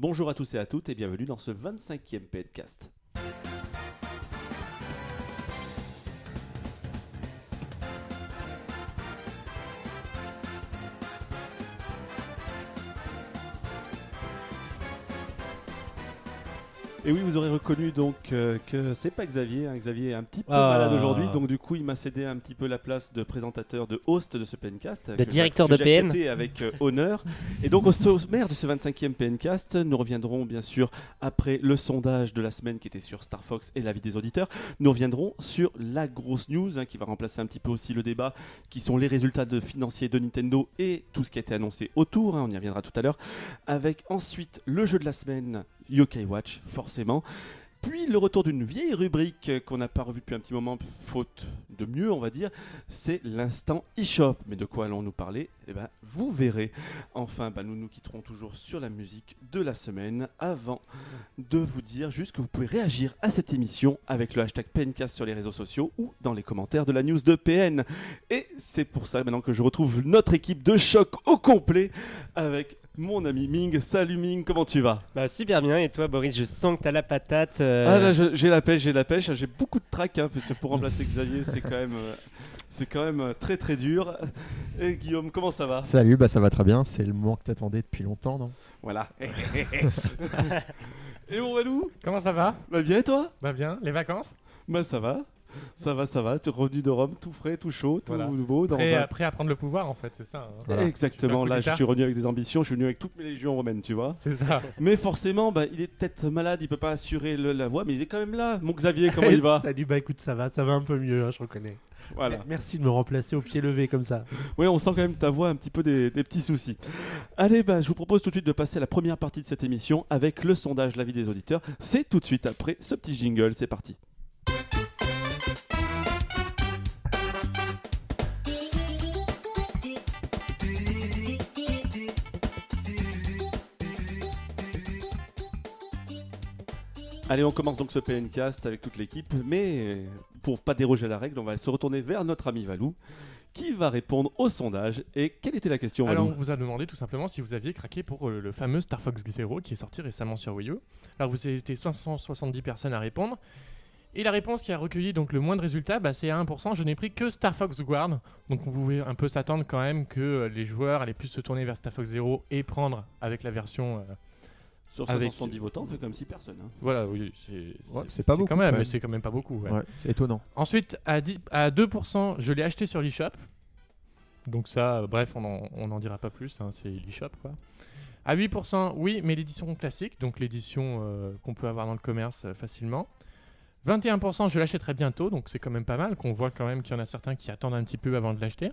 Bonjour à tous et à toutes et bienvenue dans ce 25e PNcast. Et oui, vous aurez reconnu donc euh, que c'est pas Xavier. hein. Xavier est un petit peu Ah. malade aujourd'hui, donc du coup, il m'a cédé un petit peu la place de présentateur, de host de ce PNcast. De directeur de PN. avec euh, honneur. Et donc, au sommaire de ce 25e PNcast, nous reviendrons bien sûr après le sondage de la semaine qui était sur Star Fox et l'avis des auditeurs. Nous reviendrons sur la grosse news hein, qui va remplacer un petit peu aussi le débat, qui sont les résultats de financiers de Nintendo et tout ce qui a été annoncé autour. hein, on y reviendra tout à l'heure. Avec ensuite le jeu de la semaine, Yokai Watch, forcément. Puis le retour d'une vieille rubrique euh, qu'on n'a pas revue depuis un petit moment, faute de mieux, on va dire, c'est l'instant eShop. Mais de quoi allons-nous parler? Eh ben, vous verrez. Enfin, bah, nous nous quitterons toujours sur la musique de la semaine avant de vous dire juste que vous pouvez réagir à cette émission avec le hashtag PNcast sur les réseaux sociaux ou dans les commentaires de la news de PN. Et c'est pour ça maintenant que je retrouve notre équipe de choc au complet avec mon ami Ming. Salut Ming, comment tu vas? Bah super bien. Et toi Boris? Je sens que t'as la patate. euh, Ah là, j'ai la pêche, j'ai la pêche, j'ai beaucoup de trac, hein, parce que pour remplacer Xavier, c'est quand même, euh, c'est quand même euh, très très dur. Et Guillaume, comment ça va? Salut, bah ça va très bien, c'est le moment que t'attendais depuis longtemps, non? Voilà. et mon Valou Comment ça va? Bah bien et toi? Bah bien, les vacances? Bah ça va. Ça va, ça va. Tu es revenu de Rome, tout frais, tout chaud, tout Voilà. beau. Dans prêt, un- à, prêt à prendre le pouvoir en fait, c'est ça. hein. Voilà. Exactement. Là, je suis revenu avec des ambitions. Je suis venu avec toutes mes légions romaines, tu vois. C'est ça. Mais forcément, bah, il est peut-être malade, il peut pas assurer le- la voix, mais il est quand même là. Mon Xavier, comment il va? Salut, bah écoute, ça va, ça va un peu mieux, hein, je reconnais. Voilà. Merci de me remplacer au pied levé comme ça. Oui, on sent quand même ta voix un petit peu des, des petits soucis. Allez, bah, je vous propose tout de suite de passer à la première partie de cette émission avec le sondage L'avis des auditeurs. C'est tout de suite après ce petit jingle. C'est parti. Allez, on commence donc ce PNcast avec toute l'équipe, mais pour pas déroger à la règle, on va se retourner vers notre ami Valou, qui va répondre au sondage. Et quelle était la question, Alors on vous a demandé tout simplement si vous aviez craqué pour euh, le fameux Star Fox Zero qui est sorti récemment sur Wii U. Alors vous avez été 570 personnes à répondre. Et la réponse qui a recueilli donc le moins de résultats, bah, c'est à 1%. Je n'ai pris que Star Fox Guard. Donc vous pouvez un peu s'attendre quand même que euh, les joueurs allaient plus se tourner vers Star Fox Zero et prendre avec la version euh, Sur avec- 570 votants, c'est quand même 6 personnes. hein. Voilà, oui, c'est Ouais, pas beaucoup, quand même, même. c'est quand même pas beaucoup. ouais. Ouais, c'est étonnant. Ensuite, à, 10 à 2%, je l'ai acheté sur l'eShop. Donc ça, bref, on en, on en dira pas plus, hein, c'est l'eShop quoi. À 8%, oui, mais l'édition classique, donc l'édition euh, qu'on peut avoir dans le commerce euh, facilement. 21%, je l'achèterai bientôt, donc c'est quand même pas mal, qu'on voit quand même qu'il y en a certains qui attendent un petit peu avant de l'acheter.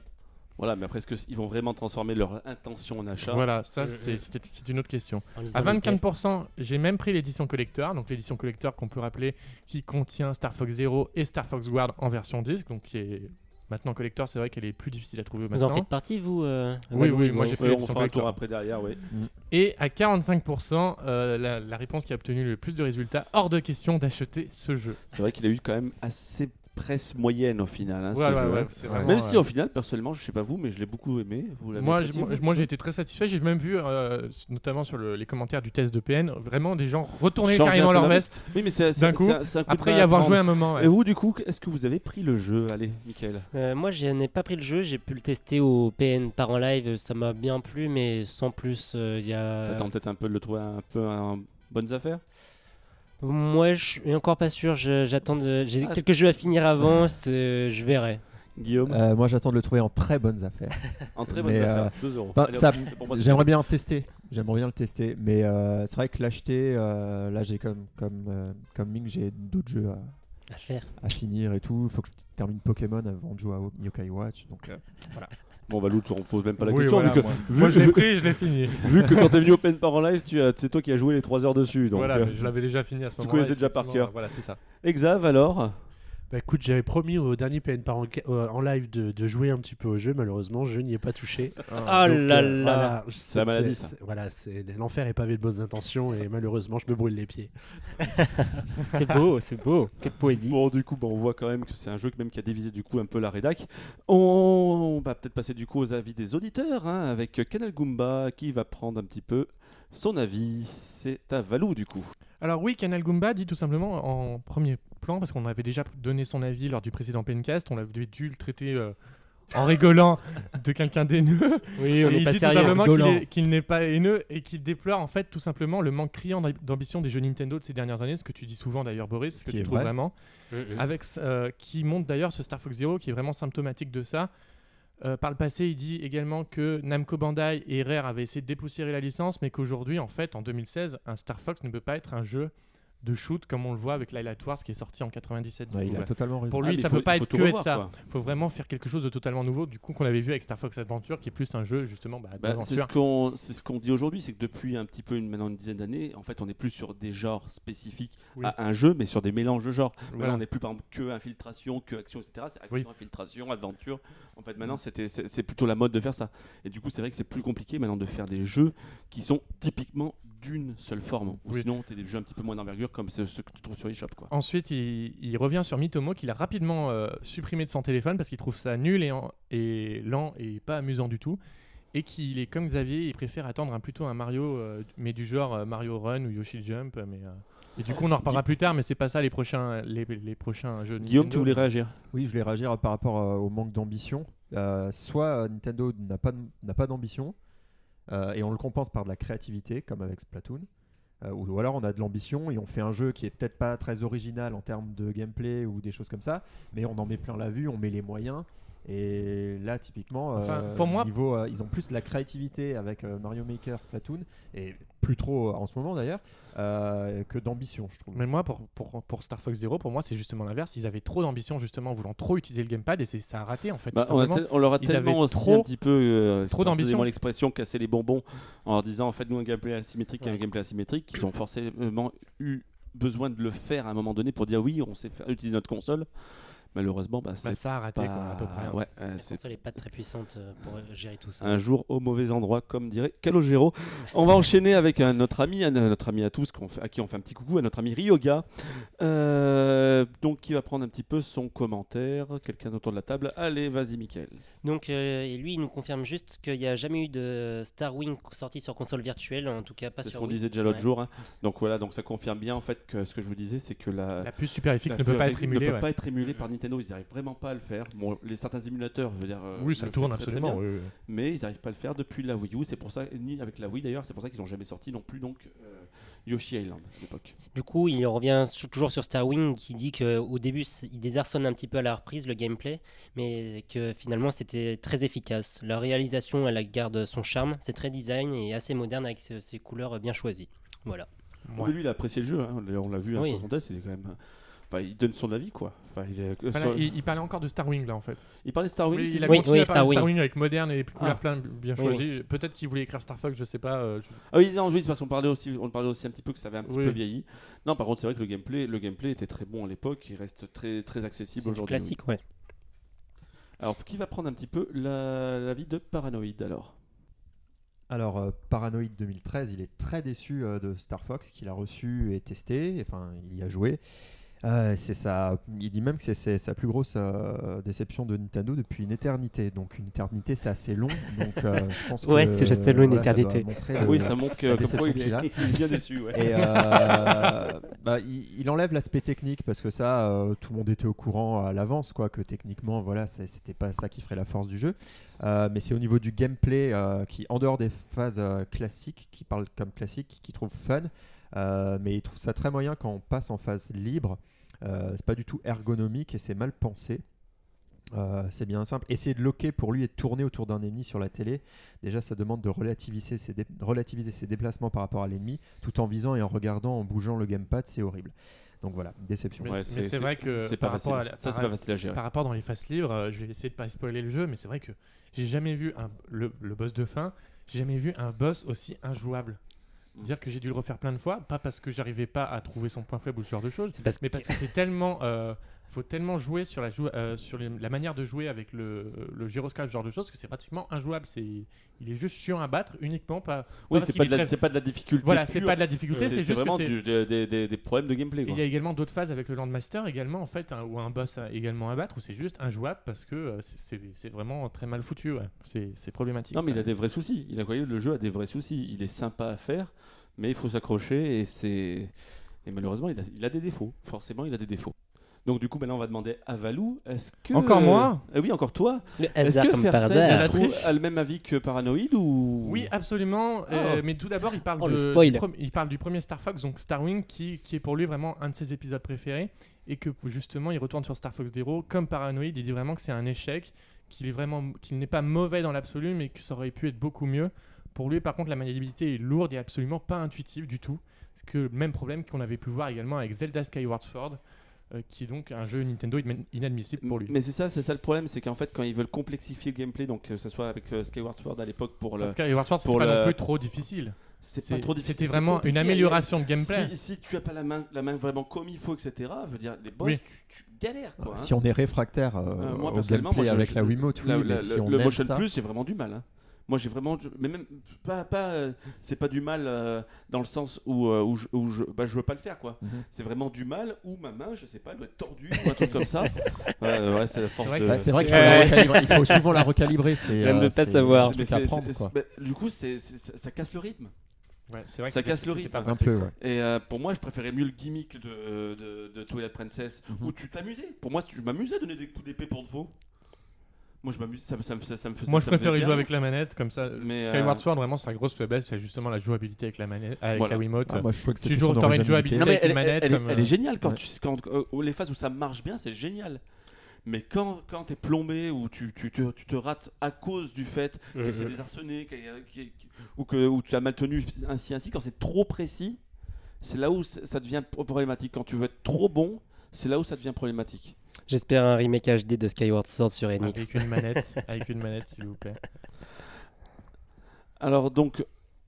Voilà, mais après, est-ce qu'ils vont vraiment transformer leur intention en achat? Voilà, ça Euh, c'est euh. c'est une autre question. À le test. 24%, j'ai même pris l'édition collector, donc l'édition collector qu'on peut rappeler qui contient Star Fox Zero et Star Fox Guard en version disque, donc qui est maintenant collector, c'est vrai qu'elle est plus difficile à trouver Vous maintenant. en faites partie vous euh, Oui, oui, moi, j'ai fait on l'édition fera un tour après derrière, oui. Et à 45%, euh, la, la réponse qui a obtenu le plus de résultats, hors de question d'acheter ce jeu. C'est vrai qu'il a eu quand même assez presse moyenne au final. hein, ce Ouais, ouais, jeu, ouais, hein. vraiment, Même si euh, au final, personnellement, je sais pas vous, mais je l'ai beaucoup aimé. Vous moi, je- moi, j'ai été très satisfait. J'ai même vu, euh, notamment sur le- les commentaires du test de PN, vraiment des gens retourner Changer carrément leur veste Oui, mais c'est c'est- d'un coup, c'est un- c'est un coup après y avoir joué un moment. ouais. Et vous, du coup, est-ce que vous avez pris le jeu? Allez, Mickaël. Euh, moi, je n'ai pas pris le jeu, j'ai pu le tester au PN par en live, ça m'a bien plu, mais sans plus, euh, il y a... T'attends peut-être un peu de le trouver un peu en bonnes affaires? Moi, je suis encore pas sûr, j'attends de... J'ai Ah. quelques jeux à finir avant, je verrai. Guillaume Euh, moi j'attends de le trouver en très bonnes affaires. En très bonnes mais, affaires. 2 euros. bah, Allez, ça- hop, pour moi, c'est J'aimerais bien le tester, j'aimerais bien le tester, mais euh, c'est vrai que l'acheter, euh, là j'ai comme, comme, euh, comme Ming, j'ai d'autres jeux à, À faire. à finir et tout. Il faut que je termine Pokémon avant de jouer à Yokai Watch. Donc, euh, Bon, Valou, on pose même pas la Oui, question. voilà, vu, que, moi. vu- Moi, je l'ai pris, je l'ai fini. vu que quand t'es venu au Pen Par en live, tu c'est toi qui as joué les 3 heures dessus. Donc, voilà, euh, mais je l'avais déjà fini à ce tu moment-là. connaissais déjà par cœur. Voilà, c'est ça. Exav, alors? Bah écoute, j'avais promis au dernier PN par en, euh, en live de, de jouer un petit peu au jeu. Malheureusement, je n'y ai pas touché. Ah Donc, là euh, là. voilà, C'est la maladie, ça. Voilà, c'est l'enfer est pavé de bonnes intentions et malheureusement, je me brûle les pieds. C'est beau, c'est beau. Quelle poésie. Bon, du coup, bah, on voit quand même que c'est un jeu même qui a dévisé du coup un peu la rédac. On va peut-être passer du coup aux avis des auditeurs hein, avec Canal Goomba qui va prendre un petit peu son avis. C'est à Valou du coup. Alors oui, Canal Goomba dit tout simplement en premier plan, parce qu'on avait déjà donné son avis lors du précédent Pencast, on avait dû le traiter euh, en rigolant de quelqu'un d'haineux. Oui, on Et n'est il pas dit tout sérieux. simplement qu'il est- n'est pas haineux et qu'il déplore en fait tout simplement le manque criant d'am- d'ambition des jeux Nintendo de ces dernières années, ce que tu dis souvent d'ailleurs Boris, ce Ce que qui tu est trouves vrai. vraiment, Mhm. avec euh, qui montre d'ailleurs ce Star Fox Zero qui est vraiment symptomatique de ça. Euh, par le passé, il dit également que Namco Bandai et Rare avaient essayé de dépoussiérer la licence, mais qu'aujourd'hui, en fait, en 2016, un Star Fox ne peut pas être un jeu de shoot comme on le voit avec Light Wars qui est sorti en 97. Ouais, du il coup, a ouais. totalement raison. Pour lui, Ah, ça il faut- peut pas il être tout que être ça. quoi. faut vraiment faire quelque chose de totalement nouveau, du coup qu'on avait vu avec Star Fox Adventure, qui est plus un jeu justement bah, Bah, c'est ce d'aventure. qu'on c'est ce qu'on dit aujourd'hui, c'est que depuis un petit peu une, maintenant une dizaine d'années, en fait, on n'est plus sur des genres spécifiques Oui. à un jeu, mais sur des mélanges de genres. Voilà. Voilà, on n'est plus par exemple que infiltration, que action, etc. C'est action, Oui. infiltration, aventure. En fait, maintenant, c'est plutôt la mode de faire ça. Et du coup, c'est vrai que c'est plus compliqué maintenant de faire des jeux qui sont typiquement d'une seule forme. Ou Oui. sinon, tu des jeux un petit peu moins d'envergure comme c'est ceux que tu trouves sur eShop. Quoi. Ensuite, il, il revient sur Mitomo qu'il a rapidement euh, supprimé de son téléphone parce qu'il trouve ça nul et, en- et lent et pas amusant du tout. Et qu'il est comme Xavier, il préfère attendre un, plutôt un Mario, euh, mais du genre euh, Mario Run ou Yoshi Jump. Mais, euh, Et du coup, on en reparlera plus tard, mais c'est pas ça les prochains, les, les prochains jeux Guillaume, tu voulais réagir? Oui, je voulais réagir par rapport euh, au manque d'ambition. Euh, soit Nintendo n'a pas, pas d'ambition, euh, et on le compense par de la créativité, comme avec Splatoon. Euh, ou, ou alors on a de l'ambition et on fait un jeu qui est peut-être pas très original en termes de gameplay ou des choses comme ça, mais on en met plein la vue, on met les moyens. Et là, typiquement, euh, Enfin, pour moi- niveau, euh, ils ont plus de la créativité avec euh, Mario Maker, Splatoon, et plus trop euh, en ce moment d'ailleurs, euh, que d'ambition, je trouve. Mais moi, pour, pour, pour Star Fox Zero, pour moi, c'est justement l'inverse. Ils avaient trop d'ambition, justement, en voulant trop utiliser le gamepad et ça a raté, en fait. Bah, on, a on leur a Ils tellement aussi trop- un petit peu euh, trop d'ambition. l'expression casser les bonbons en leur disant en fait nous un gameplay asymétrique et un Ouais. gameplay asymétrique qu'ils ont forcément eu besoin de le faire à un moment donné pour dire oui on sait faire utiliser notre console malheureusement bah, Bah, c'est ça a raté, pas quoi, à peu près. ouais, euh, La c'est console n'est pas très puissante euh, pour euh, gérer tout ça. un jour au mauvais endroit comme dirait Calogero on va enchaîner avec un notre ami un- notre ami à tous fait- à qui on fait un petit coucou à notre ami Ryoga Euh, donc qui va prendre un petit peu son commentaire quelqu'un autour de la table allez vas-y Mickaël Donc, euh, et lui, il nous confirme juste qu'il n'y a jamais eu de Star Wing sorti sur console virtuelle, en tout cas pas C'est ce sur qu'on disait déjà l'autre Ouais. jour. hein. Donc voilà, donc ça confirme bien en fait que ce que je vous disais, c'est que la, La puce Super ne peut pas être émulée. ne peut ouais. pas être émulée par Nintendo. Ils n'arrivent vraiment pas à le faire. Bon, les certains émulateurs, je veux dire, euh, Oui, ça tourne très absolument. bien, oui, oui. mais ils n'arrivent pas à le faire depuis la Wii U. C'est pour ça, ni avec la Wii d'ailleurs, c'est pour ça qu'ils n'ont jamais sorti non plus donc euh, Yoshi Island à l'époque. Du coup, il revient sur- toujours sur Star Wing qui dit qu'au début, il désarçonne un petit peu à la reprise le gameplay, mais que finalement c'était très efficace. La réalisation, elle garde son charme, c'est très design et assez moderne avec ses, ses couleurs bien choisies. Voilà. Ouais. Lui, il a apprécié le jeu. hein. On l'a vu Oui. sur son test, il est quand même. Enfin, il donne son avis quoi. Enfin, il, est- Voilà, sur- il, il parlait encore de Star Wing là en fait. il parlait Star Wing. Oui, il a Oui, continué oui, à parler Star de Star Wing. Avec moderne et les couleurs Ah. plein bien Oui, choisies. Peut-être qu'il voulait écrire Star Fox, je sais pas. euh, je- Ah oui, non, oui, c'est parce qu'on parlait aussi, on parlait aussi un petit peu que ça avait un petit Oui. peu vieilli. Non, par contre, c'est vrai que le gameplay, le gameplay était très bon à l'époque, il reste très très accessible C'est aujourd'hui. classique, ouais. Alors, qui va prendre un petit peu la, la vie de Paranoid alors? Alors, euh, Paranoid 2013, il est très déçu euh, de Star Fox qu'il a reçu et testé. Enfin, il y a joué. Euh, c'est ça. Il dit même que c'est- sa plus grosse euh, déception de Nintendo depuis une éternité. Donc, une éternité, c'est assez long. Donc, euh, je pense Ouais, que, c'est assez long, une voilà, ça doit éternité. le- Oui, ça montre que comme quoi, il, est, il est bien déçu. Ouais. Et euh, bah, il, il enlève l'aspect technique parce que ça, euh, tout le monde était au courant à l'avance, quoi, que techniquement, voilà, c'était pas ça qui ferait la force du jeu. Euh, mais c'est au niveau du gameplay euh, qui, en dehors des phases euh, classiques, qui parle comme classique, qui trouve fun. Euh, mais il trouve ça très moyen quand on passe en phase libre. Euh, c'est pas du tout ergonomique et c'est mal pensé. Euh, c'est bien simple. Essayer de loquer pour lui et de tourner autour d'un ennemi sur la télé, déjà ça demande de relativiser ses, dé- relativiser ses déplacements par rapport à l'ennemi, tout en visant et en regardant, en bougeant le gamepad, c'est horrible. Donc voilà, déception. Mais- Ouais, mais c'est vrai que pas par rapport à ça, c'est par- pas facile à gérer. Par rapport dans les phases libres, euh, je vais essayer de pas spoiler le jeu, mais c'est vrai que j'ai jamais vu un, le, le boss de fin, j'ai jamais vu un boss aussi injouable. Mm. Dire que j'ai dû le refaire plein de fois, pas parce que j'arrivais pas à trouver son point faible ou ce genre de choses, mais parce que c'est tellement euh, faut tellement jouer sur la, jou- euh, sur les- la manière de jouer avec le, le gyroscope, ce genre de choses, que c'est pratiquement injouable. C'est, il est juste chiant à battre uniquement pas. Oui, c'est pas, de la- très- c'est pas de la difficulté. Voilà, c'est pas de la difficulté, C'est vraiment du- des, des- problèmes de gameplay. Quoi. Il y a également d'autres phases avec le Landmaster également en fait, hein, ou un boss également à battre où c'est juste injouable parce que euh, c'est- vraiment très mal foutu. ouais. C'est problématique. Non, mais il a des vrais soucis. Il a croyé le jeu a des vrais soucis. Il est sympa à faire, mais il faut s'accrocher et c'est et malheureusement il a, il a des défauts. Forcément, il a des défauts. Donc du coup, maintenant, on va demander à Valou. Est-ce que Encore moi Eh Oui, encore toi. Est-ce que comme par Fersen trouve- a le même avis que Paranoid ou Oui, absolument. euh, Oh. mais tout d'abord, il parle Oh, de, du, il parle du premier Star Fox, donc Starwing, qui, qui est pour lui vraiment un de ses épisodes préférés, et que justement, il retourne sur Star Fox Zero comme Paranoid. Il dit vraiment que c'est un échec, qu'il est vraiment, qu'il n'est pas mauvais dans l'absolu, mais que ça aurait pu être beaucoup mieux. Pour lui, par contre, la maniabilité est lourde et absolument pas intuitive du tout. C'est que même problème qu'on avait pu voir également avec Zelda Skyward Sword, euh, qui est donc un jeu Nintendo in- inadmissible pour lui. Mais c'est ça, c'est ça le problème, c'est qu'en fait, quand ils veulent complexifier le gameplay, donc que ce soit avec euh, Skyward Sword à l'époque pour le, Parce Skyward Sword, c'était pour pas le- non plus trop difficile. c'est C'est- pas trop difficile. C'était c'est vraiment une amélioration de gameplay. Si, si tu as pas la main, la main vraiment comme il faut, etc. Je veux dire, les boss, Oui. tu, tu galères quoi. hein. Si on est réfractaire euh, Euh, moi au personnellement, gameplay moi, je- avec je- la Wiimote, oui, la- mais la- si le, on le aime motion ça, plus, j'ai vraiment du mal. hein. Moi, j'ai vraiment, mais même pas, pas, euh, c'est pas du mal euh, dans le sens où, euh, où, je, où je, bah, je veux pas le faire quoi. Mhm. C'est vraiment du mal où ma main, je sais pas, elle doit être tordue ou un truc comme ça. Ouais, ouais, c'est la force vrai que de. C'est vrai qu'il faut, Ouais. souvent la recalibrer. C'est J'aime euh, de pas c'est- savoir. c'est c'est- c'est- bah, du coup, c'est, c'est- ça, ça casse le rythme. Ouais, c'est vrai que Ça casse le rythme. Un peu, ouais. Et euh, pour moi, je préférais mieux le gimmick de, de, de Twilight Princess Mhm. où tu t'amusais. Pour moi, je m'amusais à donner des coups d'épée pour de faux. Moi, je m'amuse, ça, me- ça, me- ça, ça me faisait. Moi, je préfère y jouer avec la manette, comme ça. Mais, Skyward euh, Sword, vraiment, sa grosse faiblesse, c'est justement la jouabilité avec la manette, avec Voilà. la Wiimote. Ah, moi, je trouvais que Tu son t'aurais une jouabilité Non, mais avec elle, une manette elle est- comme, elle est euh, géniale quand ouais. tu, quand, euh, les phases où ça marche bien, c'est génial. Mais quand, quand t'es plombé ou tu, tu, te, tu te rates à cause du fait que c'est Mhm. désarçonné y a- ou que ou tu as mal tenu ainsi ainsi, quand c'est trop précis, c'est là où ça devient problématique. Quand tu veux être trop bon, c'est là où ça devient problématique. J'espère un remake HD de Skyward Sword sur Enix. Avec une manette, avec une manette, s'il vous plaît. Alors donc,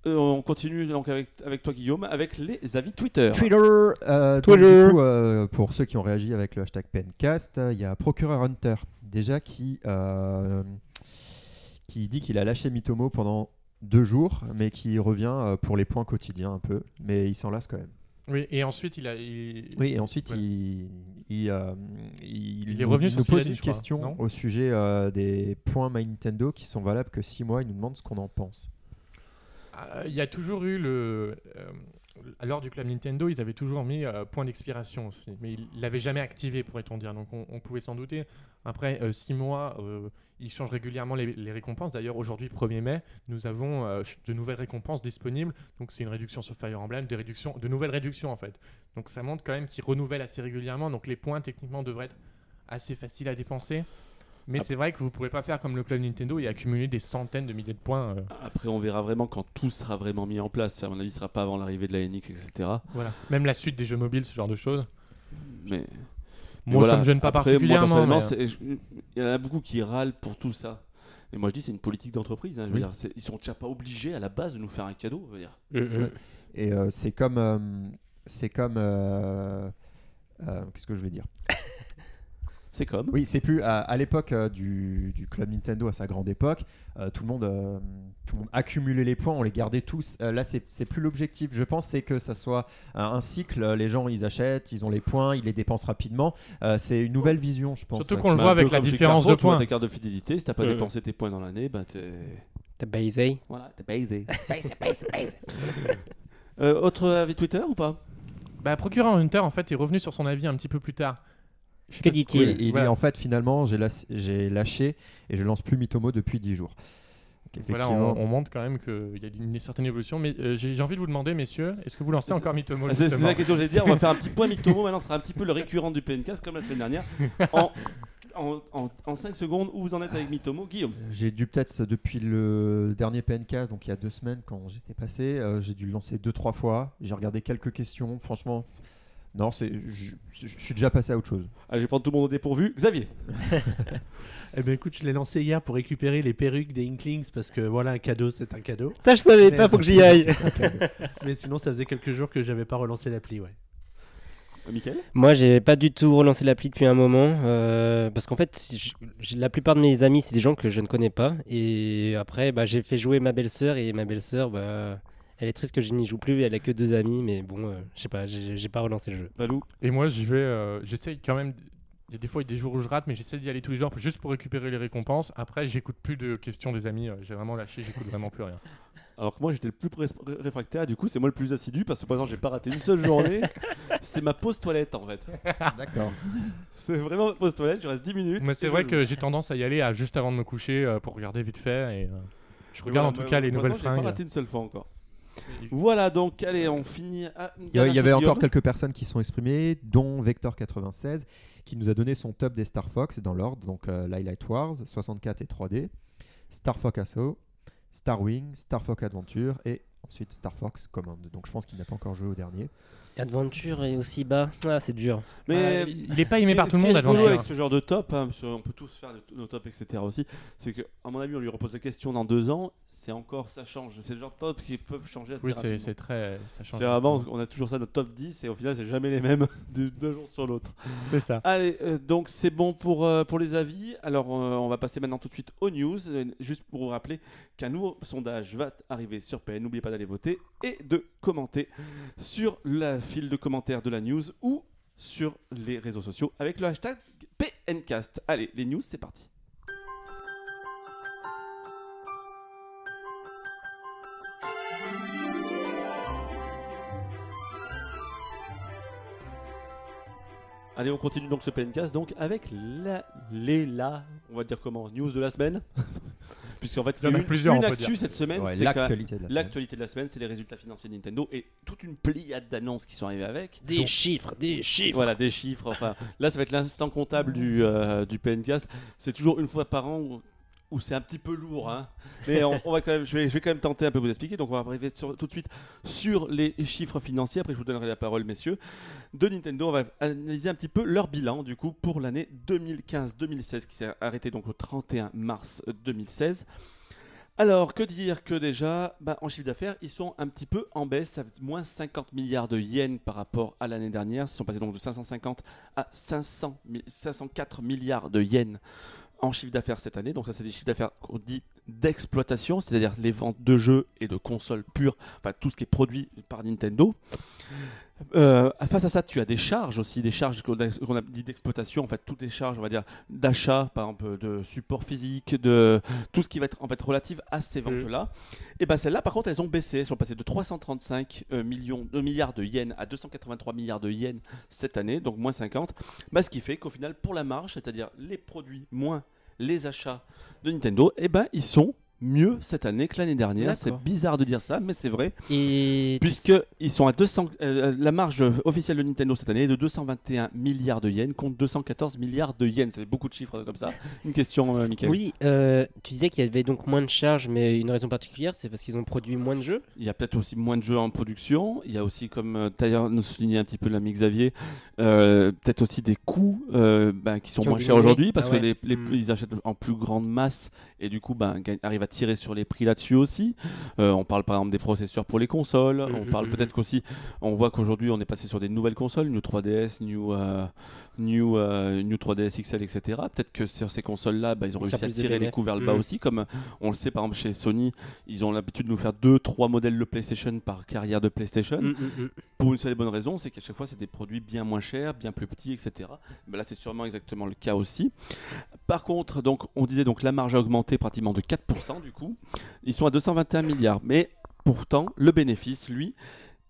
euh, on continue donc avec, avec toi Guillaume, avec les avis Twitter. Twitter, euh, donc, Twitter. du coup, euh, pour ceux qui ont réagi avec le hashtag Pencast, euh, il y a Procureur Hunter déjà qui, euh, qui dit qu'il a lâché Mitomo pendant deux jours, mais qui revient euh, pour les points quotidiens un peu, mais il s'en lasse quand même. Oui, et ensuite, il a. il- Oui, et ensuite Ouais. il, il, euh, il, Il est nous- revenu nous sur a pose dit, une crois, question au sujet euh, des points My Nintendo qui sont valables que 6 mois. Il nous demande ce qu'on en pense. Euh, Il y a toujours eu le. Euh, lors du club Nintendo, ils avaient toujours mis euh, point d'expiration aussi, mais ils l'avaient jamais activé, pourrait-on dire. Donc on, pouvait s'en douter. Après 6 mois, euh, ils changent régulièrement les, les récompenses. D'ailleurs, aujourd'hui, 1er mai, nous avons euh, de nouvelles récompenses disponibles. Donc c'est une réduction sur Fire Emblem, des réductions, de nouvelles réductions en fait. Donc ça montre quand même qu'ils renouvellent assez régulièrement. Donc les points techniquement devraient être assez faciles à dépenser. Mais c'est vrai que vous ne pourrez pas faire comme le club Nintendo et accumuler des centaines de milliers de points. euh, Après, on verra vraiment quand tout sera vraiment mis en place. À mon avis, ce sera pas avant l'arrivée de la NX, etc. voilà. Même la suite des jeux mobiles, ce genre de choses. Mais Moi, voilà. ça me gêne pas Après, particulièrement. Moi, mais- je- il y en a beaucoup qui râlent pour tout ça. Et moi, je dis, c'est une politique d'entreprise. hein, Oui. ils sont déjà pas obligés à la base de nous faire un cadeau. je veux dire. Ouais. Et euh, c'est comme. euh, c'est comme. euh, euh, Qu'est-ce que je vais dire? C'est comme. Oui, c'est plus à, à l'époque euh, du, du club Nintendo à sa grande époque. euh, tout le monde, euh, tout le monde accumulait les points, on les gardait tous. Euh, là, c'est plus l'objectif. Je pense c'est que ça soit un, un cycle. euh, Les gens, ils achètent, ils ont les points, ils les dépensent rapidement. Euh, c'est une nouvelle vision, je pense. Surtout euh, qu'on le qui- voit avec la différence de points. ta carte de fidélité, si t'as pas dépensé tes points dans l'année, bah t'es. T'as baisé Voilà, t'es baisé. Euh, autre avis Twitter ou pas? Bah, Procureur Hunter, en fait, est revenu sur son avis un petit peu plus tard. Je Que dit-il Oui, il Voilà. dit en fait finalement j'ai lâché et je lance plus Mitomo depuis 10 jours. Donc, Voilà, on, on montre quand même qu'il y a une certaine évolution. Mais euh, j'ai envie de vous demander, messieurs, est-ce que vous lancez encore Mitomo Ah, C'est la question que j'allais dire. On va faire un petit point Mitomo. Maintenant, ce sera un petit peu le récurrent du PNCast comme la semaine dernière. En, en, en, en 5 secondes, où vous en êtes avec Mitomo Guillaume? J'ai dû peut-être depuis le dernier PNcast, donc il y a deux semaines quand j'étais passé, euh, j'ai dû le lancer deux trois fois. J'ai regardé quelques questions. Franchement, non, c'est, je, je- je suis déjà passé à autre chose. Allez, je vais prendre tout le monde au dépourvu. Xavier Eh ben écoute, je l'ai lancé hier pour récupérer les perruques des Inklings parce que voilà, un cadeau, c'est un cadeau. Putain, je savais Mais- pas, faut que j'y aille. Mais sinon, ça faisait quelques jours que j'avais pas relancé l'appli, ouais. Michael Moi, j'ai pas du tout relancé l'appli depuis un moment euh, parce qu'en fait, j- la plupart de mes amis, c'est des gens que je ne connais pas. Et après, bah, j'ai fait jouer ma belle-sœur et ma belle-sœur, bah, elle est triste que je n'y joue plus. Elle a que deux amis, mais bon, euh, je sais pas, j'ai j'ai pas relancé le jeu. Balou Et moi, j'y vais. euh, j'essaye quand même. Il y a des fois, il y a des jours où je rate, mais j'essaie d'y aller tous les jours juste pour récupérer les récompenses. Après, j'écoute plus de questions des amis. euh, J'ai vraiment lâché, j'écoute vraiment plus rien. Alors que moi j'étais le plus ré- réfractaire, du coup c'est moi le plus assidu parce que par exemple j'ai pas raté une seule journée. c'est ma pause toilette en fait. D'accord. C'est vraiment ma pause toilette, je reste 10 minutes. Mais c'est et vrai que j'ai tendance à y aller à juste avant de me coucher euh, pour regarder vite fait. Et, euh, je regarde en tout cas les nouvelles j'ai fringues. pas raté une seule fois encore. Voilà donc allez on finit. à- Il y, avait encore Guillaume. quelques personnes qui sont exprimées, dont Vector96, qui nous a donné son top des Star Fox dans l'ordre. Donc euh, Light Wars, 64 et 3D, Star Fox Assault, Star Wing, Star Fox Adventure et ensuite Star Fox Command. Donc je pense qu'il n'a pas encore joué au dernier. Adventure est aussi bas, ah, c'est dur. Mais Euh, il est pas aimé par tout ce le qui est monde, Adventure. avec ce genre de top, hein, parce qu'on peut tous faire de- nos tops, etc. aussi, c'est que, à mon avis, on lui repose la question dans deux ans, c'est encore, ça change. C'est le genre de top qui peuvent changer assez Oui, rapidement. c'est c'est très. Ça change. C'est vraiment, on a toujours ça, notre top 10, et au final, c'est jamais les mêmes d'un jour sur l'autre. C'est ça. Allez, euh, donc c'est bon pour, euh, pour les avis. Alors, euh, on va passer maintenant tout de suite aux news. Euh, juste pour vous rappeler qu'un nouveau sondage va arriver sur PN. N'oubliez pas d'aller voter et de commenter sur la file de commentaires de la news ou sur les réseaux sociaux avec le hashtag PNcast. Allez, les news, c'est parti. Allez, on continue donc ce PNcast donc avec la, les la, on va dire comment, news de la semaine. Puisqu'en fait, il y a une, plusieurs, une actu cette semaine, Ouais, c'est L'actualité de la semaine. L'actualité de la semaine, c'est les résultats financiers de Nintendo et toute une pléiade d'annonces qui sont arrivées avec. Des chiffres, des chiffres. Voilà, des chiffres. Enfin, là, ça va être l'instant comptable du, euh, du PNcast. C'est toujours une fois par an où, où c'est un petit peu lourd. hein. Mais on, va quand même, je, vais, quand même tenter un peu vous expliquer. Donc, on va arriver tout de suite sur les chiffres financiers. Après, je vous donnerai la parole, messieurs. De Nintendo, on va analyser un petit peu leur bilan, du coup, pour l'année 2015-2016, qui s'est arrêté donc au 31 mars 2016. Alors, que dire que déjà, bah, en chiffre d'affaires, ils sont un petit peu en baisse, fait moins 50 milliards de yens par rapport à l'année dernière. Ils sont passés donc de 550 à 500, mi- 504 milliards de yens en chiffre d'affaires cette année. Donc ça, c'est des chiffres d'affaires qu'on dit d'exploitation, c'est-à-dire les ventes de jeux et de consoles pures, enfin tout ce qui est produit par Nintendo. Euh, face à ça, tu as des charges aussi, des charges qu'on a, dit d'exploitation, en fait, toutes les charges, on va dire, d'achat, par exemple, de support physique, de tout ce qui va être en fait relative à ces ventes-là. Et ben celles-là, par contre, elles ont baissé, elles sont passées de 335 euh, millions, de milliards de yens à 283 milliards de yens cette année, donc moins 50. Bah, ce qui fait qu'au final, pour la marge, c'est-à-dire les produits moins les achats de Nintendo, et ben ils sont mieux cette année que l'année dernière. C'est bizarre de dire ça, mais c'est vrai. Et Puisque ils sont à 200, euh, la marge officielle de Nintendo cette année est de 221 milliards de yens contre 214 milliards de yens. C'est beaucoup de chiffres comme ça. Une question, euh, Mickaël. Oui, euh, tu disais qu'il y avait donc moins de charges, mais une raison particulière, c'est parce qu'ils ont produit moins de jeux. Il y a peut-être aussi moins de jeux en production. Il y a aussi, comme d'ailleurs nous soulignait un petit peu l'ami Xavier, euh, peut-être aussi des coûts ben, qui sont Qui moins chers aujourd'hui parce Ah ouais. que les, les- Mm. ils achètent en plus grande masse et du coup ben, arrivent à tirer sur les prix là-dessus aussi. Euh, on parle par exemple des processeurs pour les consoles. Mm, on mm, parle mm, peut-être qu'aussi, on voit qu'aujourd'hui on est passé sur des nouvelles consoles, New 3DS, New, euh, New, euh, New 3DS XL, etc. Peut-être que sur ces consoles-là, ben, ils ont réussi à tirer les coûts vers le bas aussi, comme on le sait par exemple chez Sony, ils ont l'habitude de nous faire deux, trois modèles de PlayStation par carrière de PlayStation. Pour une seule et bonne raison, c'est qu'à chaque fois, c'est des produits bien moins chers, bien plus petits, etc. Là, c'est sûrement exactement le cas aussi. Par contre, donc, on disait donc la marge a augmenté pratiquement de 4% du coup. Ils sont à 221 milliards. Mais pourtant, le bénéfice, lui,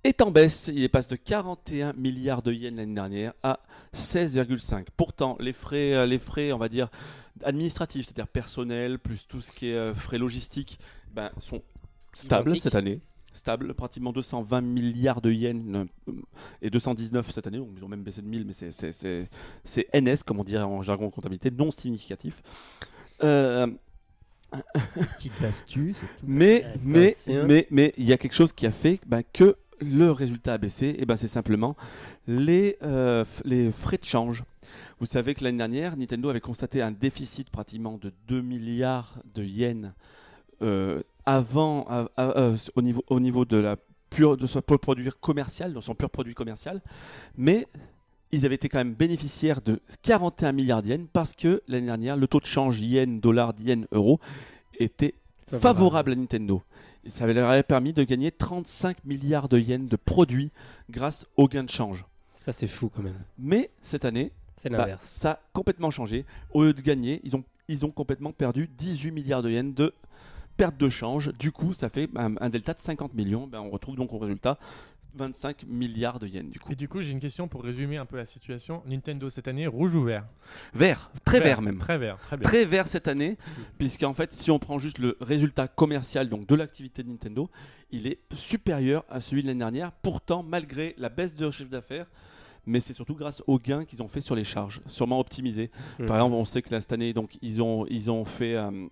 est en baisse. Il passe de 41 milliards de yens l'année dernière à 16,5. Pourtant, les frais, euh, les frais, on va dire, administratifs, c'est-à-dire personnel, plus tout ce qui est euh, frais logistiques, ben, sont stables cette année. Stable, pratiquement 220 milliards de yens euh, et 219 cette année, donc ils ont même baissé de 1000, mais c'est NS, comme on dirait en jargon comptabilité, non significatif. Euh, Petites astuces. et tout. mais, mais, mais, mais, il y a quelque chose qui a fait bah, que le résultat a baissé, et ben c'est simplement les, euh, les frais de change. Vous savez que l'année dernière, Nintendo avait constaté un déficit pratiquement de 2 milliards de yens euh, avant, à- à- euh, au, niveau, au niveau de la pure, de son pur produit commercial, de son pur produit commercial, mais ils avaient été quand même bénéficiaires de 41 milliards d'yens parce que l'année dernière, le taux de change yen, dollar, yen, euro était favorable à Nintendo. Et ça leur avait permis de gagner 35 milliards de yens de produits grâce au gain de change. Ça, c'est fou quand même. Mais cette année, bah, ça a complètement changé. Au lieu de gagner, ils ont, ils ont complètement perdu 18 milliards de yens de perte de change. Du coup, ça fait un, un delta de 50 millions. Ben, on retrouve donc au résultat 25 milliards de yens du coup. Et du coup, j'ai une question pour résumer un peu la situation. Nintendo cette année, rouge ou vert? Vert, très vert, même. Très vert, très bien. Très vert cette année, puisqu'en fait, si on prend juste le résultat commercial donc de l'activité de Nintendo, il est supérieur à celui de l'année dernière. Pourtant, malgré la baisse de chiffre d'affaires, mais c'est surtout grâce aux gains qu'ils ont fait sur les charges, sûrement optimisés. Mm. Par exemple, on sait que là, cette année, donc, ils ont, ils ont fait. euh,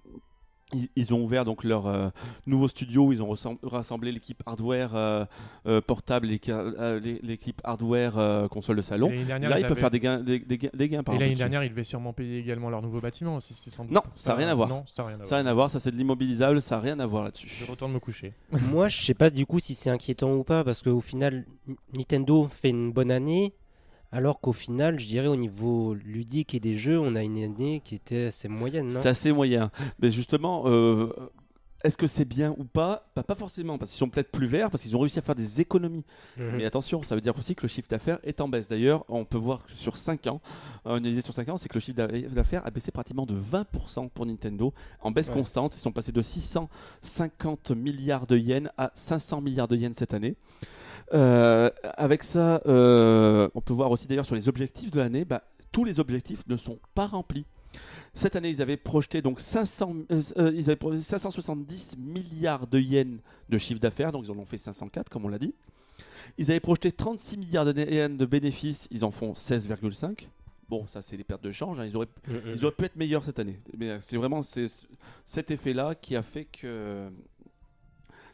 ils, ont ouvert donc leur euh, nouveau studio où ils ont rassem- rassemblé l'équipe hardware euh, euh, portable et euh, l'é- l'équipe hardware euh, console de salon. Dernière, Là, ils ils peuvent avaient- faire des gains, des, des gains, des gains par Et l'année dernière, ils devaient sûrement payer également leur nouveau bâtiment aussi. c'est sans doute Non, ça a rien à voir. Non, ça n'a rien à Ça n'a voir. rien à voir, ça c'est de l'immobilisable, ça n'a rien à voir là-dessus. Je retourne me coucher. Moi, je sais pas du coup si c'est inquiétant ou pas, parce qu'au final, Nintendo fait une bonne année, alors qu'au final, je dirais au niveau ludique et des jeux, on a une année qui était assez moyenne, non C'est assez moyen. Mais justement, euh, est-ce que c'est bien ou pas? Bah, Pas forcément, parce qu'ils sont peut-être plus verts, parce qu'ils ont réussi à faire des économies. Mhm. Mais attention, ça veut dire aussi que le chiffre d'affaires est en baisse. D'ailleurs, on peut voir que sur 5 ans, euh, une analyse sur 5 ans, c'est que le chiffre d'a- d'affaires a baissé pratiquement de 20% pour Nintendo, en baisse Ouais. constante. Ils sont passés de 650 milliards de yens à 500 milliards de yens cette année. Euh, avec ça, euh, on peut voir aussi d'ailleurs sur les objectifs de l'année, bah, tous les objectifs ne sont pas remplis. Cette année, ils avaient projeté donc 500, euh, euh, ils avaient projeté 570 milliards de yens de chiffre d'affaires, donc ils en ont fait 504 comme on l'a dit. Ils avaient projeté 36 milliards de yens de bénéfices, ils en font 16,5. Bon, ça c'est les pertes de change, hein, ils, auraient, Mhm. ils auraient pu être meilleurs cette année. Mais euh, c'est vraiment cet effet-là qui a fait que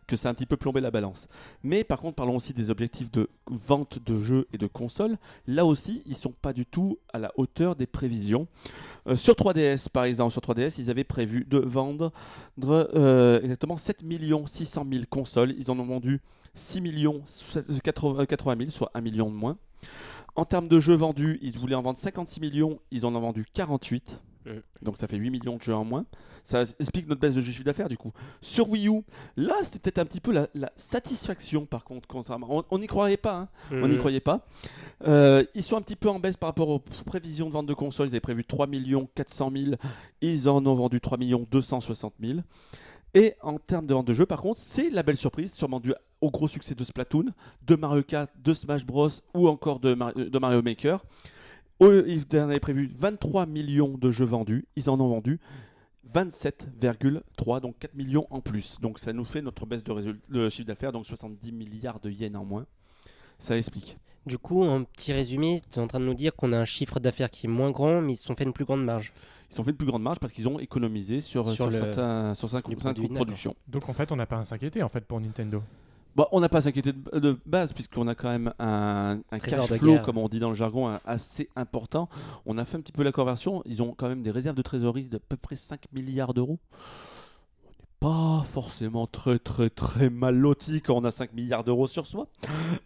que ça a un petit peu plombé la balance. Mais par contre, parlons aussi des objectifs de vente de jeux et de consoles. Là aussi, ils sont pas du tout à la hauteur des prévisions. Euh, sur 3DS, par exemple, sur 3DS, ils avaient prévu de vendre euh, exactement 7 600 000 consoles. Ils en ont vendu 6 80 000, soit 1 million de moins. En termes de jeux vendus, ils voulaient en vendre 56 millions, ils en ont vendu 48. Mm. Donc ça fait 8 millions de jeux en moins. Ça explique notre baisse de chiffre d'affaires du coup. Sur Wii U, là c'est peut-être un petit peu la, la satisfaction par contre. contrairement- On- n'y croyait pas, hein. on n'y croyait pas. Euh, ils sont un petit peu en baisse par rapport aux prévisions de vente de consoles. Ils avaient prévu 3 400 000, ils en ont vendu 3 260 000. Et en termes de vente de jeux, par contre, c'est la belle surprise, sûrement due au gros succès de Splatoon, de Mario Kart, de Smash Bros ou encore de Mario Maker. Ils en avaient prévu 23 millions de jeux vendus, ils en ont vendu 27,3, donc 4 millions en plus. Donc ça nous fait notre baisse de, chiffre d'affaires, donc 70 milliards de yens en moins. Ça explique. Du coup, en petit résumé, tu es en train de nous dire qu'on a un chiffre d'affaires qui est moins grand, mais ils se sont fait une plus grande marge. Ils ont fait une plus grande marge parce qu'ils ont économisé sur, Sur sur, le- certains, sur certains les coûts certains produits, coûts de production. Donc en fait, on n'a pas à s'inquiéter en fait pour Nintendo. Bon, on n'a pas à s'inquiéter de, de base puisqu'on a quand même un, cash flow, comme on dit dans le jargon, assez important. On a fait un petit peu la conversion. Ils ont quand même des réserves de trésorerie d'à peu près 5 milliards d'euros. On n'est pas forcément très très très mal loti quand on a 5 milliards d'euros sur soi.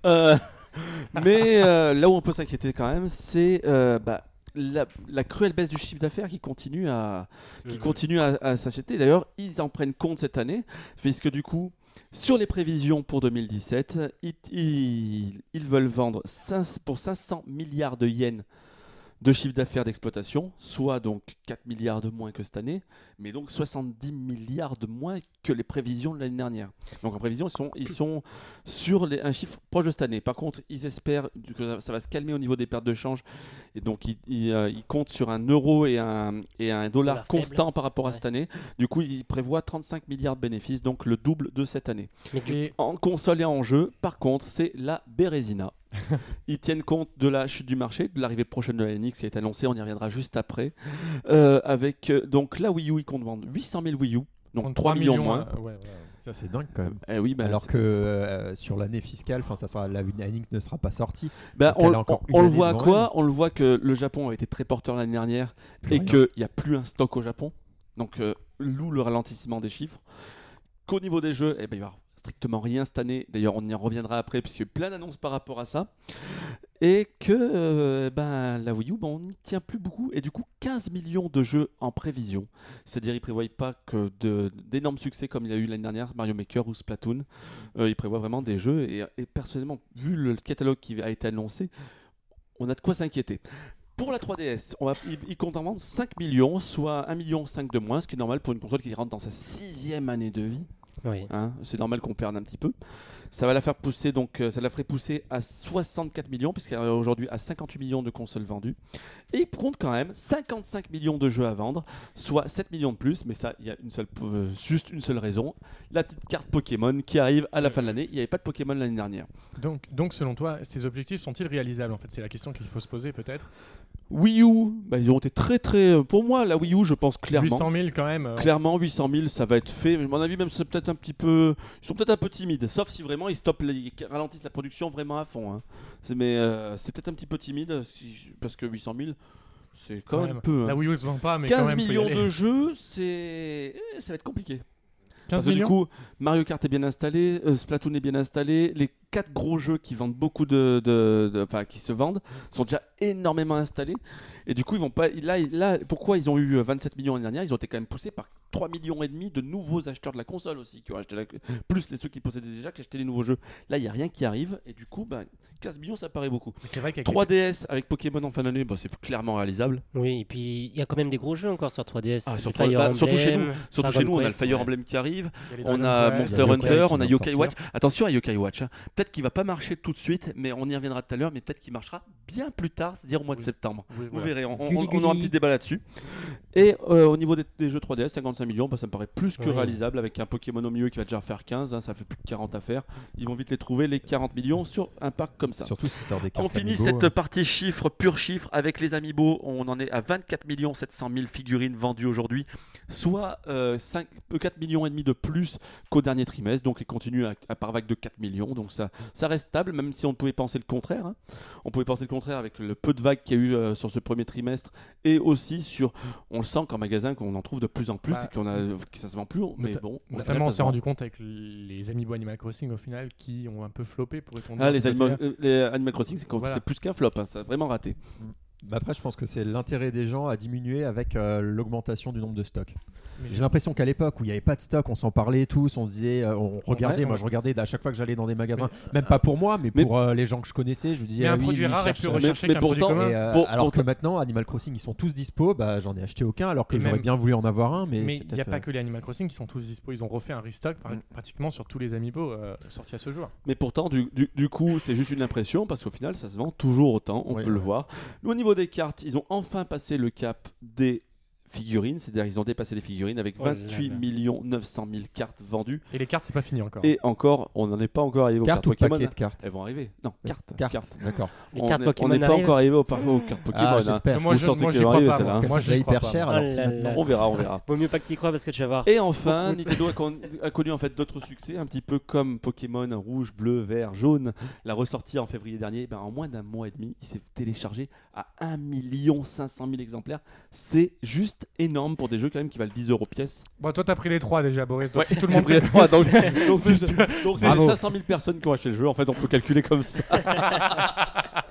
Euh, mais euh, là où on peut s'inquiéter quand même, c'est euh, bah, la, la cruelle baisse du chiffre d'affaires qui continue à, qui Mhm. continuent à, à s'acheter. D'ailleurs, ils en prennent compte cette année, puisque du coup, sur les prévisions pour 2017, ils, ils- ils veulent vendre 5 pour 500 milliards de yens de chiffre d'affaires d'exploitation, soit donc 4 milliards de moins que cette année, mais donc 70 milliards de moins que les prévisions de l'année dernière. Donc en prévision, ils sont, ils sont sur les- un chiffre proche de cette année. Par contre, ils espèrent que ça- va se calmer au niveau des pertes de change, et donc ils, ils, euh, ils comptent sur un euro et un, et un dollar Dollar faible. constant par rapport à Ouais. cette année. Du coup, ils prévoient 35 milliards de bénéfices, donc le double de cette année. En console et en jeu, par contre, c'est la Bérésina. Ils tiennent compte de la chute du marché, de l'arrivée prochaine de la NX qui est annoncée, on y reviendra juste après. Euh, avec euh, donc la Wii U, ils comptent vendre 800 000 Wii U, donc 3 3 millions, moins. euh, ouais, ouais. Ça, c'est dingue quand même. Eh oui, bah, Alors que euh, sur l'année fiscale, enfin, ça sera la Nintendo ne sera pas sortie. bah, on, le voit à quoi? On le voit que le Japon a été très porteur l'année dernière Plus et qu'il n'y a plus un stock au Japon. Donc, euh, loup le ralentissement des chiffres. Qu'au niveau des jeux, eh ben, il va y avoir rien cette année. D'ailleurs, on y en reviendra après, puisqu'il y a eu plein d'annonces par rapport à ça. Et que euh, ben, la Wii U, ben, on n'y tient plus beaucoup. Et du coup, 15 millions de jeux en prévision. C'est-à-dire, ils ne prévoient pas que d'énormes succès comme il y a eu l'année dernière, Mario Maker ou Splatoon. Euh, ils prévoient vraiment des jeux. Et, personnellement, vu le catalogue qui a été annoncé, on a de quoi s'inquiéter. Pour la 3DS, on va, ils comptent en vendre 5 millions, soit 1 million 5 de moins, ce qui est normal pour une console qui rentre dans sa sixième année de vie. Oui. Hein, c'est normal qu'on perde un petit peu. Ça va la faire pousser, donc euh, ça la ferait pousser à 64 millions, puisqu'elle est aujourd'hui à 58 millions de consoles vendues. Et il compte quand même 55 millions de jeux à vendre, soit 7 millions de plus, mais ça, il y a une seule, euh, juste une seule raison la petite carte Pokémon qui arrive à la fin de l'année. Il n'y avait pas de Pokémon l'année dernière. Donc, donc, selon toi, ces objectifs sont-ils réalisables En fait, c'est la question qu'il faut se poser peut-être. Wii U, bah, ils ont été très très. euh, Pour moi, la Wii U, je pense clairement. 800 000 quand même. euh, Clairement, 800 000, ça va être fait. À mon avis, même c'est peut-être un petit peu. Ils sont peut-être un peu timides, sauf si vraiment ils stoppent, les- ils ralentissent la production vraiment à fond. hein. C'est- Mais euh, c'est peut-être un petit peu timide, si- parce que 800 000, c'est quand, quand même même. peu. hein. La Wii U se vend pas, mais quand 15 même, faut y millions de jeux, c'est. eh, Ça va être compliqué. 15 Parce que du millions coup, Mario Kart est bien installé, euh, Splatoon est bien installé, les quatre gros jeux qui vendent beaucoup de, de- de- enfin qui se vendent sont déjà énormément installés. Et du coup, ils vont pas. Là, là, pourquoi ils ont eu euh, 27 millions l'année dernière? Ils ont été quand même poussés par 3 millions et demi de nouveaux acheteurs de la console aussi, qui ont acheté la- plus les ceux qui possédaient déjà qui achetaient les nouveaux jeux. Là, il y a rien qui arrive, et du coup, ben, 15 millions, ça paraît beaucoup. C'est vrai qu'avec 3DS avec Pokémon en fin d'année, bah, c'est clairement réalisable. Oui, et puis il y a quand même des gros jeux encore sur 3DS. Ah, Le sur Fire 3 bah, surtout chez nous, surtout chez nous, on a le Fire ouais. Emblem qui arrive. On a Monster Hunter, on a Yokai. Watch. Attention à Yokai Watch. hein. Peut-être qu'il va pas marcher tout de suite, mais on y reviendra tout à l'heure. Mais peut-être qu'il marchera bien plus tard, c'est-à-dire au mois de septembre. Oui, Vous voilà. verrez, on, on- Gulli on aura un petit débat là-dessus. Et euh, au niveau des, des jeux 3DS, 55 millions, bah, ça me paraît plus que réalisable avec un Pokémon au milieu qui va déjà faire 15. hein, ça fait plus de 40 à faire. Ils vont vite les trouver, les 40 millions, sur un parc comme ça. Surtout si ça sort des cartes On finit Amiibo, cette euh. partie chiffres, pur chiffre, avec les Amiibo. On en est à 24 700 000 figurines vendues aujourd'hui, soit euh, 5, euh, 4 millions et demi de plus qu'au dernier trimestre. Donc, il continue à, à par vague de 4 millions. Donc, ça, ça reste stable, même si on pouvait penser le contraire. hein. On pouvait penser le contraire avec le peu de vagues qu'il y a eu euh, sur ce premier trimestre et aussi sur. On le sent qu'en magasin, qu'on en trouve de plus en plus Bah, et qu'on a, que ça se vend plus. Mais Nota- bon, Notamment, on s'est rendu compte avec les Amiibo Animal Crossing au final qui ont un peu floppé pour répondre Ah, à les, euh, les Animal Crossing, c'est Voilà. plus qu'un flop. hein, ça a vraiment raté. Bah après, je pense que c'est l'intérêt des gens à diminuer avec euh, l'augmentation du nombre de stocks. Mais J'ai l'impression qu'à l'époque où il n'y avait pas de stock, on s'en parlait tous, on se disait, euh, on regardait, Ouais, moi ouais. je regardais à chaque fois que j'allais dans des magasins, même pas pour moi, mais Mais- pour euh, les gens que je connaissais, je me disais, Mais ah un oui, produit lui, rare est plus recherché mais qu'un produit pourtant- commun. Et, euh, Pour- alors pour- que maintenant, Animal Crossing, ils sont tous dispo, bah, j'en ai acheté aucun, alors que Et j'aurais même- bien voulu en avoir un, mais, il n'y a pas euh, que les Animal Crossing qui sont tous dispo. Ils ont refait un restock par- Mm. pratiquement sur tous les Amiibo euh, sortis à ce jour. Mais pourtant, du, du- du coup, c'est juste une impression parce qu'au final, ça se vend toujours autant. On peut le voir. Au niveau des cartes, ils ont enfin passé le cap des figurines. C'est-à-dire, ils ont dépassé les figurines avec Oh là 28 là. millions 900 000 cartes vendues. Et les cartes, c'est pas fini encore. Et encore, on n'en est pas encore arrivé aux Cartes cartes ou Pokémon. paquets de cartes Elles vont arriver. Non, cartes. Cartes, d'accord. Les on cartes est- Pokémon On n'est pas encore arrivé aux, par- aux cartes Pokémon. Ah, hein. j'espère. moi, Vous je, moi, vont crois arriver, pas. moi. hein. Parce Moi, qu'elles sont déjà hyper pas, chères, moi. là. On verra, on verra. Vaut mieux pas que tu y crois parce que tu vas voir. Et enfin, Nintendo a connu en fait d'autres succès, un petit peu comme Pokémon rouge, bleu, vert, jaune. La ressortie en février dernier, ben, en moins d'un mois et demi, il s'est téléchargé à 1 500 000 exemplaires. C'est juste énorme pour des jeux quand même qui valent 10 euros pièce. Bon, toi, t'as pris les trois déjà, Boris. Donc, Ouais, si tout le j'ai monde pris les trois, donc donc c'est donc c'est les Bravo. 500 000 personnes qui ont acheté le jeu. En fait, on peut calculer comme ça.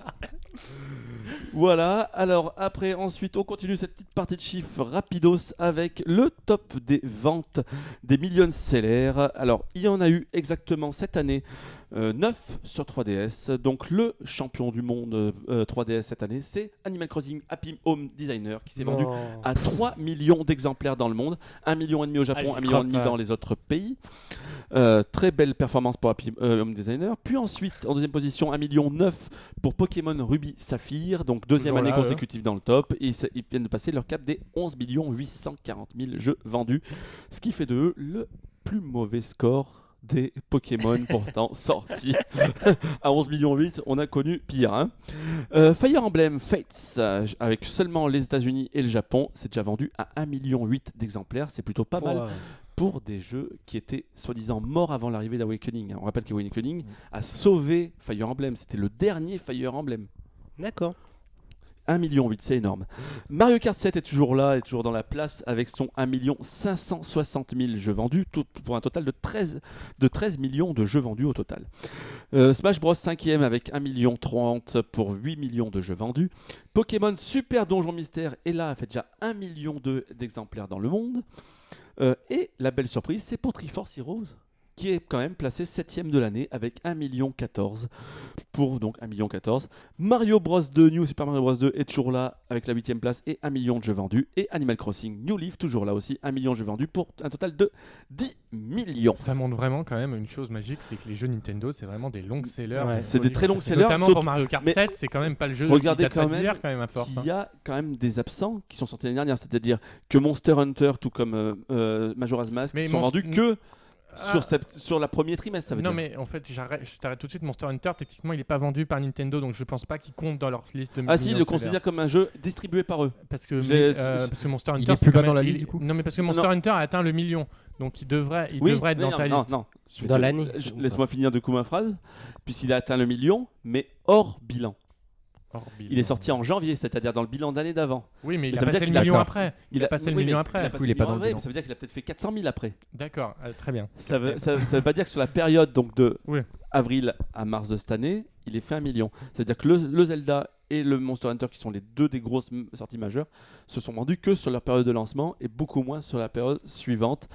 Voilà, alors après, ensuite, on continue cette petite partie de chiffres rapidos avec le top des ventes des millions sellers. Alors, il y en a eu exactement cette année 9 sur 3DS. Donc, le champion du monde euh, 3DS cette année, c'est Animal Crossing Happy Home Designer qui s'est vendu à 3 millions d'exemplaires dans le monde, 1 million et demi au Japon, Ah, 1 j'y million et demi dans les autres pays. Euh, très belle performance pour Happy euh, Home Designer. Puis ensuite, en deuxième position, 1 million 9 pour Pokémon Ruby Saphir, donc deuxième Toujours année là, consécutive dans le top. Et ils viennent de passer leur cap des 11 millions 840 000 jeux vendus, ce qui fait de eux le plus mauvais score des Pokémon pourtant sortis à 11 millions 8 on a connu pire hein. Euh, Fire Emblem Fates euh, avec seulement les États-Unis et le Japon c'est déjà vendu à 1 million 8 d'exemplaires c'est plutôt pas mal pour des jeux qui étaient soi-disant morts avant l'arrivée d'Awakening on rappelle qu'Awakening Mm. a sauvé Fire Emblem c'était le dernier Fire Emblem D'accord. 1 million 8, c'est énorme. Mario Kart 7 est toujours là, est toujours dans la place avec son 1 million 560 000 jeux vendus, pour un total de 13, de 13 millions de jeux vendus au total. Euh, Smash Bros 5e avec 1 million 30 pour 8 millions de jeux vendus. Pokémon Super Donjon Mystère est là, a fait déjà 1 million de- d'exemplaires dans le monde. Euh, et la belle surprise, c'est pour Triforce Heroes qui est quand même placé 7ème de l'année avec 1 million 14 pour donc 1 million 14. Mario Bros 2, New Super Mario Bros 2 est toujours là avec la 8ème place et 1 million de jeux vendus. Et Animal Crossing New Leaf toujours là aussi, 1 million de jeux vendus pour un total de 10 millions. Ça montre vraiment quand même une chose magique, c'est que les jeux Nintendo, c'est vraiment des longs sellers. Ouais. C'est des très longs sellers, Notamment pour Mario Kart mais 7, c'est quand même pas le jeu regardez qui quand même quand même à force. qu'il hein. y a quand même des absents qui sont sortis l'année dernière, c'est-à-dire que Monster Hunter, tout comme euh, euh, Majora's Mask, Mais sont vendus que Ah. sur, sept- sur la premier trimestre. Ça veut Non dire. mais en fait j'arrête, je t'arrête tout de suite. Monster Hunter techniquement il est pas vendu par Nintendo donc je pense pas qu'il compte dans leur liste de. Ah si, ils le considèrent comme un jeu distribué par eux. parce que, mais, euh, parce que Monster il Hunter est c'est plus bas dans la il- liste, du coup Non mais parce que Non, Monster non. Hunter a atteint le million donc il devrait il Oui, devrait être non, dans ta non, liste. non, vais Dans l'année. Laisse-moi finir de coup ma phrase. Puisqu'il a atteint le million, mais hors bilan. Il est sorti en janvier, c'est-à-dire dans le bilan d'année d'avant. Oui mais il Mais a ça veut passé dire le qu'il a- million après. Il a passé le million après. Il a passé le est pas million dans le après, bilan. Ça veut dire qu'il a peut-être fait 400 000 après. D'accord euh, très bien. Ça veut, ça, ça veut pas dire que sur la période donc de Oui. avril à mars de cette année, il est fait un million. C'est-à-dire que le, le Zelda et le Monster Hunter, qui sont les deux des grosses sorties majeures, se sont vendus que sur leur période de lancement et beaucoup moins sur la période suivante.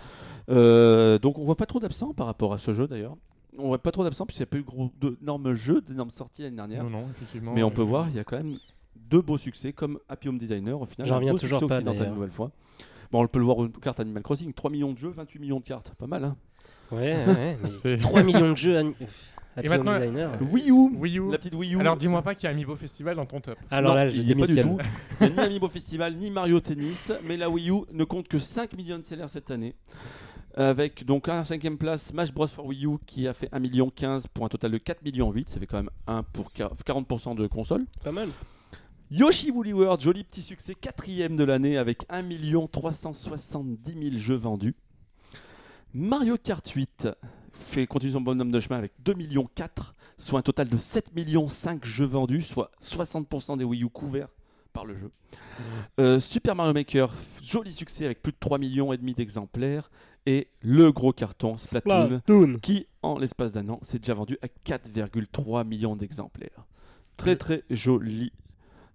Euh, donc on voit pas trop d'absents par rapport à ce jeu d'ailleurs. On voit pas trop d'absents puisqu'il n'y a pas eu gros- d'énormes jeux, d'énormes sorties l'année dernière. Non non effectivement. Mais on euh, peut voir, il y a quand même deux beaux succès comme Happy Home Designer au final. J'en reviens toujours pas, une nouvelle fois. Bon, on peut le voir aux cartes Animal Crossing, 3 millions de jeux, 28 millions de cartes, pas mal hein. Ouais, ouais, mais C'est- 3 millions de jeux à, à Et maintenant- Designer. Wii U, Wii U. la petite Wii U. Alors dis-moi pas qu'il y a Amiibo Festival dans ton top. Alors Non, là, je il n'y pas du tout. Il n'y a ni Amiibo Festival, ni Mario Tennis, mais la Wii U ne compte que 5 millions de sellers cette année. Avec donc à la cinquième place Smash Bros for Wii U qui a fait 1 million 15 pour un total de 4 millions 8, ça fait quand même 1 pour quar- 40% de consoles. Pas mal. Yoshi Woolly World, joli petit succès, quatrième de l'année avec 1 370 000 jeux vendus. Mario Kart 8 fait continue son bonhomme de chemin avec 2 millions 4, soit un total de 7 millions 5 jeux vendus, soit 60% des Wii U couverts par le jeu. Euh, Super Mario Maker, joli succès avec plus de 3 millions et demi d'exemplaires. Et le gros carton Splatoon, Splatoon. qui en l'espace d'un an s'est déjà vendu à 4,3 millions d'exemplaires. Très très joli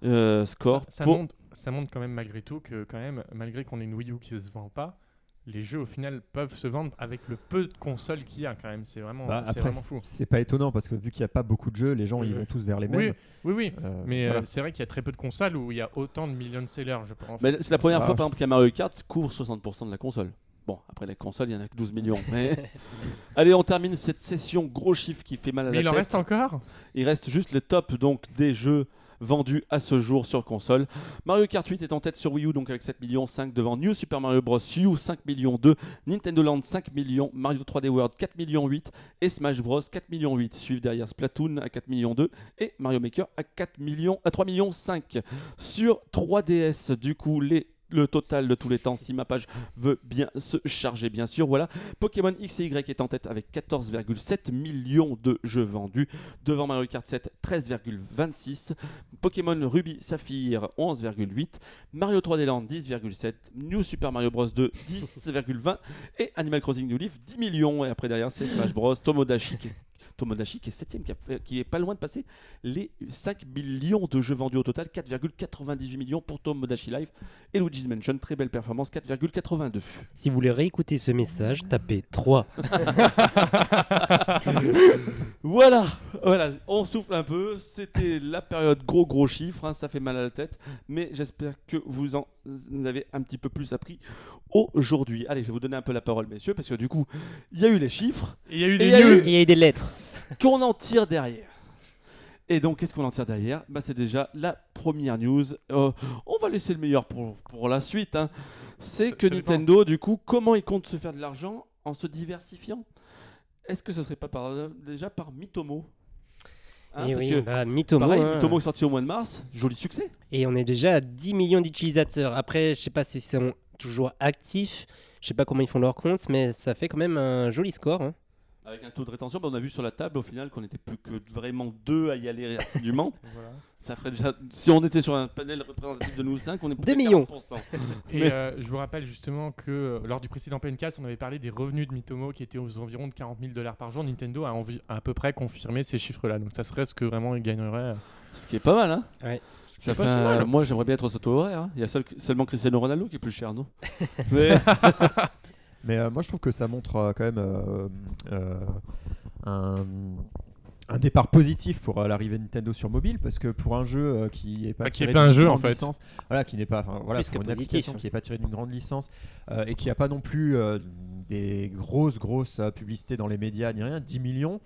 euh, score Ça, ça pour montre, ça montre quand même malgré tout que quand même malgré qu'on ait une Wii U qui ne se vend pas, les jeux au final peuvent se vendre avec le peu de consoles qu'il y a quand même. C'est vraiment, Bah, c'est après, vraiment fou. c'est pas étonnant parce que vu qu'il n'y a pas beaucoup de jeux, les gens ils vont tous vers les Oui, mêmes. oui, oui. Euh, Mais euh, c'est vrai qu'il y a très peu de consoles où il y a autant de millions de sellers, je pense. Mais c'est la première Ah, fois je- par exemple qu'un Mario Kart couvre 60% de la console. Bon, après les consoles, il y en a que 12 millions. Mais... Allez, on termine cette session gros chiffre qui fait mal à Mais la il en tête. reste encore? Il reste juste le top donc des jeux vendus à ce jour sur console. Mario Kart 8 est en tête sur Wii U donc avec 7 millions 5 devant New Super Mario Bros. U 5 millions 2, Nintendo Land 5 millions, Mario 3D World 4 millions 8 et Smash Bros. 4 millions 8 suivent derrière Splatoon à 4 millions 2 et Mario Maker à 4 millions à 3 millions 5 sur 3DS du coup les le total de tous les temps si ma page veut bien se charger bien sûr. Voilà Pokémon X et Y est en tête avec 14,7 millions de jeux vendus. Devant Mario Kart 7 13,26 Pokémon Ruby Saphir 11,8 Mario 3D Land 10,7 New Super Mario Bros 2 10,20 et Animal Crossing New Leaf 10 millions. Et après derrière c'est Smash Bros. Tomodachi Tomodachi qui est 7 qui, a- qui est pas loin de passer les 5 millions de jeux vendus au total 4,98 millions pour Tomodachi Live et Luigi's Mansion très belle performance 4,82 Si vous voulez réécouter ce message, tapez 3. Voilà, voilà, on souffle un peu. C'était la période gros gros chiffres, hein, ça fait mal à la tête, mais j'espère que vous en avez un petit peu plus appris aujourd'hui. Allez, je vais vous donner un peu la parole, messieurs, parce que du coup, il y a eu les chiffres il y a eu Et des y il y a eu des lettres. Qu'on en tire derrière. Et donc, qu'est-ce qu'on en tire derrière? Bah, C'est déjà la première news. Euh, on va laisser le meilleur pour, pour la suite. hein. C'est que. Nintendo, du coup, comment il compte se faire de l'argent en se diversifiant? Est-ce que ce serait pas par- déjà par Mitomo? Hein, et parce oui, que bah, Mitomo, Pareil, hein. Mitomo est sorti au mois de mars, joli succès. Et on est déjà à 10 millions d'utilisateurs. Après, je sais pas si c'est toujours actifs. Je sais pas comment ils font leur compte, mais ça fait quand même un joli score. hein. Avec un taux de rétention, bah, on a vu sur la table au final qu'on était plus que vraiment deux à y aller assidûment. Voilà. Ça ferait déjà. Si on était sur un panel représentatif de nous cinq, on est Deux millions. 40%. Et Mais- euh, je vous rappelle justement que euh, lors du précédent PNcast, on avait parlé des revenus de Mitomo qui étaient aux environs de 40 000 dollars par jour. Nintendo a à peu près confirmé ces chiffres-là. Donc ça serait ce que vraiment il gagnerait. euh, Ce qui est pas mal, hein Ouais. Ça pas fait si un- mal. Moi, j'aimerais bien être au saut horaire. hein. Il y a seul- seulement Cristiano Ronaldo qui est plus cher, non? Mais Mais euh, moi, je trouve que ça montre euh, quand même euh, euh, un, un départ positif pour euh, l'arrivée de Nintendo sur mobile, parce que pour un jeu euh, qui n'est pas Bah, tiré pas un d'une jeu, grande en fait. licence, voilà, qui n'est pas, enfin, voilà, pour une positif. application qui n'est pas tirée d'une grande licence euh, et qui n'a pas non plus euh, des grosses grosses publicités dans les médias ni rien, 10 millions.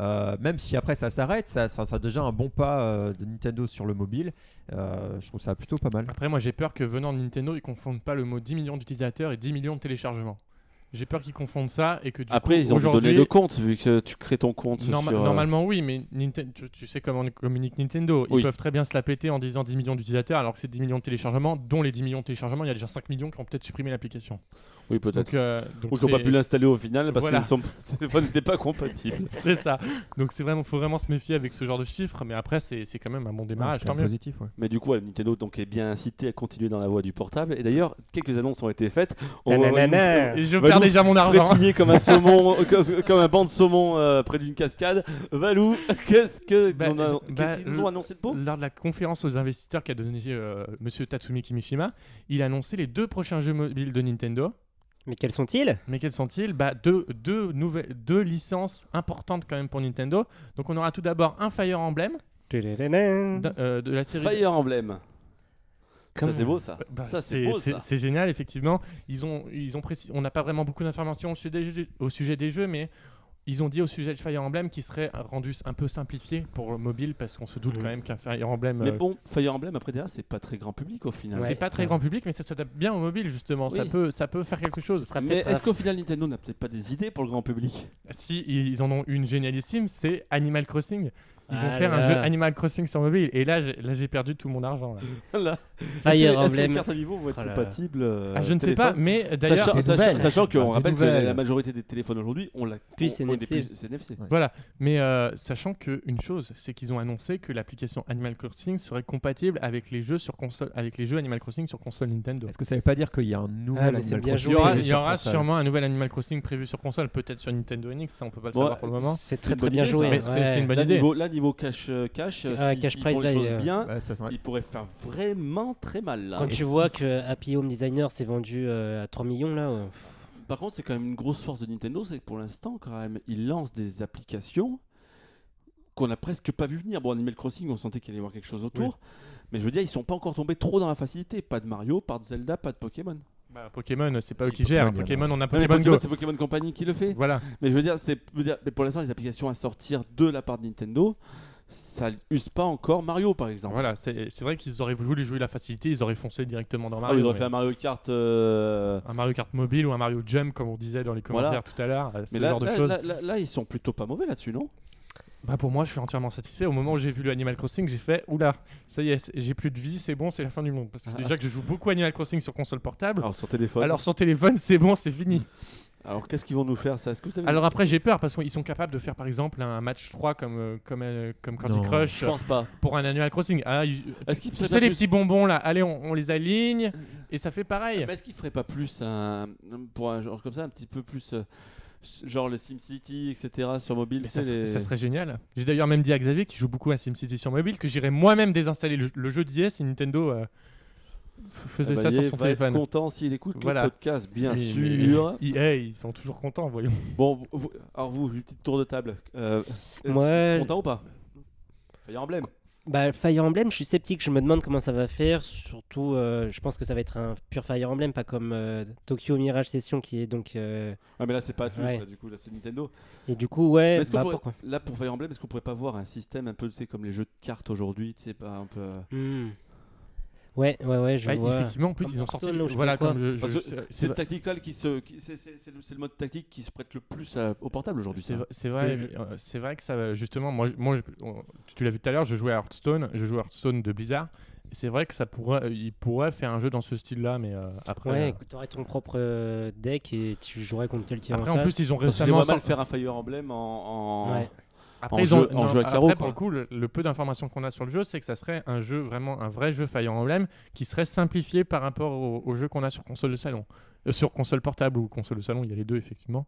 euh, même si après ça s'arrête, ça, ça, ça a déjà un bon pas euh, de Nintendo sur le mobile. Euh, je trouve ça plutôt pas mal. Après, moi j'ai peur que venant de Nintendo, ils confondent pas le mot 10 millions d'utilisateurs et 10 millions de téléchargements. J'ai peur qu'ils confondent ça et que du Après, coup, ils ont dû donner de compte vu que tu crées ton compte. Norma- sur, euh, Normalement, oui, mais Ninten- tu, tu sais comment on communique Nintendo. Ils Oui. peuvent très bien se la péter en disant 10 millions d'utilisateurs alors que c'est 10 millions de téléchargements, dont les 10 millions de téléchargements, il y a déjà 5 millions qui ont peut-être supprimé l'application. Oui, peut-être. Euh, Ou qui n'ont pas pu l'installer au final parce Voilà. que son téléphone n'était pas compatible. c'est ça. Donc c'est vraiment, faut vraiment se méfier avec ce genre de chiffres, mais après c'est c'est quand même un bon démarrage. tant mieux. positif. ouais. Mais du coup, Nintendo donc, est bien incité à continuer dans la voie du portable. Et d'ailleurs, quelques annonces ont été faites. On déjà mon argent. frétiller comme un saumon, comme- un banc de saumon euh, près d'une cascade. Valou, qu'est-ce que Bah, on a- bah, qu'est-ce qu'ils nous ont annoncé de beau? Lors de la conférence aux investisseurs qu'a donné euh, Monsieur Tatsumi Kimishima, il a annoncé les deux prochains jeux mobiles de Nintendo. Mais quels sont-ils? Mais quels sont-ils? Bah, deux, deux, nouvelles, deux licences importantes quand même pour Nintendo. Donc on aura tout d'abord un Fire Emblem euh, de la série. Fire Emblem. Comme- Ça c'est beau ça. Bah, ça c'est beau ça. c'est génial effectivement. Ils ont, ils ont précis- On n'a pas vraiment beaucoup d'informations au, sujet des jeux- au sujet des jeux, mais ils ont dit au sujet de Fire Emblem qu'il serait rendu un peu simplifié pour le mobile parce qu'on se doute quand même qu'un Fire Emblem. Mais euh, bon, Fire Emblem après derrière, c'est pas très grand public au final. Ouais. C'est pas très Ouais. grand public, mais ça s'adapte bien au mobile justement. Ça peut, ça peut faire quelque chose. Mais est-ce qu'au final Nintendo n'a peut-être pas des idées pour le grand public? Si ils en ont une génialissime, c'est Animal Crossing. Ils vont Ah faire un jeu Animal Crossing sur mobile. Et là, j'ai- là, j'ai perdu tout mon argent. là. Là. Fire Est-ce que- Est-ce que les Emblem. cartes Amiibo vont être Oh compatibles euh, Ah, je ne sais pas, mais d'ailleurs, Sachant, qu'on Ah, rappelle que la majorité des téléphones aujourd'hui, on l'a Plus on- on est NFC. plus- c'est NFC. Voilà, mais euh, sachant qu'une chose, c'est qu'ils ont annoncé que l'application Animal Crossing serait compatible avec les jeux sur console, avec les jeux Animal Crossing sur console Nintendo. Est-ce que ça veut pas dire qu'il y a un nouvel Ah, Animal Crossing Il y aura, il y sûrement un nouvel Animal Crossing prévu sur console, peut-être sur Nintendo NX, ça on peut pas le savoir pour le moment. C'est très très bien joué. c'est- une bonne idée. Niveau, cash, euh, cash, euh, Ah, si- cash s'ils prize, font là, les il choses est- bien, Ouais, ça, ils pourraient faire vraiment très mal. Là. Quand Et tu vois que Happy Home Designer s'est vendu euh, à 3 millions là. Par contre, c'est quand même une grosse force de Nintendo, c'est que pour l'instant, quand même, ils lancent des applications qu'on a presque pas vu venir. Bon, Animal Crossing, on sentait qu'il allait y avoir quelque chose autour. Mais je veux dire, ils sont pas encore tombés trop dans la facilité. Pas de Mario, pas de Zelda, pas de Pokémon. Bah, Pokémon, c'est pas eux qui gèrent. Pokémon, on a Pokémon Pokémon, Go. c'est Pokémon Company qui le fait. Voilà. Mais je veux dire, c'est, mais pour l'instant, les applications à sortir de la part de Nintendo, ça use pas encore Mario, par exemple. Voilà, c'est vrai qu'ils auraient voulu jouer la facilité, ils auraient foncé directement dans Ah, Mario. ils auraient mais fait un Mario Kart. euh, un Mario Kart mobile ou un Mario Jump, comme on disait dans les Voilà. commentaires tout à l'heure, euh, ce Mais là, genre de là, choses. là, là- là, ils sont plutôt pas mauvais là-dessus, non? Bah pour moi, je suis entièrement satisfait. Au moment où j'ai vu le Animal Crossing, j'ai fait oula, ça y est, j'ai plus de vie, c'est bon, c'est la fin du monde. Parce que Ah. déjà que je joue beaucoup à Animal Crossing sur console portable. Alors sur téléphone. Alors sur téléphone, c'est bon, c'est fini. Alors qu'est-ce qu'ils vont nous faire ça? Est-ce que vous avez Alors après, j'ai peur parce qu'ils sont capables de faire par exemple un match 3 comme, euh, comme, euh, comme Candy Non. Crush Je pense pas. pour un Animal Crossing. Ah, ils- Est-ce qu'ils tu feraient sais, pas les plus- petits bonbons là, allez, on, on les aligne et ça fait pareil. Mais est-ce qu'il ferait pas plus un pour un genre comme ça un petit peu plus euh, genre le SimCity etc sur mobile Mais ça, les- serait génial. J'ai d'ailleurs même dit à Xavier qui joue beaucoup à SimCity sur mobile que j'irais moi-même désinstaller le, le jeu d'IS si Nintendo euh, f- faisait Ah bah, ça sur son va être téléphone. content s'il écoute Voilà. le podcast bien sûr. EA, ils sont toujours contents, voyons. Bon vous- alors vous une petite tour de table. Euh, est-ce que Moi- vous êtes content ou pas? Fire Emblem. Bah, Fire Emblem, je suis sceptique, je me demande comment ça va faire. Surtout, euh, je pense que ça va être un pur Fire Emblem, pas comme euh, Tokyo Mirage Session qui est donc. euh, Ah mais là c'est pas Atlus Ouais. là, du coup là c'est Nintendo. Et du coup, ouais, bah, pourrait- pourquoi là pour Fire Emblem est-ce qu'on pourrait pas voir un système un peu tu sais comme les jeux de cartes aujourd'hui tu sais pas un peu euh, Hmm. Ouais, ouais, ouais, je Ouais, vois. effectivement, en plus, Comme ils ont sorti. Sais Voilà, comme je. je- c'est- le tactical qui se qui- c'est c'est- c'est le, c'est le mode tactique qui se prête le plus à- au portable aujourd'hui. C'est vrai, euh, c'est vrai que ça, va- justement, moi, moi on- tu l'as vu tout à l'heure, je jouais à Hearthstone, je joue à Hearthstone de Blizzard. c'est vrai que ça pourrait, il pourrait faire un jeu dans ce style-là, mais euh, après. Ouais, euh, tu aurais ton propre euh, deck et tu jouerais contre quelqu'un après en en face. plus, ils ont récemment. vois mal faire un Fire Emblem en. en- Ouais. Après, en ils jeu- ont- en non, jeu à après, carreau, pour le coup, le, le peu d'informations qu'on a sur le jeu, c'est que ça serait un jeu vraiment un vrai jeu Fire Emblem qui serait simplifié par rapport au, au jeu qu'on a sur console de salon, Euh, sur console portable ou console de salon. Il y a les deux effectivement.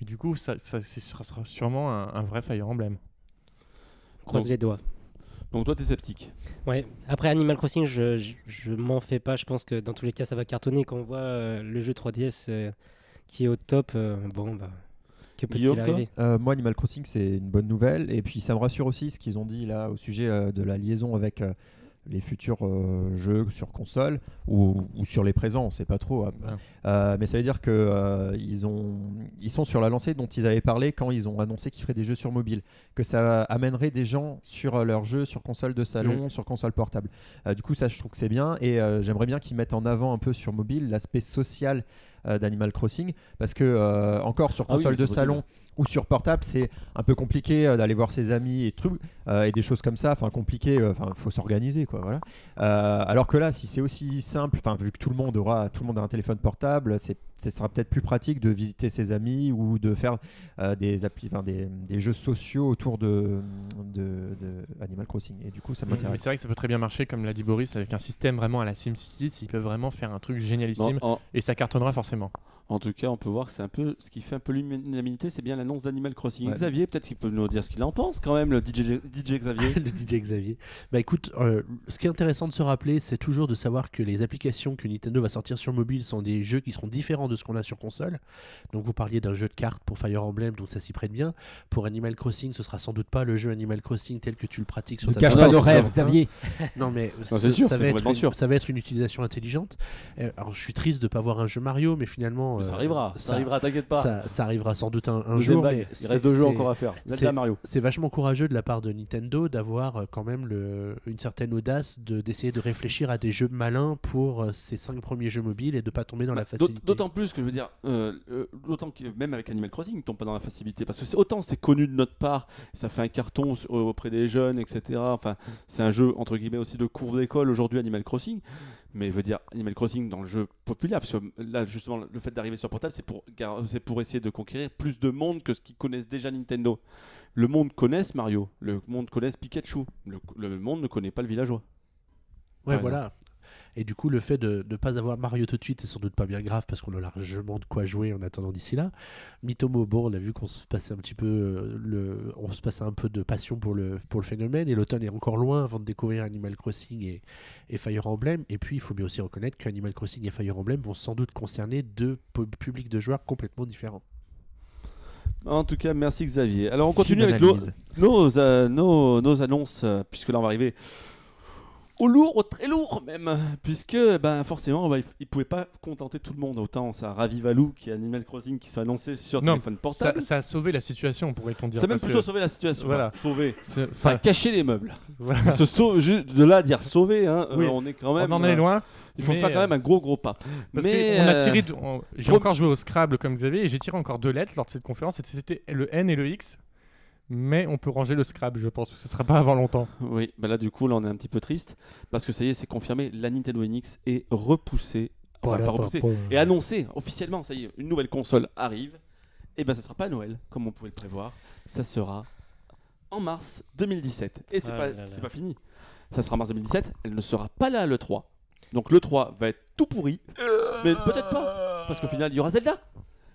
Mais du coup, ça, ça, c'est- ça sera sûrement un, un vrai Fire Emblem. Croise les doigts. Donc toi, t'es sceptique. Ouais. Après Animal Crossing, je, je, je m'en fais pas. Je pense que dans tous les cas, ça va cartonner. Quand on voit euh, le jeu 3DS euh, qui est au top, euh, bon, bah, que peut-il Guillaume, toi arriver Euh, moi, Animal Crossing, c'est une bonne nouvelle. Et puis, ça me rassure aussi ce qu'ils ont dit là au sujet euh, de la liaison avec euh, les futurs euh, jeux sur console ou, ou sur les présents, on sait pas trop. hein. Ouais. Euh, mais ça veut dire que euh, ils, ont, ils sont sur la lancée dont ils avaient parlé quand ils ont annoncé qu'ils feraient des jeux sur mobile, que ça amènerait des gens sur euh, leurs jeux sur console de salon, sur console portable. Euh, du coup, ça, je trouve que c'est bien et euh, j'aimerais bien qu'ils mettent en avant un peu sur mobile l'aspect social euh, d'Animal Crossing parce que euh, encore sur Ah oui, console de salon ou sur portable, c'est un peu compliqué euh, d'aller voir ses amis et trucs euh, et des choses comme ça. Enfin, compliqué. euh, Enfin, faut s'organiser, quoi. Voilà. Euh, alors que là, si c'est aussi simple, enfin, vu que tout le monde aura, tout le monde a un téléphone portable, c'est, ce sera peut-être plus pratique de visiter ses amis ou de faire euh, des, appli- enfin, des, des jeux sociaux autour de, de, de Animal Crossing. Et du coup, ça Mais m'intéresse. c'est vrai que ça peut très bien marcher, comme l'a dit Boris, avec un système vraiment à la SimCity. Ils peuvent vraiment faire un truc génialissime en- et ça cartonnera forcément. En tout cas, on peut voir que c'est un peu ce qui fait un peu l'unanimité, c'est bien l'annonce d'Animal Crossing. Ouais. Xavier, peut-être qu'il peut nous dire ce qu'il en pense quand même, le DJ, DJ Xavier. le DJ Xavier. Bah écoute, euh, ce qui est intéressant de se rappeler, c'est toujours de savoir que les applications que Nintendo va sortir sur mobile sont des jeux qui seront différents de ce qu'on a sur console. Donc vous parliez d'un jeu de cartes pour Fire Emblem, donc ça s'y prête bien. Pour Animal Crossing, ce sera sans doute pas le jeu Animal Crossing tel que tu le pratiques sur Ne ta cache non, pas non, nos rêves. Xavier. Non mais c'est ça- sûr, ça, c'est va être une, sûr. ça va être une utilisation intelligente. Euh, alors je suis triste de pas voir un jeu Mario, mais finalement Mais euh, ça arrivera, ça, arrivera, t'inquiète pas. Ça, ça arrivera sans doute un, jour. mais Il reste deux jeux c'est- encore à faire. c'est- Zelda Mario. c'est vachement courageux de la part de Nintendo d'avoir euh, quand même le, une certaine audace de- d'essayer de réfléchir à des jeux malins pour euh, ces cinq premiers jeux mobiles et de pas tomber dans la Bah, facilité. D'autant plus que je veux dire, euh, d'autant que même avec Animal Crossing, ils tombent pas dans la facilité parce que autant c'est connu de notre part, ça fait un carton auprès des jeunes, etc. Enfin, c'est un jeu entre guillemets aussi de cours d'école aujourd'hui Animal Crossing. Mais je veux dire, Animal Crossing dans le jeu populaire, parce que là justement le fait d'arriver sur portable, c'est pour, c'est pour essayer de conquérir plus de monde que ce qu'ils connaissent déjà Nintendo. Le monde connaisse Mario, le monde connaisse Pikachu, le, le monde ne connaît pas le villageois. Ouais, voilà. Et du coup, le fait de ne pas avoir Mario tout de suite, c'est sans doute pas bien grave parce qu'on a largement de quoi jouer en attendant d'ici là. Mitomo, bon, on a vu qu'on se passait un petit peu euh, le, on se passait un peu de passion pour le, pour le phénomène et l'automne est encore loin avant de découvrir Animal Crossing et, et Fire Emblem. Et puis, il faut bien aussi reconnaître qu'Animal Crossing et Fire Emblem vont sans doute concerner deux pu- publics de joueurs complètement différents. En tout cas, merci Xavier. Alors on continue avec nos, euh, nos, nos annonces, euh, puisque là on va arriver au lourd, au très lourd même, puisque ben, forcément bah, il ne pouvait pas contenter tout le monde. Autant ça ravive Valou qui est Animal Crossing qui sont annoncés sur Non, téléphone Ça, portable. ça a sauvé la situation, pourrait-on dire. Ça a même plutôt que- sauvé la situation. Voilà. Enfin, sauvé. Ça a caché les meubles. voilà. Se de là à dire sauver, hein, Oui. euh, on est quand même. on en est euh, loin. Il faut faire quand euh, même un gros gros pas. Parce Mais, qu'on a tiré. de- on- J'ai encore joué au Scrabble comme Xavier et j'ai tiré encore deux lettres lors de cette conférence. C'était le N et le X. Mais on peut ranger le Scrabble, je pense. que Ce sera pas avant longtemps. Oui, bah là du coup là on est un petit peu triste parce que ça y est, c'est confirmé, la Nintendo NX est repoussée, enfin pas repoussée, et annoncée officiellement. Ça y est, une nouvelle console arrive. Et ben ça sera pas à Noël comme on pouvait le prévoir, ça sera en mars 2017. Et c'est Ah pas là là. c'est pas fini. Ça sera en mars 2017. Elle ne sera pas là le 3. Donc le 3 va être tout pourri, mais peut-être pas parce qu'au final il y aura Zelda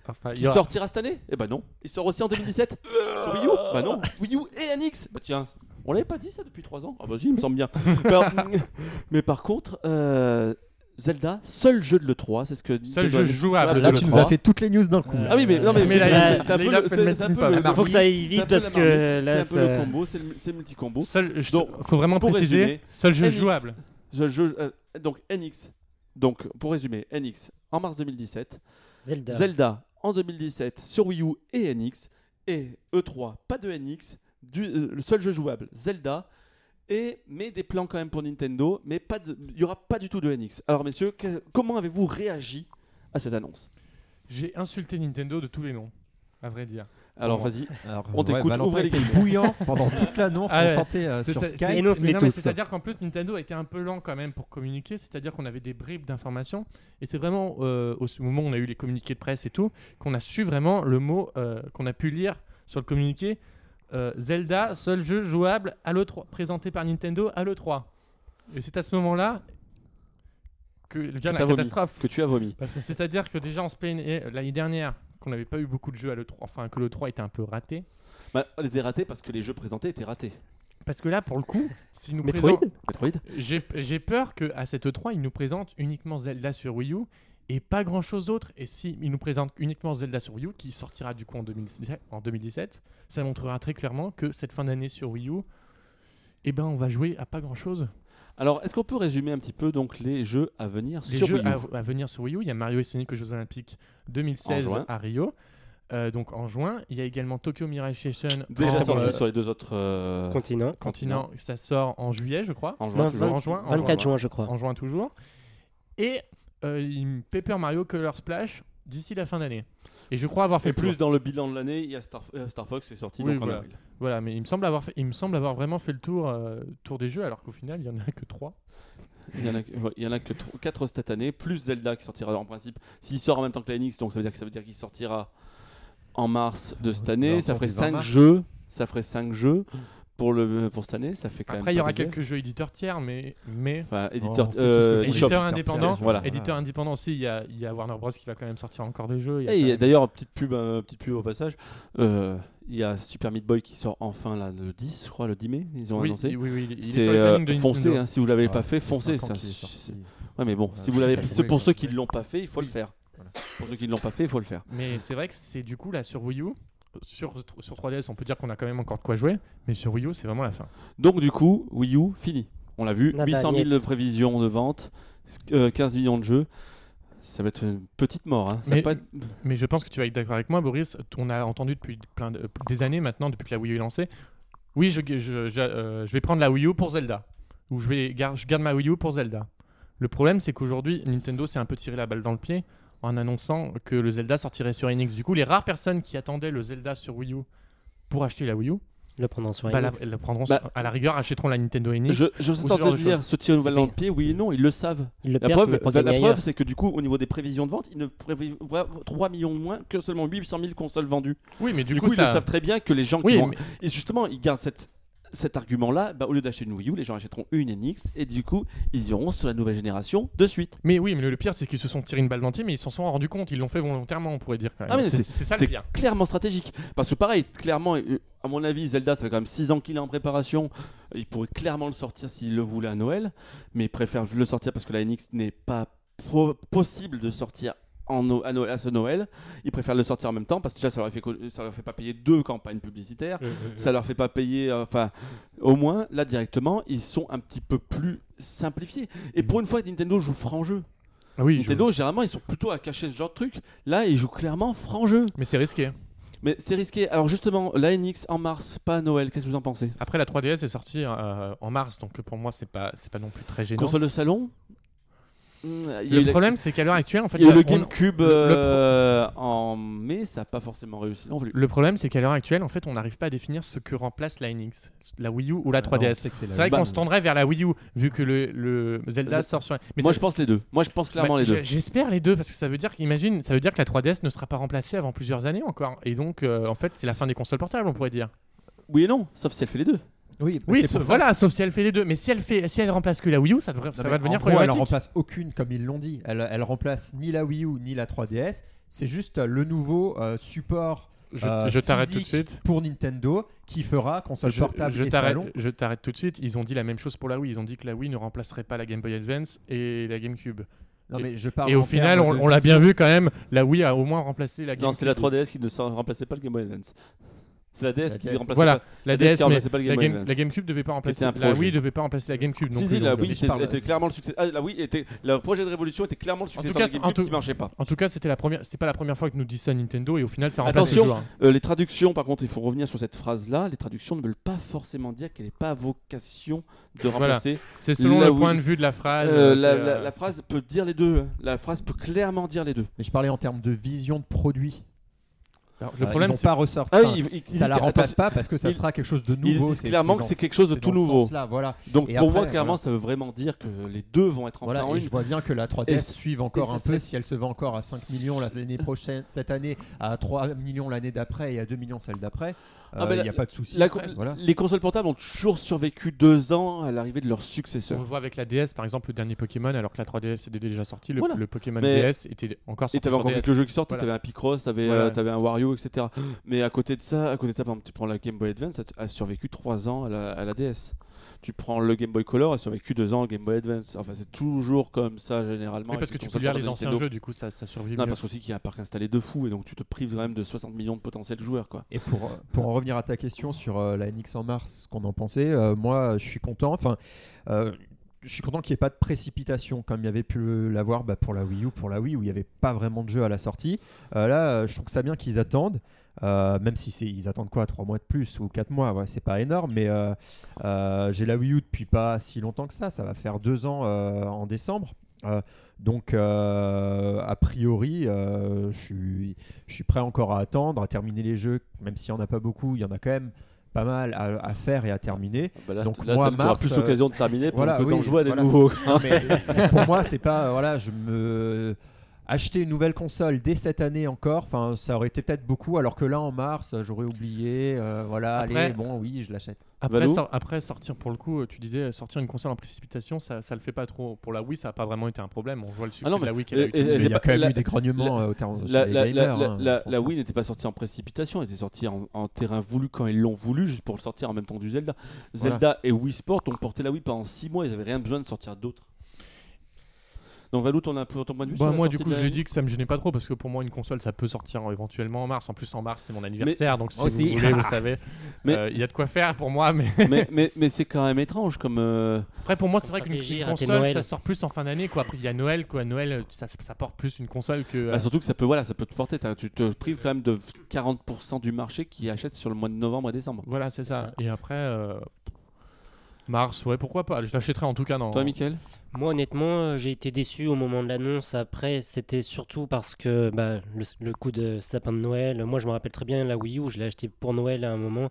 Enfin, il qui y aura- sortira cette année. Et bah non, il sort aussi en 2017 sur Wii U. Bah non, Wii U et NX. Bah tiens, on l'avait pas dit ça depuis 3 ans. Ah bah si, il me semble bien. Mais par contre, euh, Zelda, seul jeu de l'E3, c'est ce que Seul Nintendo jeu jouable Là, de tu l'E3. nous as fait toutes les news d'un coup. Euh, Ah oui, mais non, mais, Mais là, mais il- c'est- un il peu a le- fait c'est- le c'est un melting peu le-. Faut que ça aille c'est vite parce que marmite, là, c'est un peu le combo, c'est le, c'est le multi-combo. Seul, je- Donc, faut vraiment pour préciser, résumer, seul jeu NX. jouable. Je- je- euh, donc NX, donc pour résumer, NX en mars 2017, Zelda. Zelda en 2017 sur Wii U et NX, et E3, pas de NX, euh, le seul jeu jouable, Zelda, et, mais des plans quand même pour Nintendo, mais il n'y aura pas du tout de NX. Alors messieurs, comment avez-vous réagi à cette annonce? J'ai insulté Nintendo de tous les noms, à vrai dire. Alors vas-y. On t'écoute, Valentin les était bouillant pendant toute l'annonce. Ah on ouais. sentait euh, sur Skype. C'est-à-dire qu'en plus, Nintendo était un peu lent quand même pour communiquer, c'est-à-dire qu'on avait des bribes d'informations. Et c'est vraiment euh, au moment où on a eu les communiqués de presse et tout, qu'on a su vraiment le mot euh, qu'on a pu lire sur le communiqué euh, Zelda, seul jeu jouable à l'E3, présenté par Nintendo à l'E3. Et c'est à ce moment-là que vient Que la t'as vomi. catastrophe. Que tu as vomi. C'est-à-dire que déjà on se plaignait euh, l'année dernière qu'on n'avait pas eu beaucoup de jeux à l'E3, enfin que l'E3 était un peu raté. Bah, elle était ratée parce que les jeux présentés étaient ratés. Parce que là, pour le coup, s'ils nous Metroid présentent- Metroid J'ai j'ai peur qu'à cette E3, ils nous présentent uniquement Zelda sur Wii U et pas grand chose d'autre. Et si ils nous présentent uniquement Zelda sur Wii U, qui sortira du coup en 2017, en 2017 ça montrera très clairement que cette fin d'année sur Wii U, eh ben, on va jouer à pas grand chose. Alors, est-ce qu'on peut résumer un petit peu donc les jeux à venir Les sur jeux Wii U à, à venir sur Wii U, il y a Mario et Sonic aux Jeux Olympiques 2016 En juin. à Rio. euh, donc en juin, il y a également Tokyo Mirage Session Déjà en, sorti euh, sur les deux autres euh, Continent. continent. Ça sort en juillet, je crois. en juin Non, toujours. en juin, en 24 juin. juin, je crois. en juin toujours. Et euh, Paper Mario Color Splash d'ici la fin d'année. Et je crois avoir fait Et plus tour. dans le bilan de l'année, il y a Star, euh, Star Fox qui est sorti Oui, donc en voilà. avril. Voilà, mais il me semble avoir, fait- il me semble avoir vraiment fait le tour, euh, tour des jeux, alors qu'au final, il y en a que 3. Il y en a, il y en a que 4 cette année, plus Zelda qui sortira en principe. S'il sort en même temps que la NX, donc ça veut dire que ça veut dire qu'il sortira en mars de cette année. Ça ferait alentours du 20 5 mars. jeux. Ça ferait 5 jeux pour, le, pour cette année. Ça fait quand Après, même il y aura quelques jeux éditeurs tiers, mais, mais Enfin, on éditeur, sait tous euh, que les eShop. éditeur tiers, indépendant, tiers, voilà. éditeur indépendant aussi, il y a, il y a Warner Bros qui va quand même sortir encore des jeux. il y a Et même- d'ailleurs, petite pub, euh, petite pub au passage. euh, il y a Super Meat Boy qui sort enfin là, le 10, je crois, le 10 mai. Ils ont oui, annoncé. oui, oui, C'est euh, hein, si vous l'avez Ah, pas fait, ça fait foncez. ça-. Ouais, mais bon, Ouais, si vous l'avez, pour quoi. ceux qui l'ont pas fait, il faut Oui. le faire. Voilà. Pour ceux qui l'ont pas fait, il faut le faire. Mais c'est vrai que c'est du coup là sur Wii U, sur, sur 3DS, on peut dire qu'on a quand même encore de quoi jouer, mais sur Wii U, c'est vraiment la fin. Donc du coup, Wii U fini. On l'a vu, Nada, 800 000 niet. de prévisions de vente, euh, 15 millions de jeux. Ça va être une petite mort. hein. Ça Mais- pas être- Mais je pense que tu vas être d'accord avec moi, Boris. On a entendu depuis plein de- des années maintenant, depuis que la Wii U est lancée. Oui, je, je, je- euh, je vais prendre la Wii U pour Zelda. Ou je, vais gar- je garde ma Wii U pour Zelda. Le problème, c'est qu'aujourd'hui, Nintendo s'est un peu tiré la balle dans le pied en annonçant que le Zelda sortirait sur NX. Du coup, les rares personnes qui attendaient le Zelda sur Wii U pour acheter la Wii U, Le prendant sur bah, la, prendront Bah, sur- à la rigueur, achèteront la Nintendo NX. Je, je suis genre de dire se tirer une balle dans le pied. Oui et non, ils le savent. Ils le La perdent, preuve, la, preuve, c'est que du coup, au niveau des prévisions de vente, ils ne prévoient 3 millions de moins que seulement 800 000 consoles vendues. Oui, mais du, Du, coup, coup, ils le savent très bien que les gens qui Oui, vont mais- Et justement, ils gardent cette, cet argument-là. Bah, au lieu d'acheter une Wii U, les gens achèteront une NX et du coup, ils iront sur la nouvelle génération de suite. Mais oui, mais le pire, c'est qu'ils se sont tirés une balle dans le pied, mais ils s'en sont rendus compte. Ils l'ont fait volontairement, on pourrait dire quand même. Ah, mais c'est ça le C'est pire. clairement stratégique. Parce que pareil, clairement, euh, à mon avis, Zelda, ça fait quand même 6 ans qu'il est en préparation. Il pourrait clairement le sortir s'il le voulait à Noël. Mais il préfère le sortir parce que la NX n'est pas possible de sortir en à, Noël- à ce Noël. Ils préfèrent le sortir en même temps parce que déjà, ça leur fait, co- ça leur fait pas payer deux campagnes publicitaires. ça leur fait pas payer euh, enfin au moins là directement ils sont un petit peu plus simplifiés. Et pour une fois Nintendo joue franc jeu Ah oui, Nintendo généralement ils sont plutôt à cacher ce genre de truc. Là ils jouent clairement franc jeu mais c'est risqué. mais c'est risqué. Alors justement la NX en mars pas à Noël. Qu'est-ce que vous en pensez? Après, la 3DS est sortie euh, en mars, donc pour moi, c'est pas, c'est pas non plus très gênant. console de salon Hmm, il y a eu Le la- problème, c'est qu'à l'heure actuelle, en fait, il y a eu là, le on- GameCube euh, en mai ça n'a pas forcément réussi non plus Le problème, c'est qu'à l'heure actuelle, en fait, on n'arrive pas à définir ce que remplace la NX, la Wii U ou la Ah, on 3DS. sait que c'est vrai qu'on se tendrait vers la Wii U, vu que le, le Zelda Ze- sort sur. Mais moi ça- je pense les deux moi je pense clairement bah, les deux J'espère les deux, parce que ça veut dire qu'imagine, ça veut dire que la 3DS ne sera pas remplacée avant plusieurs années encore. Et donc, euh, en fait, c'est la fin des consoles portables, on pourrait dire. oui et non sauf si elle fait les deux Oui, Oui, voilà, sauf si elle fait les deux. Mais si elle fait, si elle remplace que la Wii U, ça, devrait, Non, ça va devenir en gros, elle problématique. remplace aucune, comme ils l'ont dit. Elle, elle remplace ni la Wii U ni la 3DS. C'est juste euh, le nouveau euh, support Je, euh, je t'arrête tout de physique suite. pour Nintendo qui fera console Je, portable je et t'arrête, salon. je t'arrête tout de suite. Ils ont dit la même chose pour la Wii. Ils ont dit que la Wii ne remplacerait pas la Game Boy Advance et la GameCube. Non, mais je parle Et au final, on, on l'a bien vu quand même. La Wii a au moins remplacé la GameCube. non c'est la 3DS qui ne remplaçait pas le Game Boy Advance c'est la DS La qui DS. remplaçait Voilà, pas la la DS DS, qui mais remplaçait pas le la, Game Game, la GameCube devait pas remplacer. La. Wii devait pas remplacer la GameCube. non Si, plus, si, la donc, Wii était, parle- était clairement le succès. Ah, la Wii était. Le projet de révolution était clairement le succès tout de cas, la en GameCube tout- qui marchait pas. En tout cas, c'était la première. C'est pas la première fois que nous dit ça Nintendo et au final, ça remplace Attention. toujours, hein. Euh, les traductions, par contre, il faut revenir sur cette phrase-là. Les traductions ne veulent pas forcément dire qu'elle n'est pas à vocation de Voilà. remplacer. C'est selon La le Wii. point de vue de la phrase. Euh, euh, la, la- euh, la phrase peut dire les deux. La phrase peut clairement dire les deux. Mais je parlais en termes de vision de produit. Alors, Euh, le problème, ils c'est pas ressortir. Ah oui, ils- ils ça la remplace pas parce que ça ils- sera quelque chose de ils nouveau. c'est- clairement que c'est quelque chose de tout nouveau. sens-là, voilà. Donc Et pour après, moi, clairement, voilà. ça veut vraiment dire que les deux vont être enfin Voilà, en et une. je vois bien que la 3DS Et- suive encore un ça peu si elle se vend encore à 5 millions la- l'année prochaine, cette année, à 3 millions l'année d'après et à 2 millions celle d'après. Ah, euh, mais Il la- n'y a pas de souci. Voilà. Les consoles portables ont toujours survécu deux ans à l'arrivée de leur On successeur. le voit avec la DS, par exemple, le dernier Pokémon, alors que la 3DS était déjà sortie, le, Voilà. le Pokémon Mais- DS était encore Et sorti t'avais sur encore DS. quelques jeux qui sortaient, Voilà. t'avais un Picross, t'avais Voilà. euh, t'avais un Wario, etc. Mais à côté de ça, à côté de ça, par exemple, tu prends la Game Boy Advance, elle a survécu 3 ans à la, à la DS. Tu prends le Game Boy Color, elle a survécu 2 ans Game Boy Advance. Enfin, c'est toujours comme ça généralement. Oui, parce que tu peux lire les anciens Nintendo. jeux, du coup, ça, ça survit Non, mieux. parce qu'aussi qu'il y a un parc installé de fou et donc tu te prives quand même de 60 millions de potentiels joueurs. Quoi. Et pour, pour en revenir à ta question sur euh, la NX en mars, ce qu'on en pensait, euh, moi je suis content. Enfin, euh, je suis content qu'il n'y ait pas de précipitation comme il y avait pu l'avoir bah, pour la Wii U, pour la Wii où il n'y avait pas vraiment de jeu à la sortie. Euh, là, je trouve que ça bien qu'ils attendent. Euh, même si ils attendent quoi 3 mois de plus ou 4 mois, ouais, c'est pas énorme, mais euh, euh, j'ai la Wii U depuis pas si longtemps que ça, ça va faire 2 ans en décembre. Donc, a priori, je suis je suis prêt encore à attendre, à terminer les jeux, même s'il n'y en a pas beaucoup, il y en a quand même pas mal à, à faire et à terminer. Bah là, Donc, là, moi, mars, plus euh, l'occasion de terminer pour voilà, que oui, joues à des voilà. nouveaux. Non, mais, mais pour moi, c'est pas voilà, je me acheter une nouvelle console dès cette année encore, enfin ça aurait été peut-être beaucoup, alors que là en mars, j'aurais oublié, euh, voilà, Après- allez, bon, oui, je l'achète. Après, sortir pour le coup, tu disais sortir une console en précipitation, ça, ça le fait pas trop. Pour la Wii, ça a pas vraiment été un problème. On voit le succès non, de la Wii qu'elle a suite. il y a pas- quand même la- eu des grognements euh, au terme La, la- la- gamers. la- hein, la- la. Wii n'était pas sortie en précipitation, elle était sortie en, en terrain voulu quand ils l'ont voulu, juste pour le sortir en même temps du Zelda. Zelda et Wii Sport ont porté la Wii pendant 6 mois, ils n'avaient rien besoin de sortir d'autre. Donc Valou, ton, ton point de vue Bah, sur la moi, du coup, j'ai Wii dit que ça me gênait pas trop parce que pour moi, une console, ça peut sortir éventuellement en mars. En plus, en mars, c'est mon anniversaire, donc si Aussi. vous voulez, vous savez, euh, il y a de quoi faire pour moi. Mais mais mais, mais c'est quand même étrange comme. euh, après, pour moi, c'est vrai qu'une console, ça sort plus en fin d'année. Quoi. Après, il y a Noël, quoi. Noël, ça, ça porte plus une console que. euh, bah, surtout que ça peut, voilà, ça peut te porter. Tu te prives quand même de 40% du marché qui achète sur le mois de novembre et décembre. Voilà, c'est ça. Ça. Et après, euh, mars, ouais, pourquoi pas. Je l'achèterai en tout cas dans. Toi, Mickaël Moi, honnêtement, euh, j'ai été déçu au moment de l'annonce. Après, c'était surtout parce que bah, le, le coup de sapin de Noël. Moi, je me rappelle très bien la Wii U. Je l'ai acheté pour Noël à un moment.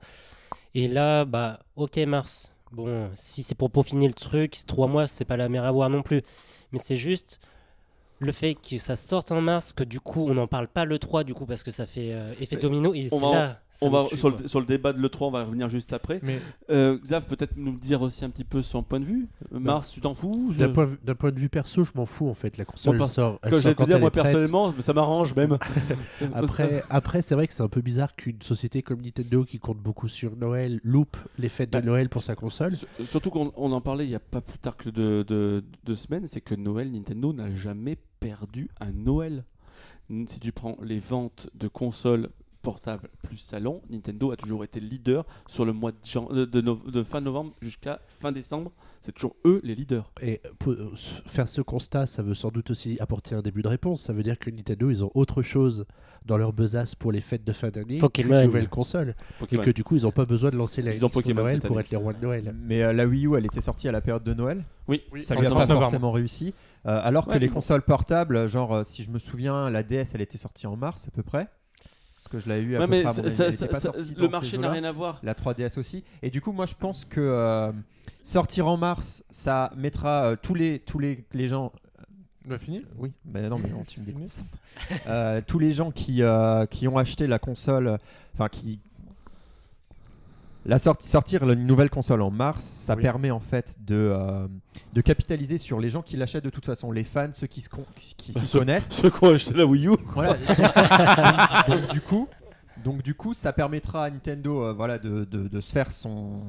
Et là, bah, ok, mars. Bon, si c'est pour peaufiner le truc, trois mois, c'est pas la mer à boire non plus. Mais c'est juste le fait que ça sorte en mars, que du coup, on n'en parle pas le 3, du coup, parce que ça fait euh, effet Mais domino. Et on va- là. ça On me va tue, sur le, sur le débat de l'E3, on va revenir juste après. Mais Euh, Xav, peut-être nous dire aussi un petit peu son point de vue. Euh, Mars, tu t'en fous Je- D'un point, d'un point de vue perso, je m'en fous en fait. La console sort. elle Comme sort j'allais te quand dire, elle moi personnellement, ça m'arrange même. Après, après c'est vrai que c'est un peu bizarre qu'une société comme Nintendo, qui compte beaucoup sur Noël, loupe les fêtes de Bah, Noël pour sa console. S- Surtout qu'on on en parlait il n'y a pas plus tard que deux de, deux semaines, c'est que Noël, Nintendo n'a jamais perdu un Noël. Si tu prends les ventes de consoles portables plus salon, Nintendo a toujours été leader sur le mois de, jan- de, de no- de fin novembre jusqu'à fin décembre. C'est toujours eux les leaders. Et pour euh, faire ce constat, ça veut sans doute aussi apporter un début de réponse. Ça veut dire que Nintendo, ils ont autre chose dans leur besace pour les fêtes de fin d'année qu'une nouvelle console. Et Pokémon. que du coup, ils n'ont pas besoin de lancer la Ils ont Pokémon Noël pour année. être les rois de Noël. Mais euh, la Wii U, elle était sortie à la période de Noël. Oui, Ça lui a pas 30 novembre. forcément réussi. Euh, alors que les consoles portables, genre euh, si je me souviens, la DS, elle était sortie en mars à peu près. Parce que je l'ai eu à Ouais, peu mais près. ça- ça- pas ça- le marché n'a rien à voir. La 3DS aussi. Et du coup, moi, je pense que euh, sortir en mars, ça mettra euh, tous les tous les, les gens. Bah, fini Oui, mais non, mais non, tu me déconcentres. Euh, tous les gens qui euh, qui ont acheté la console, enfin qui la sorti- sortir une nouvelle console en mars, ça Oui. permet en fait de, euh, de capitaliser sur les gens qui l'achètent de toute façon, les fans, ceux qui, qui, qui s'y Ceux- connaissent. Ceux qui ont acheté la Wii U, Voilà. donc, du coup, donc du coup, ça permettra à Nintendo, euh, voilà, de, de- de se faire son,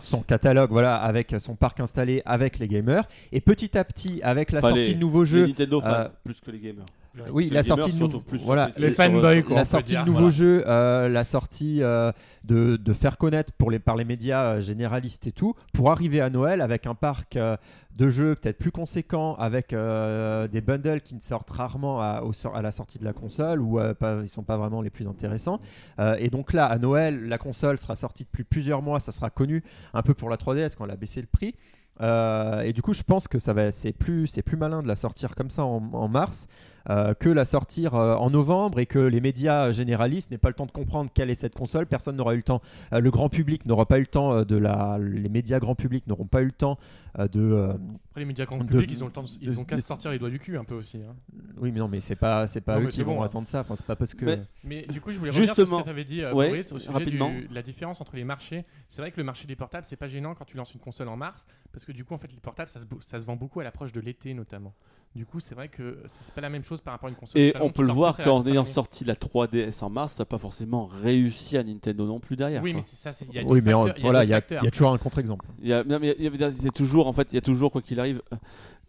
son catalogue, voilà, avec son parc installé, avec les gamers, et petit à petit, avec la sortie les- de nouveaux Les jeux. Nintendo, euh, plus que les gamers. Oui, la sortie de voilà, Les fanboys, quoi. la sortie de nouveaux voilà. jeux, euh, la sortie euh, de, de faire connaître pour les, par les médias euh, généralistes et tout, pour arriver à Noël avec un parc euh, de jeux peut-être plus conséquent, avec euh, des bundles qui ne sortent rarement à, au sor- à la sortie de la console ou euh, pas, ils sont pas vraiment les plus intéressants. Euh, et donc là, à Noël, la console sera sortie depuis plusieurs mois, ça sera connu un peu pour la 3DS quand elle a baissé le prix. Euh, et du coup, je pense que ça va, c'est plus, c'est plus malin de la sortir comme ça en, en mars euh, que la sortir euh, en novembre et que les médias généralistes n'aient pas le temps de comprendre quelle est cette console. Personne n'aura eu le temps. euh, le grand public n'aura pas eu le temps de la. Les médias grand public n'auront pas eu le temps euh, de. euh, Après, les médias grand De- public, ils ont le temps, de- ils de- ont qu'à de- sortir les doigts du cul un peu aussi. hein. oui, mais non, mais c'est pas, c'est pas Non, eux qui vont bon, hein. attendre ça. Enfin, c'est pas parce que. Mais- Mais du coup, je voulais revenir sur ce Justement. que tu avais dit, euh, Ouais, Boris, au sujet rapidement. du- la différence entre les marchés. C'est vrai que le marché des portables, c'est pas gênant quand tu lances une console en mars, parce que du coup, en fait, les portables, ça se, bo- ça se vend beaucoup à l'approche de l'été notamment. Du coup, c'est vrai que c'est pas la même chose par rapport à une console. Et salon on peut le sort voir qu'en ayant sorti la 3DS en mars, ça n'a pas forcément réussi à Nintendo non plus derrière. Oui, quoi. mais c'est ça, c'est- il y a oui, mais facteurs- voilà, il y, a- facteurs. il y a toujours un contre-exemple. Il y a, non, mais c'est toujours, en fait, il y a toujours, quoi qu'il arrive, euh,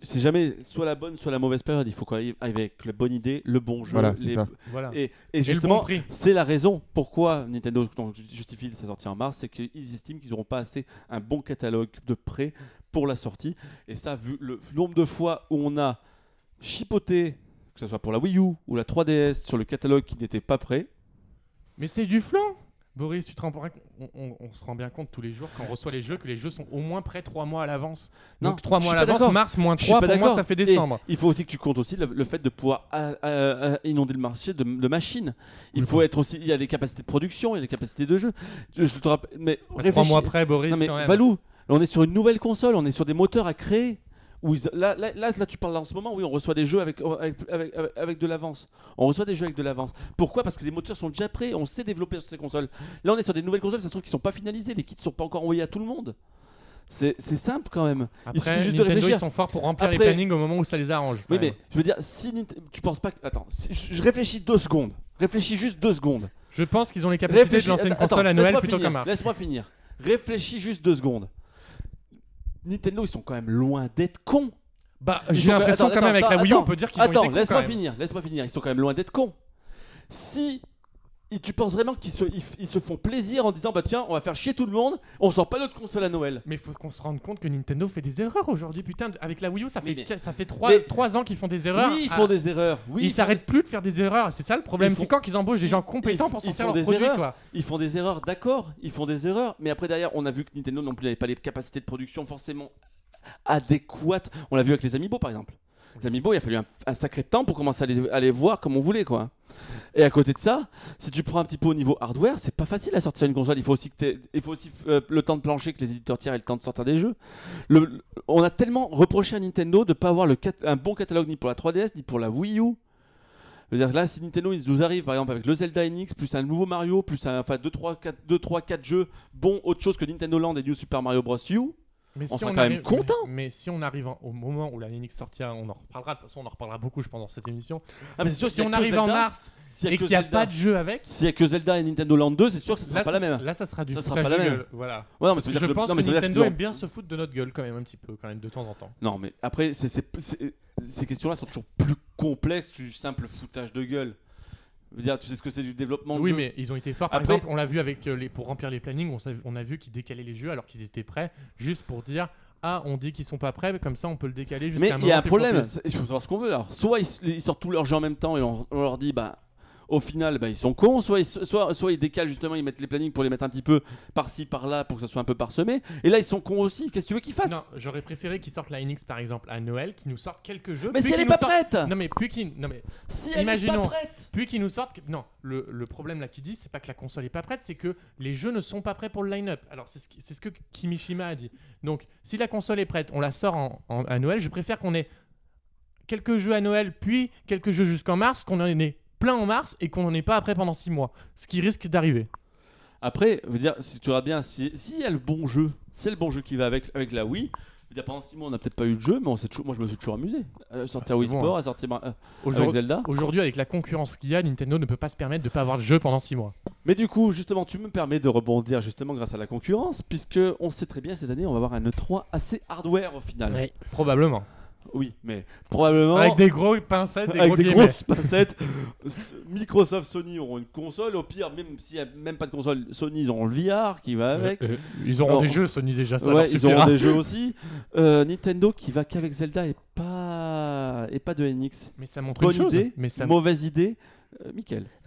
c'est jamais soit la bonne, soit la mauvaise période. Il faut qu'on arrive avec la bonne idée, le bon jeu. Voilà, c'est les- ça. Voilà. Et, justement, bon c'est la raison pourquoi Nintendo justifie sa sortie en mars, c'est qu'ils estiment qu'ils n'auront pas assez un bon catalogue de prêts pour la sortie. Et ça, vu le nombre de fois où on a chipoté, que ce soit pour la Wii U ou la 3DS, sur le catalogue qui n'était pas prêt, Mais c'est du flan Boris, tu te rends on, on- on se rend bien compte tous les jours quand on reçoit les jeux que les jeux sont au moins prêts 3 mois à l'avance. Non, Donc 3 je mois à l'avance, mars moins Je suis 3, pas pour moi ça fait Et décembre. il faut aussi que tu comptes aussi le, le fait de pouvoir euh, euh, euh, inonder le marché de, de machines. Il Oui, faut être aussi, il y a les capacités de production, il y a les capacités de jeu. Je, te rappelle, mais 3 réfléchis- mois après, Boris, Non mais quand même. Valou, on est sur une nouvelle console, on est sur des moteurs à créer. Où ils- là, là, là, là, tu parles en ce moment, oui, on reçoit des jeux avec, avec, avec, avec- de l'avance. On reçoit des jeux avec de l'avance. Pourquoi? Parce que les moteurs sont déjà prêts, on sait développer sur ces consoles. Là, on est sur des nouvelles consoles, ça se trouve qu'ils sont pas finalisés, les kits sont pas encore envoyés à tout le monde. C'est simple quand même. il Après, suffit juste de réfléchir. ils sont forts pour remplir les plannings au moment où ça les arrange. Oui, même. mais je veux dire, si tu penses pas que. Attends, si- je réfléchis deux secondes. Réfléchis juste deux secondes. Je pense qu'ils ont les capacités Réfléchis- de lancer une attends, console à Noël plutôt qu'à mars. Laisse-moi finir. Réfléchis juste deux secondes. Nintendo, ils sont quand même loin d'être cons. Bah, j'ai l'impression quand même avec la Wii U, on peut dire qu'ils ont été Attends, laisse-moi finir, laisse-moi finir. Ils sont quand même loin d'être cons. Si et tu penses vraiment qu'ils se, ils, ils se font plaisir en disant bah tiens, on va faire chier tout le monde, on sort pas notre console à Noël. Mais faut qu'on se rende compte que Nintendo fait des erreurs aujourd'hui. Putain, avec la Wii U, ça fait, Mais- ça fait 3, mais- ans qu'ils font des erreurs. oui, ils Ah, font des erreurs. Oui, ils font s'arrêtent plus de faire des erreurs. C'est ça le problème. Ils font- C'est quand qu'ils embauchent des gens compétents ils- pour ils font leurs des produits, erreurs. quoi. Ils font des erreurs, d'accord, ils font des erreurs, mais après derrière, on a vu que Nintendo non plus n'avait pas les capacités de production forcément adéquates. On l'a vu avec les Amiibo par exemple. Les Amiibo, il a fallu un, sacré temps pour commencer à les, voir comme on voulait quoi. Et à côté de ça, si tu prends un petit peu au niveau hardware, c'est pas facile à sortir une console. Il faut aussi, il faut aussi euh, le temps de plancher, que les éditeurs tiers aient le temps de sortir des jeux. On a tellement reproché à Nintendo de pas avoir un bon catalogue ni pour la 3DS ni pour la Wii U. Dire, là, si Nintendo ils nous arrivent par exemple avec le Zelda NX, plus un nouveau Mario, plus un, enfin 2, 3, 4, 2, 3, 4 jeux bons, autre chose que Nintendo Land et New Super Mario Bros. U, Mais On sera quand même content. Mais, mais si on arrive en- au moment où la NX sortira, on en reparlera. De toute façon, on en reparlera beaucoup, je pense, dans cette émission. ah, mais c'est sûr, Si on arrive en mars a et qu'il n'y a pas de jeu avec, S'il y a que Zelda et Nintendo Land 2, c'est sûr que ce sera là, pas ça, la même. là, ça sera du Ça sera foutage pas la de même. gueule, Voilà. Ouais, non, mais Je pense non, que mais Nintendo aime bien se foutre de notre gueule quand même un petit peu, quand même, de temps en temps. Non, mais après, c'est- c'est- c'est- ces questions-là sont toujours plus complexes que du simple foutage de gueule. Je veux dire, tu sais ce que c'est du développement de Oui, jeu. mais ils ont été forts. Par Après- exemple, on l'a vu avec euh, les pour remplir les plannings, on, on a vu qu'ils décalaient les jeux alors qu'ils étaient prêts, juste pour dire ah, on dit qu'ils sont pas prêts, mais comme ça on peut le décaler jusqu'à Mais il y a un plus problème, propice. c'est- il faut savoir ce qu'on veut. Alors, soit ils, ils sortent tous leurs jeux en même temps et on, on leur dit, bah, au final, bah, ils sont cons, soit ils, soit, soit ils décalent justement, ils mettent les plannings pour les mettre un petit peu par-ci, par-là, pour que ça soit un peu parsemé. Et là, ils sont cons aussi. Qu'est-ce que tu veux qu'ils fassent? Non, j'aurais préféré qu'ils sortent la NX par exemple à Noël, qu'ils nous sortent quelques jeux. Mais puis si elle est pas sortent- prête Non mais puis qu'ils non mais Si elle est imaginons. pas prête puis qu'ils nous sortent non le, le problème là qu'ils disent c'est pas que la console est pas prête c'est que les jeux ne sont pas prêts pour le line-up. Alors c'est ce, qui- c'est ce que Kimishima a dit. Donc si la console est prête, on la sort en, en- à Noël. Je préfère qu'on ait quelques jeux à Noël puis quelques jeux jusqu'en mars, qu'on en ait plein en mars et qu'on n'en ait pas après pendant 6 mois. Ce qui risque d'arriver. Après, je veux dire, si tu regardes bien, si- s'il y a le bon jeu, c'est le bon jeu qui va avec, avec la Wii. Je veux dire, pendant 6 mois, on n'a peut-être pas eu de jeu, mais on toujours, moi, je me suis toujours amusé. À sortir Ah, Wii c'est bon, Sport, à sortir euh, avec Aujourd'hui, Zelda. aujourd'hui, avec la concurrence qu'il y a, Nintendo ne peut pas se permettre de pas avoir de jeu pendant 6 mois. Mais du coup, justement, tu me permets de rebondir justement grâce à la concurrence, puisque on sait très bien cette année, on va avoir un E3 assez hardware au final. Ouais. Probablement. Oui, mais probablement Avec des gros pincettes, des avec gros des guillemets. grosses pincettes. Microsoft, Sony auront une console. Au pire, même s'il n'y a même pas de console, Sony ils auront le VR qui va avec. Euh, euh, ils auront Alors, des jeux Sony déjà, ça ouais, leur ils auront des jeux aussi. Euh, Nintendo qui va qu'avec Zelda et pas et pas de NX. Mais ça montre Bonne une chose. idée, mais ça... mauvaise idée. Euh.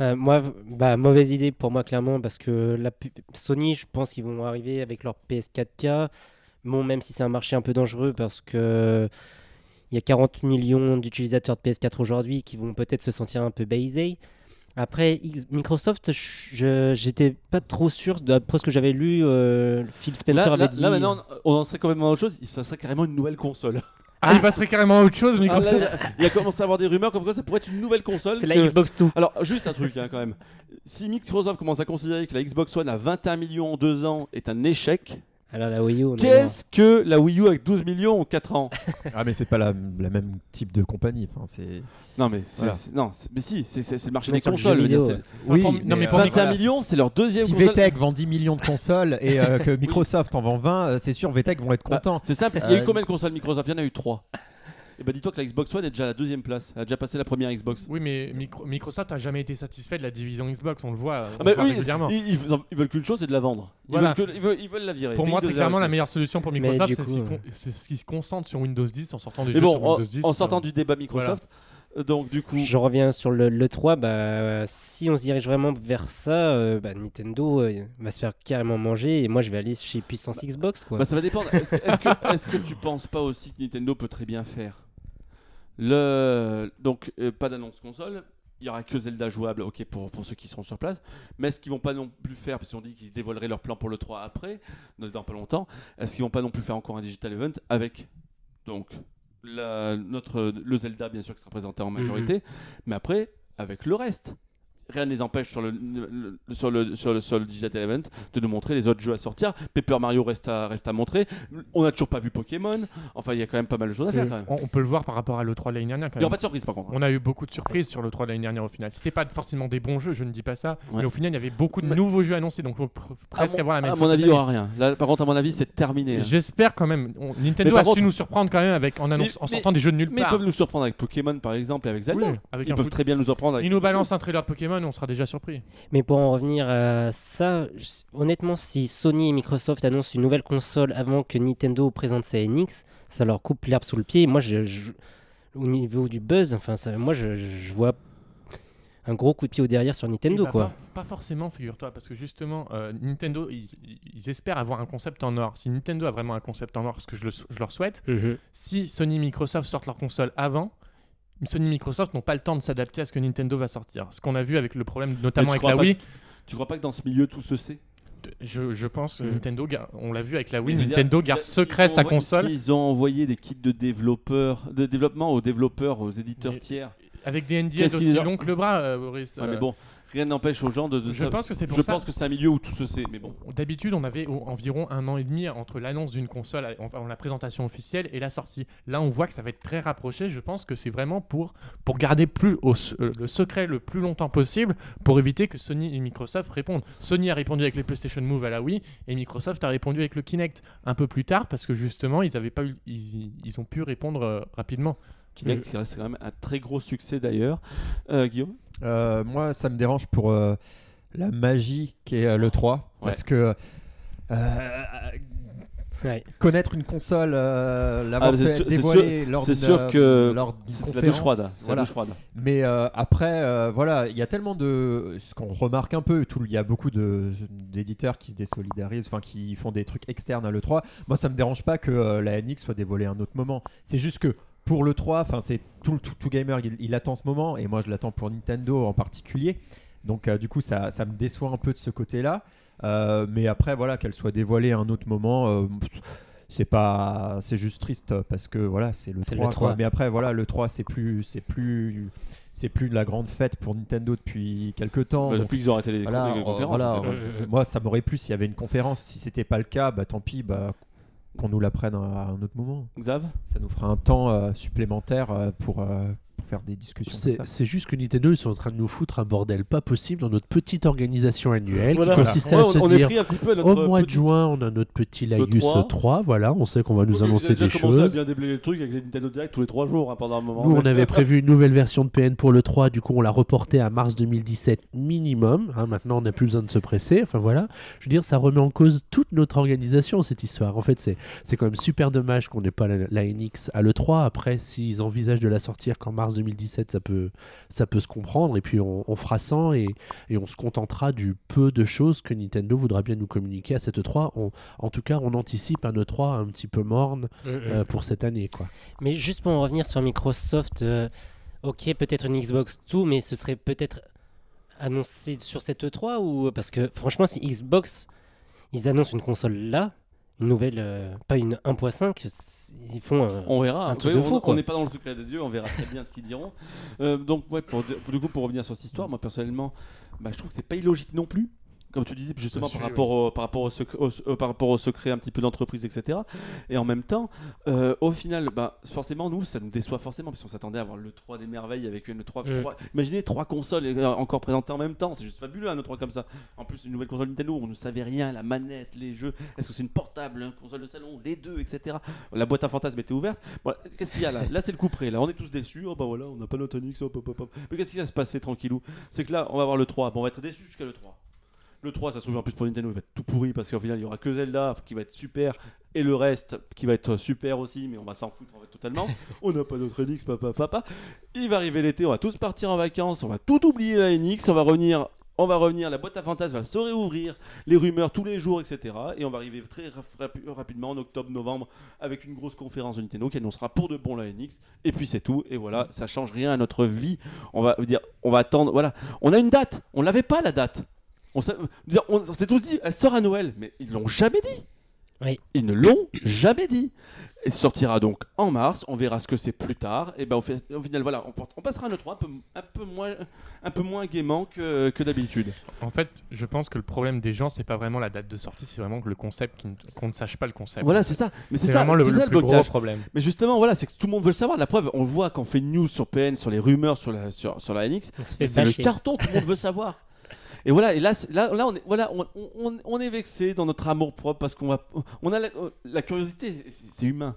Euh, moi, v- bah, mauvaise idée pour moi, clairement, parce que la Sony, je pense qu'ils vont arriver avec leur PS4K. Bon, même si c'est un marché un peu dangereux parce que il y a 40 millions d'utilisateurs de PS4 aujourd'hui qui vont peut-être se sentir un peu baisés. Après, Microsoft, je- j'étais pas trop sûr, d'après ce que j'avais lu, euh, Phil Spencer Là, avait là, dit. là, maintenant, on en serait complètement autre chose. Ça serait carrément une nouvelle console. Ah, il passerait carrément à autre chose, Ah, Microsoft. là, il y a commencé à avoir des rumeurs comme quoi ça pourrait être une nouvelle console. c'est la Xbox 2. Alors, juste un truc hein, quand même. Si Microsoft commence à considérer que la Xbox One à 21 millions en 2 ans est un échec, Alors la Wii U, on est qu'est-ce que la Wii U avec 12 millions en 4 ans Ah, mais c'est pas la, la même type de compagnie. Enfin, c'est. Non, mais c'est, Voilà. c'est- non, c'est- mais si, c'est, c'est- c'est le marché des sur le consoles. jeu je veux dire, vidéo, c'est- Oui, non, mais euh, pour 21 Microsoft- millions, c'est leur deuxième Si console. VTech vend 10 millions de consoles et euh, que Microsoft en vend 20, euh, c'est sûr, VTech vont être Bah, contents. c'est simple. Il y a eu Euh, combien de consoles Microsoft? Il y en a eu 3. Et bah dis-toi que la Xbox One est déjà à la deuxième place. Elle a déjà passé la première Xbox. Oui, mais Micro- Microsoft a jamais été satisfait de la division Xbox, on le voit, on Ah le bah voit oui, régulièrement. ils, ils- ils veulent qu'une chose, c'est de la vendre. Ils, Voilà. veulent, que- ils veulent- ils veulent la virer. Pour moi, très clairement, la meilleure solution pour Mais Microsoft, du c'est ce coup, qui con- c'est ce qui se concentre sur Windows 10 en sortant des Mais jeux bon, sur en, Windows 10. en sortant euh, du débat Microsoft, euh, donc du coup, Je reviens sur le, le 3, bah, si on se dirige vraiment vers ça, euh, bah, Nintendo euh, va se faire carrément manger et moi je vais aller chez Puissance Xbox. Quoi. bah, ça va dépendre. Est-ce que, est-ce que- est-ce que tu penses pas aussi que Nintendo peut très bien faire? Le donc euh, pas d'annonce console. Il y aura que Zelda jouable, ok pour, pour ceux qui seront sur place. Mais est-ce qu'ils vont pas non plus faire, parce qu'on dit qu'ils dévoileraient leur plan pour le 3 après, dans pas longtemps, est-ce qu'ils vont pas non plus faire encore un digital event avec donc la, notre, le Zelda bien sûr qui sera présenté en majorité, mais après avec le reste. Rien ne les empêche sur le, le- le- sur, le, sur, le, sur le digital event de nous montrer les autres jeux à sortir. Paper Mario reste à, reste à montrer. On n'a toujours pas vu Pokémon. Enfin, il y a quand même pas mal de choses à faire Mm. quand même. on, on peut le voir par rapport à l'E3 de l'année dernière. Quand Il n'y aura pas de surprise par contre. hein. On a eu beaucoup de surprises sur l'E3 de l'année dernière au final. C'était pas forcément des bons jeux, je ne dis pas ça, Ouais. mais au final il y avait beaucoup de Mais- nouveaux jeux annoncés, donc on peut pr- presque mon, avoir la même à mon avis, il n'y aura rien. Là, par contre, à mon avis, c'est terminé. hein. J'espère quand même. On- Nintendo a su nous surprendre quand même avec en, annonce, Mais- en sortant des jeux de nulle Mais ils part. peuvent nous surprendre avec Pokémon par exemple et avec Zelda. Oui, avec Ils peuvent foot- très bien nous surprendre avec Ils nous balancent un trailer de Pokémon, on sera déjà surpris. Mais pour en revenir à ça, honnêtement, si Sony et Microsoft annoncent une nouvelle console avant que Nintendo présente sa NX, ça leur coupe l'herbe sous le pied. Moi, je, je- au niveau du buzz, enfin, ça, moi, je, vois un gros coup de pied au derrière sur Nintendo, Eh bah, quoi. Pas, pas forcément, figure-toi, parce que justement, euh, Nintendo, ils, ils espèrent avoir un concept en or. Si Nintendo a vraiment un concept en or, ce que je, le- je leur souhaite, Mhm. si Sony et Microsoft sortent leur console avant, Sony et Microsoft n'ont pas le temps de s'adapter à ce que Nintendo va sortir. Ce qu'on a vu avec le problème, notamment avec crois la Wii, Tu crois pas que dans ce milieu tout se sait? Je, je pense que Mhm. Nintendo, on l'a vu avec la Wii, dire, Nintendo garde secret sa envoyé- console. S'ils ont envoyé des kits de développeurs, de développement aux développeurs, aux éditeurs Mais- tiers. Avec des qu'ils aussi ont- longs que le bras, euh, Boris. Ouais, mais euh, bon, rien n'empêche aux gens de. de je sa- pense que c'est pour je ça. pense que c'est un milieu où tout se sait. Mais bon. D'habitude, on avait environ un an et demi entre l'annonce d'une console, en, la présentation officielle et la sortie. Là, on voit que ça va être très rapproché. Je pense que c'est vraiment pour, pour garder plus au se- euh, le secret le plus longtemps possible pour éviter que Sony et Microsoft répondent. Sony a répondu avec les PlayStation Move à la Wii et Microsoft a répondu avec le Kinect un peu plus tard parce que justement, ils avaient pas eu, ils, ils ont pu répondre euh, rapidement. Kinect, qui reste quand même un très gros succès d'ailleurs. Euh, Guillaume? Euh, moi, ça me dérange pour euh, la magie qui est euh, le 3. Parce que euh, Ouais. connaître une console, euh, l'avoir Ah, c'est fait sûr- c'est dévoiler lors c'est d'une, sûr que lors d'une C'est la douche conférence, froide. c'est la voilà. douche froide. Mais euh, après, euh, voilà, il y a tellement de. Ce qu'on remarque un peu, tout, il y a beaucoup de- d'éditeurs qui se désolidarisent, enfin qui font des trucs externes à l'E3. Moi, ça me dérange pas que euh, la NX soit dévoilée à un autre moment. C'est juste que pour l'E3, enfin, c'est tout, tout, tout gamer, il, il attend ce moment, et moi, je l'attends pour Nintendo en particulier. Donc, euh, du coup, ça, ça me déçoit un peu de ce côté-là. Euh, mais après, voilà, qu'elle soit dévoilée à un autre moment. euh, c'est pas c'est juste triste parce que voilà c'est le C'est 3, le quoi. 3. mais après voilà le 3 c'est plus c'est plus c'est plus de la grande fête pour Nintendo depuis quelques temps Bah, donc, depuis qu'ils ont arrêté les, voilà, les conférences. voilà, en fait. ouais. euh, moi ça m'aurait plu s'il y avait une conférence si c'était pas le cas bah tant pis bah qu'on nous la prenne à un autre moment. Xav? Ça nous fera un temps euh, supplémentaire euh, pour, euh, pour faire des discussions comme C'est ça c'est juste que Nintendo, ils sont en train de nous foutre un bordel pas possible dans notre petite organisation annuelle Voilà. qui consiste Ouais, à on, se on est dire pris un petit peu à notre au mois de juin, on a notre petit Lagus 3. 3. voilà, on sait qu'on va nous Oui, annoncer des déjà commencé à choses. bien déblayer le truc avec les Nintendo Direct tous les 3 jours hein, pendant un moment. Nous, on avait prévu une nouvelle version de PN pour le 3, du coup, on l'a reporté à mars 2017 minimum. hein, maintenant, on n'a plus besoin de se presser. Enfin voilà, je veux dire, ça remet en cause toute notre organisation, cette histoire. En fait, c'est c'est quand même super dommage qu'on n'ait pas la, la NX à l'E3. Après, s'ils envisagent de la sortir qu'en mars mars 2017, ça peut, ça peut se comprendre. Et puis on, on fera 100 et, et on se contentera du peu de choses que Nintendo voudra bien nous communiquer à cette E3. On- en tout cas, on anticipe un E3 un petit peu morne Mm, mm. euh, pour cette année. Quoi. Mais juste pour en revenir sur Microsoft, euh, ok, peut-être une Xbox 2, mais ce serait peut-être annoncé sur cette E3 ou parce que franchement, si Xbox ils annoncent une console là, une nouvelle, euh, pas une 1.5, c'est- ils font. euh, On verra. Un truc Oui, de on- fou, on n'est pas dans le secret des dieux, on verra très bien ce qu'ils diront. Euh, donc, ouais, pour, pour- du coup, pour revenir sur cette histoire, moi personnellement, bah, je trouve que c'est pas illogique non plus. Comme tu disais, justement, par rapport, au, par, rapport au secret, au- euh, par rapport au secret un petit peu d'entreprise, etc. Et en même temps, euh, au final, bah, forcément, nous, ça nous déçoit forcément, parce qu'on s'attendait à avoir le 3 des merveilles avec une 3, Mm. Imaginez trois consoles euh, encore présentées en même temps, c'est juste fabuleux un 3 comme ça. En plus, une nouvelle console Nintendo, on ne savait rien, la manette, les jeux, est-ce que c'est une portable, une console de salon, les deux, etc. La boîte à fantasmes était ouverte. Qu'est-ce qu'il y a là? Là, c'est le coup près. Là, on est tous déçus. Oh bah voilà, on n'a pas notre hop, hop, hop, hop. Mais qu'est-ce qui va se passer tranquillou? C'est que là, on va avoir le 3. Bon, on va être déçus jusqu'à le 3. Le 3, ça se trouve en plus pour Nintendo, il va être tout pourri parce qu'au final, il y aura que Zelda qui va être super et le reste qui va être super aussi, mais on va s'en foutre en fait totalement. on n'a pas notre NX, papa, papa. Il va arriver l'été, on va tous partir en vacances, on va tout oublier la NX, on va revenir. On va revenir, la boîte à fantasmes va se réouvrir, les rumeurs tous les jours, etc. Et on va arriver très rap- rapi- rapidement en octobre-novembre avec une grosse conférence de Nintendo qui annoncera pour de bon la NX. Et puis c'est tout. Et voilà, ça change rien à notre vie. On va dire, on va attendre. Voilà, on a une date. On l'avait pas la date. On s'est tous dit, elle sort à Noël, mais ils l'ont jamais dit. Oui. Ils ne l'ont jamais dit. Elle sortira donc en mars. On verra ce que c'est plus tard. Et ben au, fait- au final, voilà, on, passera à notre 3 un peu, un peu moins, un peu moins gaiement que, que d'habitude. En fait, je pense que le problème des gens, c'est pas vraiment la date de sortie, c'est vraiment que le concept, qui ne- qu'on ne sache pas le concept. Voilà, c'est ça. Mais c'est vraiment le, c'est le ça le plus gros problème. Mais justement, voilà, c'est que tout le monde veut le savoir. La preuve, on le voit quand on fait une news sur PN, sur les rumeurs sur la, sur, sur la NX. C'est le carton, tout le monde veut savoir. Et voilà, et là, là, là on est, voilà, on, est vexé dans notre amour propre parce qu'on a la, curiosité, c'est humain.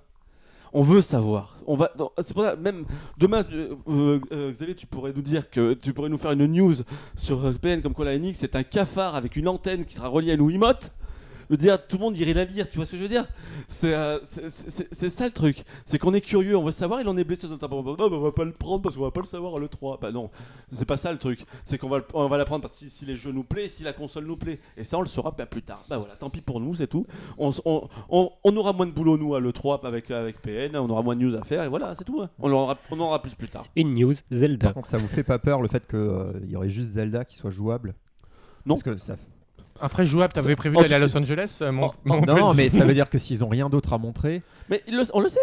On veut savoir. On va, c'est pour ça, même demain, euh, euh, Xavier, tu pourrais nous dire que tu pourrais nous faire une news sur PN comme quoi la NX c'est un cafard avec une antenne qui sera reliée à une Wiimote. Je veux dire, tout le monde irait la lire, tu vois ce que je veux dire? C'est euh, c'est- ça le truc. C'est qu'on est curieux, on veut savoir, il en est blessé sur notre Non, mais on va pas le prendre parce qu'on va pas le savoir à l'E3. Bah non, c'est pas ça le truc. C'est qu'on va, le- on va la prendre parce que si, si les jeux nous plaisent, si la console nous plaît. Et ça, on le saura bah, plus tard. Bah voilà, tant pis pour nous, c'est tout. On, s- on- on- on aura moins de boulot, nous, à l'E3 avec, avec PN. On aura moins de news à faire. Et voilà, c'est tout. hein. On, en aura, on aura plus plus tard. Une news, Zelda. Par contre, ça vous fait pas peur le fait qu'il y aurait juste Zelda qui soit jouable? Non. Parce que ça. Après, jouable, t'avais prévu en d'aller à Los Angeles euh, mon, en- mon Non, mais ça veut dire que s'ils ont rien d'autre à montrer, Mais le- on le sait.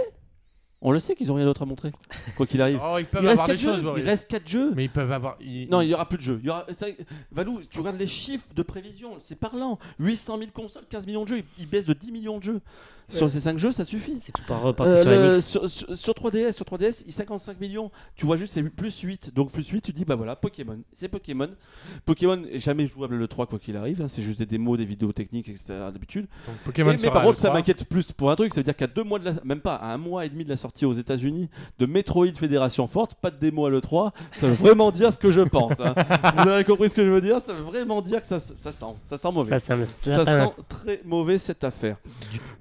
On le sait qu'ils ont rien d'autre à montrer. Quoi qu'il arrive. Oh, ils peuvent Il reste avoir des 4 jeux. choses, Boris. Il reste 4 jeux. Mais ils peuvent avoir. ils- Non, il n'y aura plus de jeux. Il y aura... Valou, tu regardes les chiffres de prévision, c'est parlant. 800 000 consoles, 15 millions de jeux. Ils baissent de 10 millions de jeux. Sur ces 5 jeux, ça suffit. C'est tout par reparti Euh, sur le- sur, sur- sur 3DS, sur 3DS, il 55 millions. Tu vois juste c'est plus 8. Donc plus 8, tu dis bah voilà, Pokémon. C'est Pokémon. Pokémon est jamais jouable le 3 quoi qu'il arrive. hein. C'est juste des démos, des vidéos techniques, etc. d'habitude. Mais par contre, ça 3. m'inquiète plus pour un truc, ça veut dire qu'à deux mois de la, même pas à un mois et demi de la sortie aux États-Unis de Metroid Fédération Forte, pas de démo à l'E3, ça veut vraiment dire ce que je pense. hein. Vous avez compris ce que je veux dire? Ça veut vraiment dire que ça, ça sent, ça sent mauvais. Ça, ça me- Ça ça- sent très mauvais cette affaire.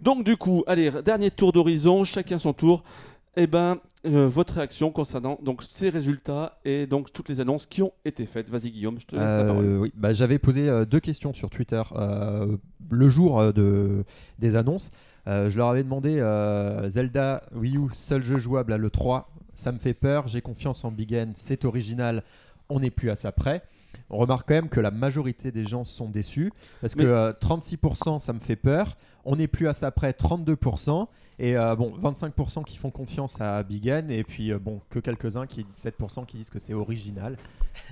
Donc du coup, allez, dernier tour d'horizon, chacun son tour. Et ben, euh, votre réaction concernant donc ces résultats et donc toutes les annonces qui ont été faites. Vas-y Guillaume, je te laisse la Euh, parole. oui, bah, j'avais posé euh, deux questions sur Twitter le jour de, des annonces. Je leur avais demandé Zelda Wii U, seul jeu jouable à l'E3, ça me fait peur, j'ai confiance en Big N, c'est original, on n'est plus à ça près. On remarque quand même que la majorité des gens sont déçus parce Mais- que euh, 36% ça me fait peur, on n'est plus à ça près 32%. Et euh, bon, 25% qui font confiance à Big N, et puis euh, bon, que quelques-uns qui 17% qui disent que c'est original.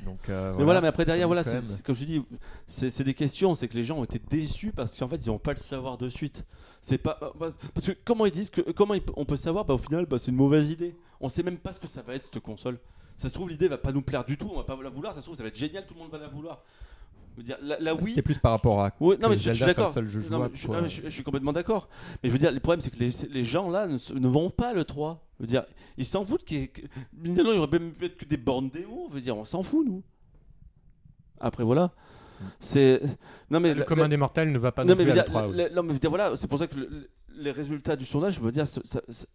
Donc, euh, Mais voilà, mais après derrière, voilà, même. comme je dis, c'est des questions, c'est que les gens ont été déçus parce qu'en fait, ils vont pas le savoir de suite. C'est pas bah, parce que comment ils disent que comment ils- on peut savoir? Bah au final, bah, c'est une mauvaise idée. On sait même pas ce que ça va être cette console. Ça se trouve l'idée va pas nous plaire du tout, on va pas la vouloir. Ça se trouve ça va être génial, tout le monde va la vouloir. Je veux dire, la, la Wii. C'était plus par rapport à. Ouais, non, mais je, je suis d'accord. seul jeu Non, mais jouable, je, quoi. non, mais je- je suis complètement d'accord. Mais je veux dire, le problème, c'est que les, les gens là ne, vont pas le 3. Je veux dire, ils s'en foutent. qu'il Nintendo, il y aurait même pu être que des bornes démo. Je veux dire, on s'en fout, nous. Après, voilà. C'est. Non, mais. Le la- commun la- des mortels ne va pas non, non mais, plus à veux dire, l'E3, oui. la- la- non, mais je veux dire, voilà, c'est pour ça que le- les résultats du sondage, je veux dire,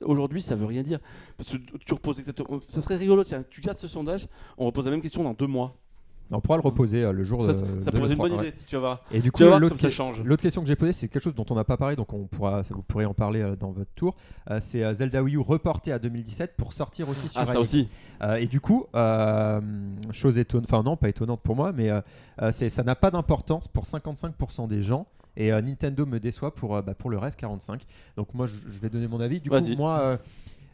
aujourd'hui, ça veut rien dire. Parce que tu reposes exactement. Ça serait rigolo, tiens, tu gardes ce sondage, on repose la même question dans deux mois. On pourra le reposer euh, le jour Ça, de- ça pourrait être une l'E3, bonne ouais. idée, tu vas voir. Et du coup, l'autre que- question que j'ai posée, c'est quelque chose dont on n'a pas parlé, donc on pourra, vous pourrez en parler euh, dans votre tour. Euh, c'est Zelda Wii U reporté à 2017 pour sortir aussi sur Ah, ça aussi. Et du coup, chose étonnante, enfin non, pas étonnante pour moi, mais ça n'a pas d'importance pour 55% des gens. Et Nintendo me déçoit pour, bah, pour le reste 45. Donc moi, je, vais donner mon avis. Du coup, moi,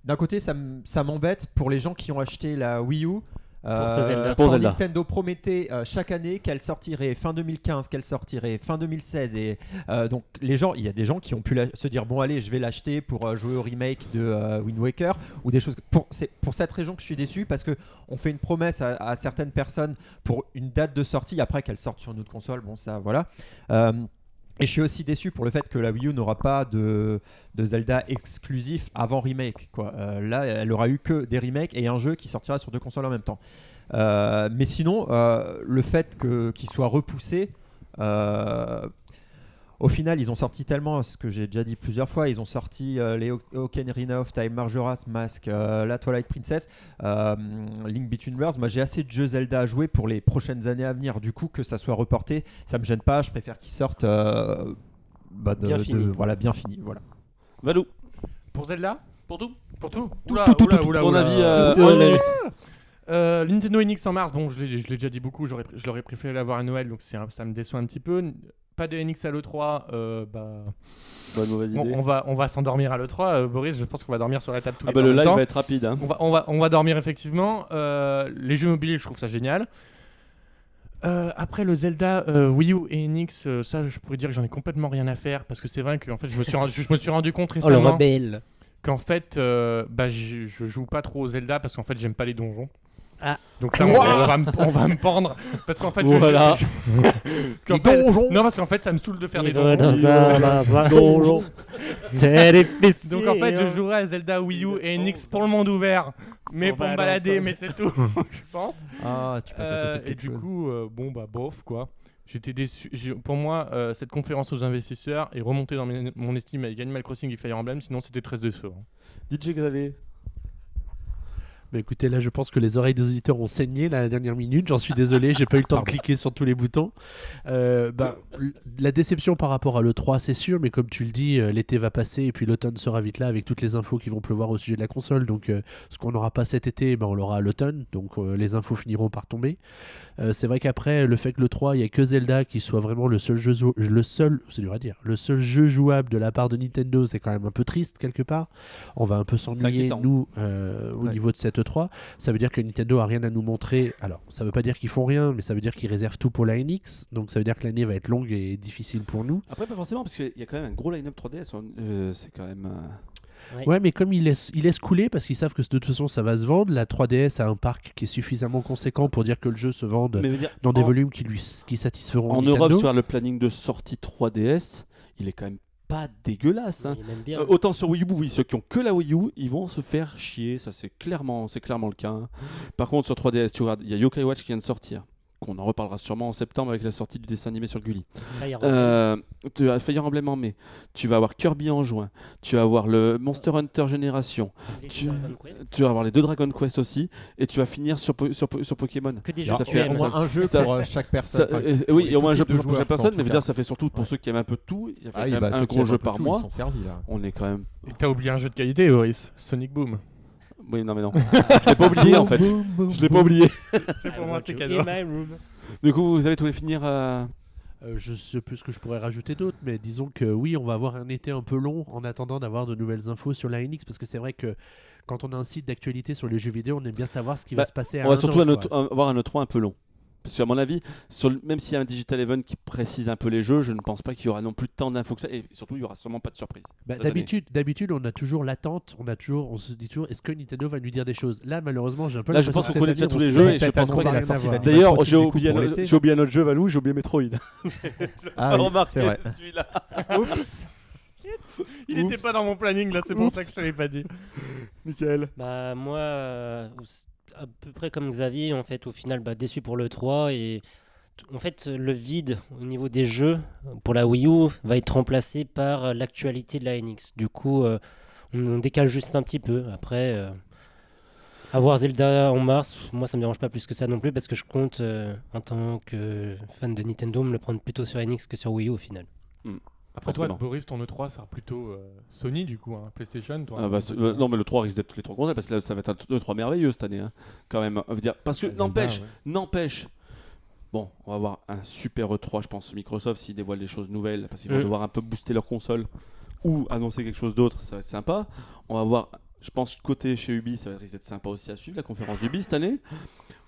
d'un côté, ça m'embête pour les gens qui ont acheté la Wii U. Euh, ce Zelda. Pour Zelda. Nintendo promettait euh, chaque année qu'elle sortirait fin 2015, qu'elle sortirait fin 2016 et euh, donc les gens, il y a des gens qui ont pu la- se dire bon allez, je vais l'acheter pour euh, jouer au remake de euh, Wind Waker ou des choses. Pour c'est pour cette raison que je suis déçu parce que on fait une promesse à, à certaines personnes pour une date de sortie après qu'elle sorte sur notre console. Bon ça voilà. Et je suis aussi déçu pour le fait que la Wii U n'aura pas de, Zelda exclusif avant remake. Euh, là, elle aura eu que des remakes et un jeu qui sortira sur deux consoles en même temps. Euh, mais sinon, euh, le fait qu'il soit repoussé, au final, ils ont sorti tellement, ce que j'ai déjà dit plusieurs fois, ils ont sorti euh, les O- Ocarina of Time, Majora's Mask, euh, la Twilight Princess, euh, Link Between Worlds. Moi, j'ai assez de jeux Zelda à jouer pour les prochaines années à venir. Du coup, que ça soit reporté, ça me gêne pas. Je préfère qu'ils sortent euh, bah, de- Bien de- fini. voilà, bien fini. Voilà. Valou, Pour Zelda? Pour tout? Pour tout Tout, Oula, tout, tout, oula, tout, oula, ton oula. avis euh. Euh, Nintendo NX en mars, bon, je l'ai déjà dit beaucoup, je l'aurais préféré l'avoir à Noël, donc c'est un- ça me déçoit un petit peu. Pas de NX à l'E3, euh, bah, Bonne mauvaise on, idée. on va, on va s'endormir à l'E3. euh, Boris, je pense qu'on va dormir sur la table tous Ah les bah le live temps. va être rapide. Hein. On va, on, va, on va dormir effectivement. Euh, les jeux mobiles, je trouve ça génial. Euh, après le Zelda euh, Wii U et NX, euh, ça je pourrais dire que j'en ai complètement rien à faire parce que c'est vrai que en fait, je, me suis rendu, je me suis rendu compte Oh le récemment rebelle qu'en fait euh, bah, je, je joue pas trop au Zelda parce qu'en fait j'aime pas les donjons. Ah. Donc là on, on va me, on va me pendre parce qu'en fait je- je- fait- non parce qu'en fait ça me saoule de faire des donjons. C'est difficile. Donc en fait je jouerai à Zelda Wii U et NX pour le monde ouvert mais On pour me balader mais c'est tout je pense. Ah, tu passes à Euh, côté de et du chose. coup, euh, bon bah bof quoi. J'étais déçu. Pour moi, euh, cette conférence aux investisseurs est remontée dans mes- mon estime avec Animal Crossing et Fire Emblem. Sinon, c'était très décevant. DJ Xavier. Bah écoutez, là je pense que les oreilles des auditeurs ont saigné la dernière minute. J'en suis désolé, j'ai pas eu le temps de cliquer sur tous les boutons. Euh, bah, la déception par rapport à l'E3, c'est sûr, mais comme tu le dis, euh, l'été va passer et puis l'automne sera vite là avec toutes les infos qui vont pleuvoir au sujet de la console. Donc euh, ce qu'on n'aura pas cet été, bah, on l'aura à l'automne. Donc euh, les infos finiront par tomber. C'est vrai qu'après, le fait que l'E3, il n'y a que Zelda qui soit vraiment le seul jeu, le seul, c'est dur à dire, le seul jeu jouable de la part de Nintendo, c'est quand même un peu triste quelque part. On va un peu s'ennuyer, nous, au Ouais. niveau de cette E3. Ça veut dire que Nintendo a rien à nous montrer. Alors, ça veut pas dire qu'ils font rien, mais ça veut dire qu'ils réservent tout pour la NX. Donc, ça veut dire que l'année va être longue et difficile pour nous. Après, pas forcément, parce qu'il y a quand même un gros line-up 3DS. euh, c'est quand même. euh, Ouais. Ouais, mais comme ils laissent, ils laissent couler parce qu'ils savent que de toute façon ça va se vendre, la 3DS a un parc qui est suffisamment conséquent pour dire que le jeu se vende Mais dire, dans des en- volumes qui lui qui satisferont En Nintendo. Europe, sur le planning de sortie 3DS, il est quand même pas dégueulasse. hein. Bien. Euh, autant sur Wii U, oui, ceux qui ont que la Wii U, ils vont se faire chier, ça c'est clairement, c'est clairement le cas. hein. Par contre, sur 3DS, tu regardes, il y a Yokai Watch qui vient de sortir, qu'on en reparlera sûrement en septembre avec la sortie du dessin animé sur Gulli. Euh, tu as Fire Emblem en mai, tu vas avoir Kirby en juin, tu vas avoir le Monster Hunter Génération, tu- vas avoir les deux Dragon Quest aussi, et tu vas finir sur, Po- sur, Po- sur Pokémon. Que des Ça fait qui au aiment. moins un jeu ça- pour euh, chaque personne. Euh, pour oui, et au moins un jeu pour chaque personne, mais je veux dire, ça fait surtout pour ceux qui aiment un peu tout. Il y a Ah quand bah, un gros jeu par tout, mois. Servis. On est quand même. Et t'as oublié un jeu de qualité, Boris. Sonic Boom. Oui, non, mais non. je l'ai pas oublié en fait. Je l'ai pas oublié. C'est pour I moi, c'est cadeau. Du coup, vous allez tous les finir. Euh, je sais plus ce que je pourrais rajouter d'autre, mais disons que oui, on va avoir un été un peu long en attendant d'avoir de nouvelles infos sur la NX parce que c'est vrai que quand on a un site d'actualité sur les jeux vidéo, on aime bien savoir ce qui Bah, va se passer à On va un surtout an, un- avoir un E3 un peu long. Parce qu'à mon avis, sur le- même s'il y a un Digital Event qui précise un peu les jeux, je ne pense pas qu'il y aura non plus tant d'infos que ça. Et surtout, il y aura sûrement pas de surprise. Bah, d'habitude, d'habitude, on a toujours l'attente, on a toujours, on se dit toujours, est-ce que Nintendo va nous dire des choses? Là, malheureusement, j'ai un peu Là, je l'impression pense que qu'on connaît déjà tous les jeux et je peut-être pense annoncer qu'on a rien la à sortie voir. d'Animal D'ailleurs, j'ai oublié, un- autre jeu, Valou, j'ai oublié Metroid. Ah Pas oui, remarqué c'est vrai. celui-là. Oups. Il était Oups. pas dans mon planning là, c'est pour Oups. ça que je te l'ai pas dit. Michael. Bah, moi, euh, à peu près comme Xavier, en fait, au final, bah, déçu pour le 3 et En fait, le vide au niveau des jeux pour la Wii U va être remplacé par euh, l'actualité de la NX. Du coup, euh, on, décale juste un petit peu. Après, euh, avoir Zelda en mars, moi ça me dérange pas plus que ça non plus parce que je compte euh, en tant que fan de Nintendo le prendre plutôt sur NX que sur Wii U au final. Après toi, Forcément. Boris, ton E3 sera plutôt euh, Sony du coup, hein, PlayStation. Toi, Ah bah, c'est- euh, non mais le 3 risque d'être les trois consoles parce que là, ça va être un 2-3 merveilleux cette année hein, quand même. hein. Veux dire, parce que Zelda, n'empêche, ouais. n'empêche. Bon, on va avoir un super E3 je pense Microsoft s'ils dévoilent des choses nouvelles parce qu'ils vont Mm. devoir un peu booster leur console ou annoncer quelque chose d'autre, ça va être sympa. On va voir je pense côté chez Ubi, ça va risque d'être sympa aussi à suivre la conférence d'Ubi cette année.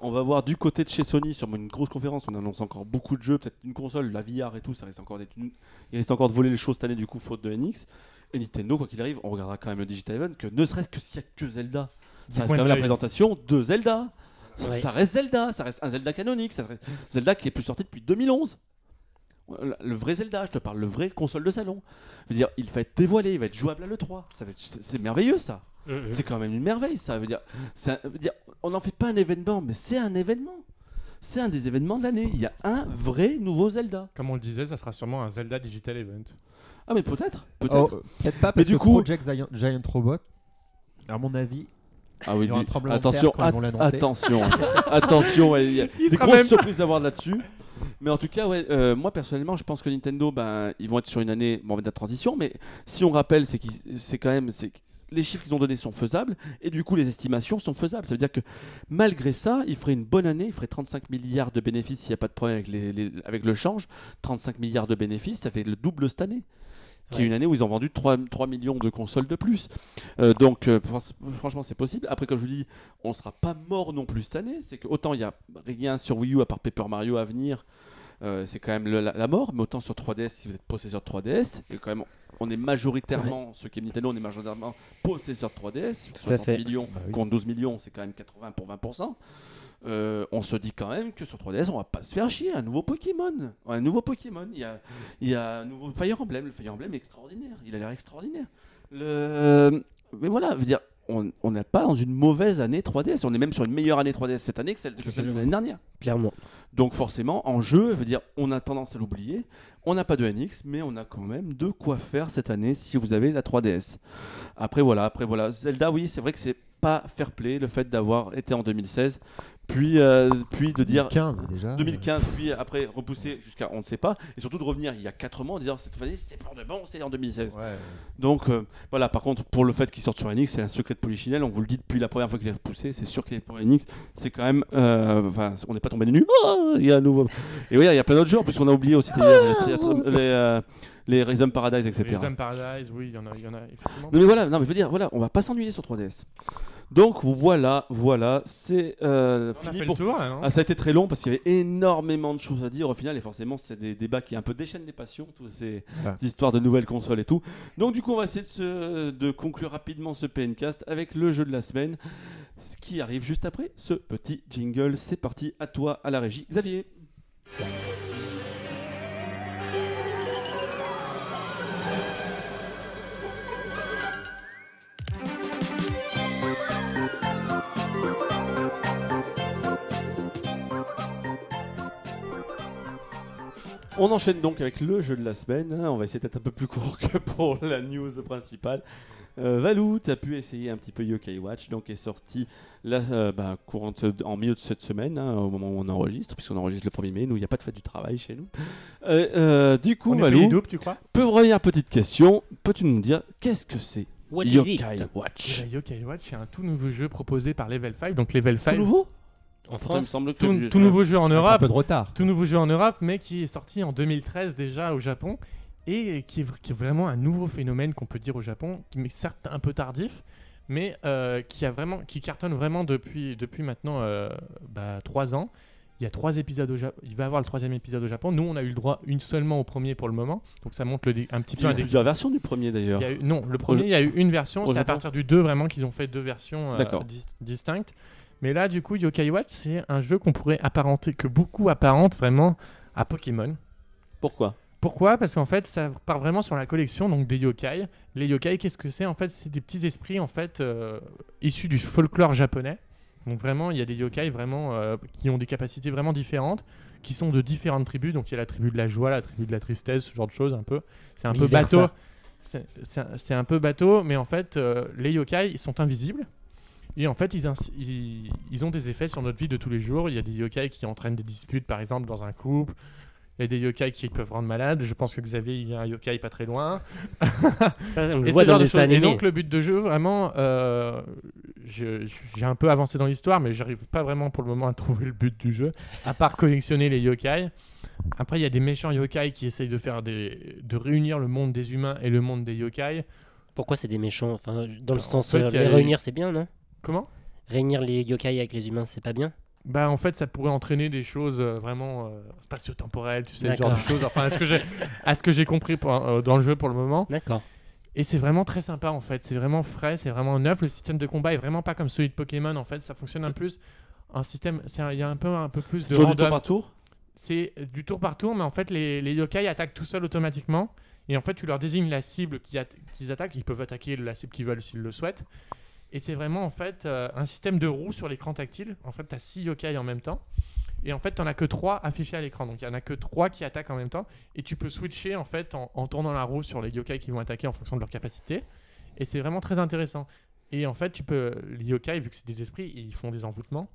On va voir du côté de chez Sony sur une grosse conférence, on annonce encore beaucoup de jeux, peut-être une console, la VR et tout, ça risque encore d'être une... il risque encore de voler les choses cette année du coup faute de NX. Et Nintendo, quoi qu'il arrive, on regardera quand même le Digital Event, que ne serait-ce que s'il n'y a que Zelda, ça reste quand même la présentation de Zelda. Ça- Ouais. Ça reste Zelda, ça reste un Zelda canonique, ça reste Zelda qui est plus sorti depuis 2011. Le vrai Zelda, je te parle, le vrai console de salon. Je veux dire, il va être dévoilé, il va être jouable à l'E3. Ça va être- C'est c'est merveilleux ça. C'est quand même une merveille, ça veut dire, un- veut dire on n'en fait pas un événement, mais c'est un événement. C'est un des événements de l'année. Il y a un vrai nouveau Zelda. Comme on le disait, ça sera sûrement un Zelda Digital Event. Ah mais peut-être, peut-être. Oh, Peut-être pas parce du que coup- Project Giant, Giant Robot, à mon avis, ah oui, il y aura un tremblement de attention, terre quand ils vont attention, attention. Il y a Il des grosses même- surprises à voir là-dessus. Mais en tout cas, ouais, euh, moi personnellement, je pense que Nintendo, ben, ils vont être sur une année bon, de transition. Mais si on rappelle, c'est c'est quand même, c'est les chiffres qu'ils ont donnés sont faisables et du coup les estimations sont faisables. Ça veut dire que malgré ça, ils feraient une bonne année, ils feraient 35 milliards de bénéfices s'il n'y a pas de problème avec, les- les- avec le change. 35 milliards de bénéfices, ça fait le double cette année. Qui est Ouais. une année où ils ont vendu 3, 3 millions de consoles de plus. Euh, donc euh, fran- franchement c'est possible. Après comme je vous dis, on sera pas mort non plus cette année. C'est que autant il y a rien sur Wii U à part Paper Mario à venir. Euh, c'est quand même le- la, la mort, mais autant sur 3DS, si vous êtes possesseur de 3DS, et quand même, on est majoritairement, ceux qui aiment Nintendo, on est majoritairement possesseur de 3DS, à 60 fait. millions Bah oui. contre 12 millions, c'est quand même 80 pour 20%. Euh, on se dit quand même que sur 3DS, on va pas se faire chier. Un nouveau Pokémon. Un nouveau Pokémon. Il y a, il y a un nouveau Fire Emblem. Le Fire Emblem est extraordinaire. Il a l'air extraordinaire. Le... Mais voilà, je veux dire, on n'est pas dans une mauvaise année 3DS. On est même sur une meilleure année 3DS cette année que celle, que celle de l'année dernière. Clairement. Donc forcément, en jeu, je veux dire, on a tendance à l'oublier. On n'a pas de NX, mais on a quand même de quoi faire cette année si vous avez la 3DS. Après voilà, après voilà, Zelda, oui, c'est vrai que c'est pas fair play le fait d'avoir été en 2016, puis euh, puis de dire 15 déjà. 2015, puis après repousser jusqu'à on ne sait pas, et surtout de revenir il y a 4 mois en disant cette fois-ci c'est pour de bon, c'est en 2016. Ouais. Donc euh, voilà, par contre, pour le fait qu'il sorte sur NX, c'est un secret de Polichinelle. On vous le dit depuis la première fois qu'il est repoussé. C'est sûr qu'il est pour NX. C'est quand même. euh, Enfin, on n'est pas tombé des nues. Oh, il y a un nouveau. Et oui, il y a plein d'autres jeux, puisqu'on a oublié aussi les, les, euh, les Rhythm Paradise, etc. Les Hommes Paradise, oui, il y en a, il y en a effectivement. Non mais voilà, non mais je veux dire, voilà, on va pas s'ennuyer sur 3DS. Donc voilà, voilà, c'est euh, On a fini fait pour le tour, ah, ça a été très long parce qu'il y avait énormément de choses à dire au final et forcément c'est des débats qui un peu déchaînent les passions, toutes ces Ouais. histoires de nouvelles consoles et tout. Donc du coup on va essayer de, se- de conclure rapidement ce PNcast avec le jeu de la semaine, ce qui arrive juste après ce petit jingle. C'est parti, à toi, à la régie, Xavier. On enchaîne donc avec le jeu de la semaine. hein. On va essayer d'être un peu plus court que pour la news principale. Euh, Valou, tu as pu essayer un petit peu Yokai Watch, donc est sorti là, euh, bah, courant de ce- en milieu de cette semaine, hein, au moment où on enregistre, puisqu'on enregistre le 1er mai. Nous, il n'y a pas de fête du travail chez nous. Euh, euh, du coup, On Valou, double, tu crois? première petite question. Peux-tu nous dire qu'est-ce que c'est Yokai Watch? Eh Yokai Watch, c'est un tout nouveau jeu proposé par Level 5. Donc Level 5, Tout nouveau? En il me France semble que tout, nouveau jeu en Un Europe. peu de retard. Tout nouveau jeu en Europe, mais qui est sorti en 2013 déjà au Japon et qui est, qui est vraiment un nouveau phénomène qu'on peut dire au Japon, qui est certes un peu tardif, mais euh, qui a vraiment, qui cartonne vraiment depuis depuis maintenant euh, bah, trois ans. Il y a trois épisodes au Japon. Il va y avoir le troisième épisode au Japon. Nous, on a eu le droit une seulement au premier pour le moment, donc ça montre le un petit Il peu y un a dé- plusieurs versions du premier d'ailleurs. il y eu- non, le premier, il y a eu une version. C'est à partir du 2 vraiment qu'ils ont fait deux versions euh, dis- distinctes. Mais là, du coup, Yokai Watch, c'est un jeu qu'on pourrait apparenter, que beaucoup apparentent vraiment à Pokémon. Pourquoi? Pourquoi? Parce qu'en fait, ça part vraiment sur la collection donc des yokai. Les yokai, qu'est-ce que c'est? En fait, c'est des petits esprits en fait euh, issus du folklore japonais. Donc vraiment, il y a des yokai vraiment euh, qui ont des capacités vraiment différentes, qui sont de différentes tribus. Donc il y a la tribu de la joie, la tribu de la tristesse, ce genre de choses un peu. C'est un peu bateau. C'est- C'est un- c'est un peu bateau, mais en fait, euh, les yokai, ils sont invisibles. Et en fait, ils, ins- ils, ils ont des effets sur notre vie de tous les jours. Il y a des yokai qui entraînent des disputes, par exemple, dans un couple. Il y a des yokai qui peuvent rendre malade. Je pense que Xavier, il y a un yokai pas très loin. Ça, on le Et voit dans le de dessin choses. Et donc le but de jeu, vraiment, euh, j'ai un peu avancé dans l'histoire, mais j'arrive pas vraiment pour le moment à trouver le but du jeu, à part collectionner les yokai. Après, il y a des méchants yokai qui essayent de faire des, de réunir le monde des humains et le monde des yokai. Pourquoi c'est des méchants? Enfin, dans le En sens, fait, euh, les- réunir, c'est bien, non? Comment? Réunir les yokai avec les humains, c'est pas bien? Bah en fait ça pourrait entraîner des choses euh, vraiment euh, spatio-temporelles, tu sais, ce genre de choses. Enfin à ce que j'ai, à ce que j'ai compris pour- euh, dans le jeu pour le moment. D'accord. Et c'est vraiment très sympa en fait. C'est vraiment frais, c'est vraiment neuf. Le système de combat est vraiment pas comme celui de Pokémon en fait. Ça fonctionne un plus un système. Il y a un peu un peu plus de Toujours du tour random. par tour? C'est du tour par tour, mais en fait les, les yokai attaquent tout seuls automatiquement. Et en fait tu leur désignes la cible qu'ils attaquent. Ils peuvent attaquer la cible qu'ils veulent s'ils le souhaitent. Et c'est vraiment en fait euh, un système de roues sur l'écran tactile. En fait, tu as 6 yokai en même temps. Et en fait, tu n'en as que 3 affichés à l'écran. Donc il n'y en a que 3 qui attaquent en même temps. Et tu peux switcher en fait en, tournant la roue sur les yokai qui vont attaquer en fonction de leur capacité. Et c'est vraiment très intéressant. Et en fait, tu peux. Les yokai, vu que c'est des esprits, ils font des envoûtements.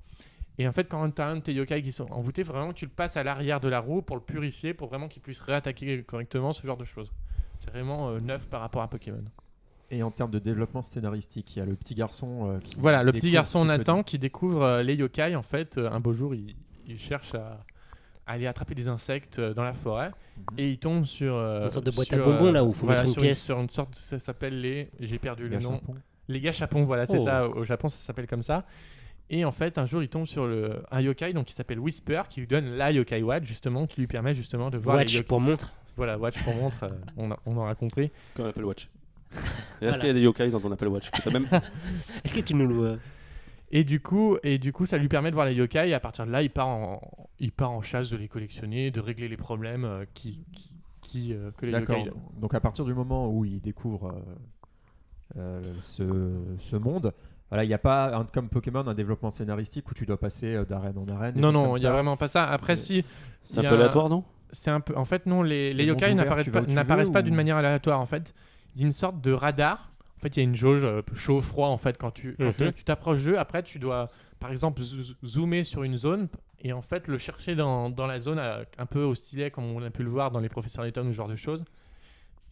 Et en fait, quand tu as un de tes yokai qui sont envoûtés, vraiment tu le passes à l'arrière de la roue pour le purifier, pour vraiment qu'il puisse réattaquer correctement, ce genre de choses. C'est vraiment euh, neuf par rapport à Pokémon. Et en termes de développement scénaristique, il y a le petit garçon euh, qui. Voilà, le petit garçon petit Nathan qui découvre euh, les yokai. En fait, euh, un beau jour, il, il cherche à, à aller attraper des insectes euh, dans la forêt. Mhm. Et il tombe sur. euh, Une sorte de boîte à bonbons, là, où faut voilà, mettre une sur pièce. sur une sorte, ça s'appelle les. J'ai perdu le nom. Gachapon. Les gâchapons, voilà, c'est Oh. ça. Au Japon, ça s'appelle comme ça. Et en fait, un jour, il tombe sur le, un yokai donc, qui s'appelle Whisper, qui lui donne la yokai watch, justement, qui lui permet justement de voir les Watch yokai. pour montre. Voilà, watch pour montre, euh, on, a- on aura compris. Comme Apple Watch. Voilà. Est-ce qu'il y a des yokai dans ton Apple Watch même... Est-ce que tu nous le. Et du coup, et du coup, ça lui permet de voir les yokai. Et à partir de là, il part en, il part en chasse de les collectionner, de régler les problèmes euh, qui, qui, qui, euh, que les D'accord. yokai. Donc à partir du moment où il découvre euh, ce, ce monde, voilà, il n'y a pas un- comme Pokémon un développement scénaristique où tu dois passer d'arène en arène. Non, non, il y a vraiment pas ça. Après, C'est- si, C'est aléatoire, non? C'est un peu. En fait, non, les, les yokai n'apparaissent pas, n'apparaissent d'une manière aléatoire. En fait, il y a une sorte de radar. En fait, il y a une jauge euh, chaud-froid. En fait, quand tu quand, euh, tu t'approches d'eux, après, tu dois, par exemple, zo- zoomer sur une zone et en fait le chercher dans, dans la zone euh, un peu au stylet, comme on a pu le voir dans les professeurs Layton ou ce genre de choses.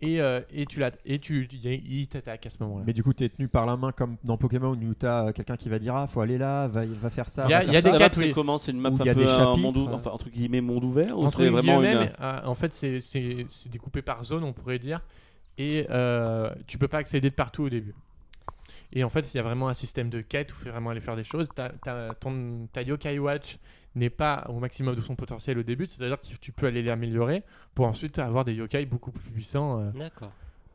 Et, euh, et tu l'as et tu il t'attaque à ce moment-là. Mais du coup, tu es tenu par la main comme dans Pokémon où tu as quelqu'un qui va dire Ah, faut aller là, va, va faire ça. Il y a- va il y faire a des cas c'est il- comment C'est une map où un il y a peu des un chapitres. monde enfin, entre guillemets monde ouvert ou Entre c'est vraiment une... mais, euh, en fait, c'est- c'est c'est découpé par zone, on pourrait dire. Et euh, tu peux pas accéder de partout au début. Et en fait, il y a vraiment un système de quête où il faut vraiment aller faire des choses. Ta, ta- ton, ta Yokai Watch n'est pas au maximum de son potentiel au début, c'est-à-dire que tu peux aller l'améliorer pour ensuite avoir des yokai beaucoup plus puissants euh,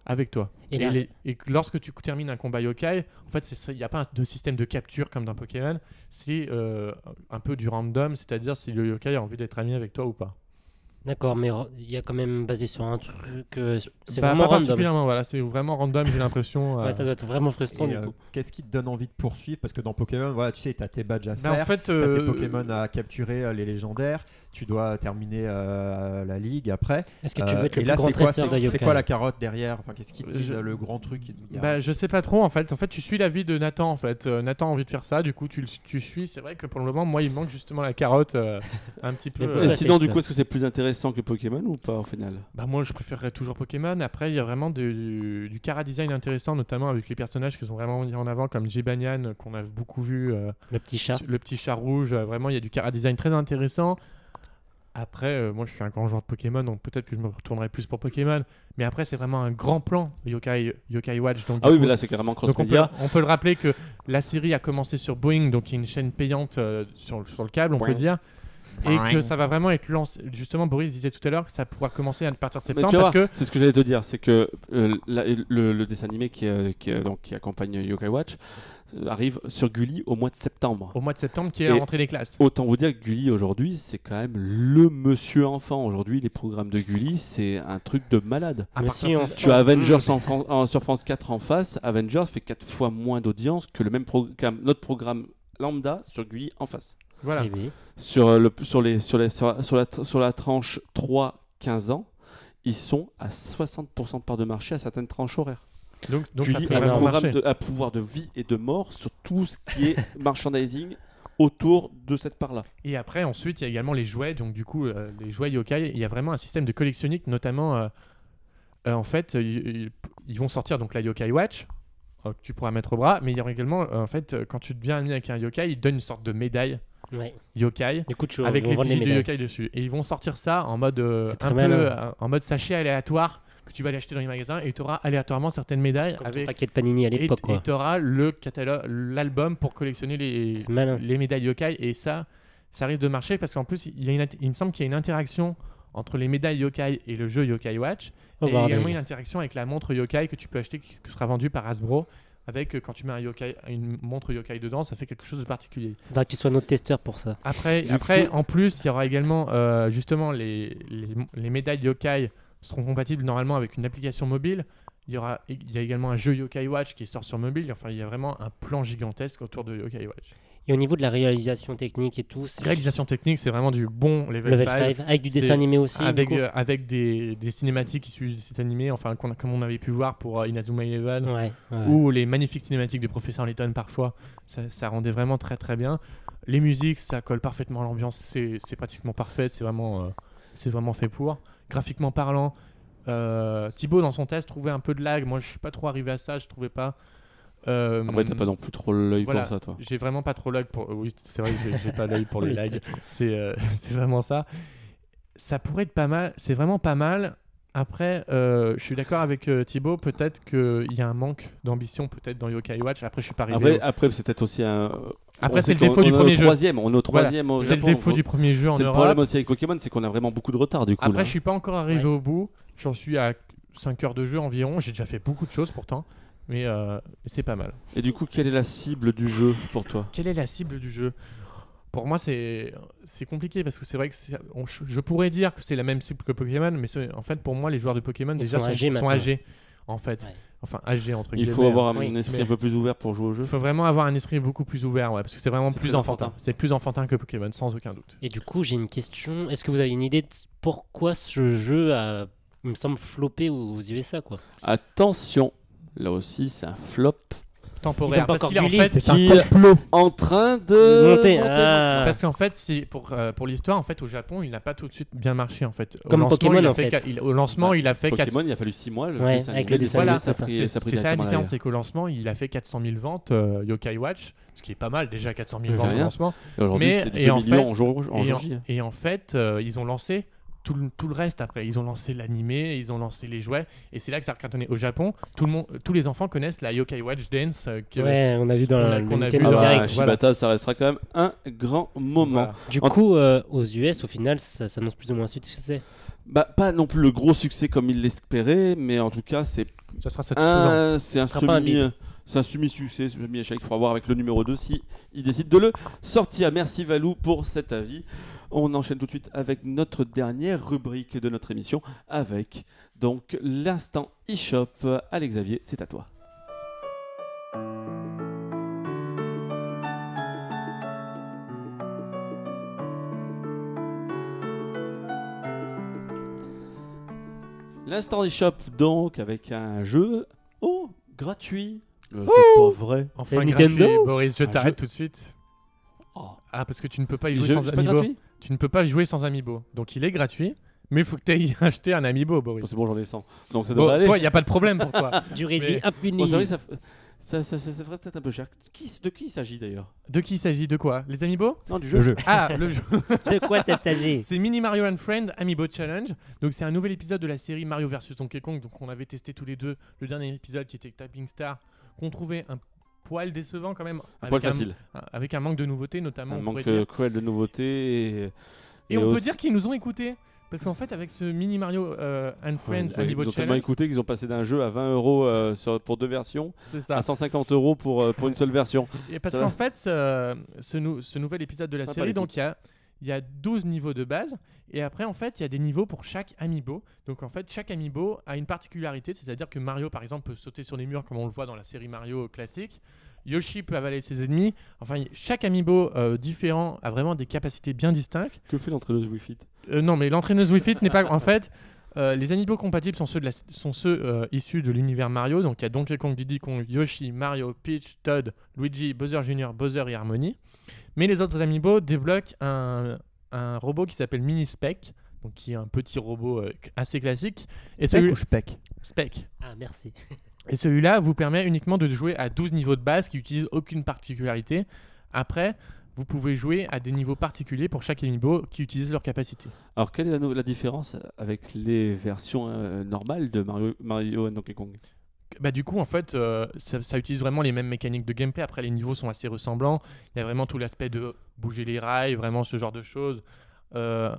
avec toi. Et Et, là- les- et que lorsque tu termines un combat yokai, en fait, il n'y a pas un- de système de capture comme dans Pokémon, c'est euh, un peu du random, c'est-à-dire si le yokai a envie d'être ami avec toi ou pas. D'accord, mais il y a quand même basé sur un truc. euh, c'est Bah, vraiment pas random. particulièrement, voilà, c'est vraiment random, j'ai l'impression. euh. Ouais, ça doit être vraiment frustrant euh, coup. Qu'est-ce qui te donne envie de poursuivre? Parce que dans Pokémon, voilà, tu sais, tu as tes badges à Bah, faire. en fait, T'as euh, tes Pokémon à capturer, euh, les légendaires. Tu dois terminer euh, la ligue après. Est-ce que tu Euh, veux être le là, grand c'est quoi, tresseur c'est, quoi la carotte derrière? Enfin, qu'est-ce qui te dit Je- euh, le grand truc a- Bah, je sais pas trop en fait. En fait, tu suis la vie de Nathan en fait. Euh, Nathan a envie de faire ça, du coup tu, le- tu suis. C'est vrai que pour le moment, moi, il me manque justement la carotte euh, un petit peu. Euh, sinon, du coup, est-ce que c'est plus intéressant que Pokémon ou pas au final? Bah moi, je préférerais toujours Pokémon. Après, il y a vraiment du, du cara design intéressant, notamment avec les personnages qui sont vraiment mis en avant, comme Jibanyan qu'on a beaucoup vu, euh, Le petit chat. le petit chat rouge. euh, vraiment, il y a du cara design très intéressant. Après, euh, moi, je suis un grand joueur de Pokémon, donc peut-être que je me retournerai plus pour Pokémon. Mais après, c'est vraiment un grand plan, Yokai, Yokai Watch. Donc, Ah oui, coup- mais là, c'est carrément Donc on peut, on peut le rappeler que la série a commencé sur Boeing, donc qui est une chaîne payante euh, sur, sur le câble, on peut Boing. dire. Et que ça va vraiment être lancé. Justement, Boris disait tout à l'heure que ça pourra commencer à partir de septembre parce vois, que c'est ce que j'allais te dire, c'est que euh, la- le, le dessin animé qui, euh, qui, euh, donc, qui accompagne Yokai Watch euh, arrive sur Gulli au mois de septembre. au mois de septembre, qui est Et- la rentrée des classes. Autant vous dire que Gulli aujourd'hui, c'est quand même le monsieur enfant. Aujourd'hui, les programmes de Gulli, c'est un truc de malade. Si on- Tu as Avengers en Fran- en- sur France 4 en face. Avengers fait 4 fois moins d'audience que le même programme, notre programme lambda sur Gulli en face. Voilà. Eh oui. Sur, euh, le, sur, les, sur, les, sur, la, sur, la, sur la tranche 3-15 ans, ils sont à 60% de part de marché à certaines tranches horaires. Donc, donc tu ça fait un programme de, à pouvoir de vie et de mort sur tout ce qui est merchandising autour de cette part-là. Et après, ensuite, il y a également les jouets. Donc, du coup, euh, les jouets yokai, il y a vraiment un système de collectionnique, notamment. euh, euh, en fait, ils, vont sortir donc la Yokai Watch, euh, que tu pourras mettre au bras. Mais il y aura également, euh, en fait, quand tu deviens ami avec un yokai, ils te donnent une sorte de médaille Ouais. yokai. Avec les fichiers de yokai dessus. Et ils vont sortir ça en mode euh, un peu euh, en mode sachet aléatoire que tu vas aller acheter dans les magasins et tu auras aléatoirement certaines médailles Comme avec paquet de panini à et l'époque, quoi. tu auras le catalogue l'album pour collectionner les les médailles yokai et ça ça risque de marcher parce qu'en plus il, y a une il me semble qu'il y a une interaction entre les médailles yokai et le jeu Yokai Watch Oh, et bordel. également une interaction avec la montre yokai que tu peux acheter qui qui sera vendue par Hasbro avec euh, quand tu mets un yokai une montre yokai dedans ça fait quelque chose de particulier Faudra que tu sois notre testeur pour ça. après, après coup- en plus, il y aura également euh, justement les, les, les médailles yokai seront compatibles normalement avec une application mobile. Il y, aura, il y a également un jeu Yokai Watch qui sort sur mobile. Enfin, il y a vraiment un plan gigantesque autour de Yokai Watch. Et au niveau de la réalisation technique et tout, c'est Réalisation technique, c'est vraiment du bon level, level 5. 5 avec du dessin animé aussi. Avec, euh, avec des, des cinématiques issues de cet animé, enfin, a- comme on avait pu voir pour euh, Inazuma Eleven, Ouais, ouais. ou les magnifiques cinématiques de Professeur Layton parfois, ça, ça rendait vraiment très très bien. Les musiques, ça colle parfaitement à l'ambiance, c'est c'est pratiquement parfait, c'est vraiment, euh, c'est vraiment fait pour. Graphiquement parlant, Thibaut dans son test trouvait un peu de lag, moi je suis pas trop arrivé à ça, je trouvais pas. Euh, Après, t'as pas non plus trop l'œil voilà. pour ça, toi. j'ai vraiment pas trop l'œil pour. Oui, c'est vrai que j'ai- pas l'œil pour les lags. C'est euh, c'est vraiment ça. Ça pourrait être pas mal. C'est vraiment pas mal. Après, euh, je suis d'accord avec euh, Thibaut. Peut-être qu'il y a un manque d'ambition, peut-être dans Yokai Watch. Après, je suis pas arrivé. Après, au- après c'est peut-être aussi un. Après, c'est le défaut du on premier jeu. troisième, On est au Voilà. troisième au C'est le défaut du premier jeu en C'est le Europe. problème aussi avec Pokémon, c'est qu'on a vraiment beaucoup de retard du coup. Après, là. je suis pas encore arrivé Ouais. au bout. J'en suis à 5 heures de jeu environ. J'ai déjà fait beaucoup de choses pourtant. Mais euh, c'est pas mal. Et du coup, quelle est la cible du jeu pour toi? Quelle est la cible du jeu? Pour moi, c'est c'est compliqué parce que c'est vrai que on- je pourrais dire que c'est la même cible que Pokémon, mais en fait, pour moi, les joueurs de Pokémon Ils déjà sont sont, âgés sont maintenant. âgés, en fait. Ouais. Enfin, âgés entre Il guillemets. faut avoir un oui, esprit mais- un peu plus ouvert pour jouer au jeu. Il faut vraiment avoir un esprit beaucoup plus ouvert, ouais, parce que c'est vraiment plus enfantin. C'est plus enfantin que Pokémon, sans aucun doute. Et du coup, j'ai une question. Est-ce que vous avez une idée de pourquoi ce jeu a, il me semble, floppé aux USA, quoi? Attention, là aussi, c'est un flop Temporaire. Ils ont pas parce qu'il est en fait- Qui- complot. en train de Monter, ah. Parce qu'en fait, c'est pour, euh, pour l'histoire, en fait, au Japon, il n'a pas tout de suite bien marché, en fait. Au Comme lancement, Pokémon, il a en fait. qua- il- au lancement, Bah, il a fait Pokémon, 400 il a fallu 6 mois. Le Ouais, dessin avec le dessin voilà, ça a c'est ça. C'est la différence, c'est qu'au lancement, il a fait 400 000 ventes euh, Yokai Watch, ce qui est pas mal déjà 400 000 C'est ventes au lancement. Et aujourd'hui, Mais- et 2 en millions fait- en jour, en et, en, et en fait, euh, ils ont lancé tout le, tout le reste après. Ils ont lancé l'animé, ils ont lancé les jouets, et c'est là que ça a cartonné. Au Japon, tout le monde, tous les enfants connaissent la Yokai Watch Dance. euh, Ouais, on a vu dans qu'on a- le qu'on a vu Ah dans- bah, Direct. Shibata, ça restera quand même un grand moment. Voilà. Du En- coup, euh, aux US, au final, ça s'annonce plus ou moins un succès. Bah, pas non plus le gros succès comme il l'espérait, mais en tout cas, c'est Ça sera satisfaisant. c'est un un c'est un semi-succès, semi-échec. Il faudra voir avec le numéro 2 si il décide de le sortir. Merci Valou pour cet avis. On enchaîne tout de suite avec notre dernière rubrique de notre émission, avec donc l'instant e-shop. Allez Xavier, c'est à toi. L'instant e-shop donc avec un jeu oh gratuit. Euh, c'est pas vrai. Enfin, C'est gratuit, Nintendo Boris, je t'arrête jeu. tout de suite. Oh. Ah, parce que tu ne peux pas y Le jouer jeu, sans c'est pas amiibo. Tu ne peux pas jouer sans amiibo. Donc il est gratuit, mais il faut que tu aies acheté un amiibo, Boris. Bon, c'est bon, j'en ai 100. Donc ça Bon, devrait aller. toi, il n'y a pas de problème pour toi. Bon, ça, f- ça, ça, ça- ça ferait peut-être un peu cher. Qui, de qui il s'agit d'ailleurs? De qui il s'agit? De quoi? Les amiibo? Non, du jeu. Le jeu. Ah, le jeu. De quoi ça s'agit? C'est Mini Mario and Friend Amiibo Challenge. Donc c'est un nouvel épisode de la série Mario vs Donkey Kong. Donc on avait testé tous les deux le dernier épisode qui était Tapping Star, qu'on trouvait un poil décevant quand même, Un poil facile. avec un manque de nouveautés notamment. Un manque euh, cruel de nouveautés. Et, Et, on peut dire qu'ils nous ont écoutés. Parce qu'en fait, avec ce Mini Mario euh, and Ouais, Friend ils ont- tellement écouté qu'ils ont passé d'un jeu à 20 euros euh, pour deux versions ça. à 150 euros pour, euh, pour une seule version. Et parce qu'en fait, ce, ce nou- ce nouvel épisode de la série, donc il y a, il y a 12 niveaux de base. Et après, en fait, il y a des niveaux pour chaque amiibo. Donc en fait, chaque amiibo a une particularité. C'est-à-dire que Mario, par exemple, peut sauter sur les murs comme on le voit dans la série Mario classique. Yoshi peut avaler ses ennemis. Enfin, chaque amiibo euh, différent a vraiment des capacités bien distinctes. Que fait l'entraîneuse Wii Fit? Euh, non, mais l'entraîneuse Wii Fit n'est pas. En fait, euh, les amiibo compatibles sont ceux, de la- sont ceux issus de l'univers Mario. Donc il y a Donkey Kong, Diddy Kong, Yoshi, Mario, Peach, Todd, Luigi, Bowser Jr., Bowser et Harmony. Mais les autres amiibo débloquent un, un robot qui s'appelle Mini Spec. Donc qui est un petit robot euh, assez classique. Et Spec celui- ou Spec Spec. Ah, merci. Et celui-là vous permet uniquement de jouer à 12 niveaux de base qui n'utilisent aucune particularité. Après, vous pouvez jouer à des niveaux particuliers pour chaque amiibo qui utilisent leur capacité. Alors, quelle est la, différence avec les versions euh, normales de Mario, Mario et Donkey Kong? Bah, du coup, en fait, euh, ça, ça utilise vraiment les mêmes mécaniques de gameplay. Après, les niveaux sont assez ressemblants. Il y a vraiment tout l'aspect de bouger les rails, vraiment ce genre de choses. Euh,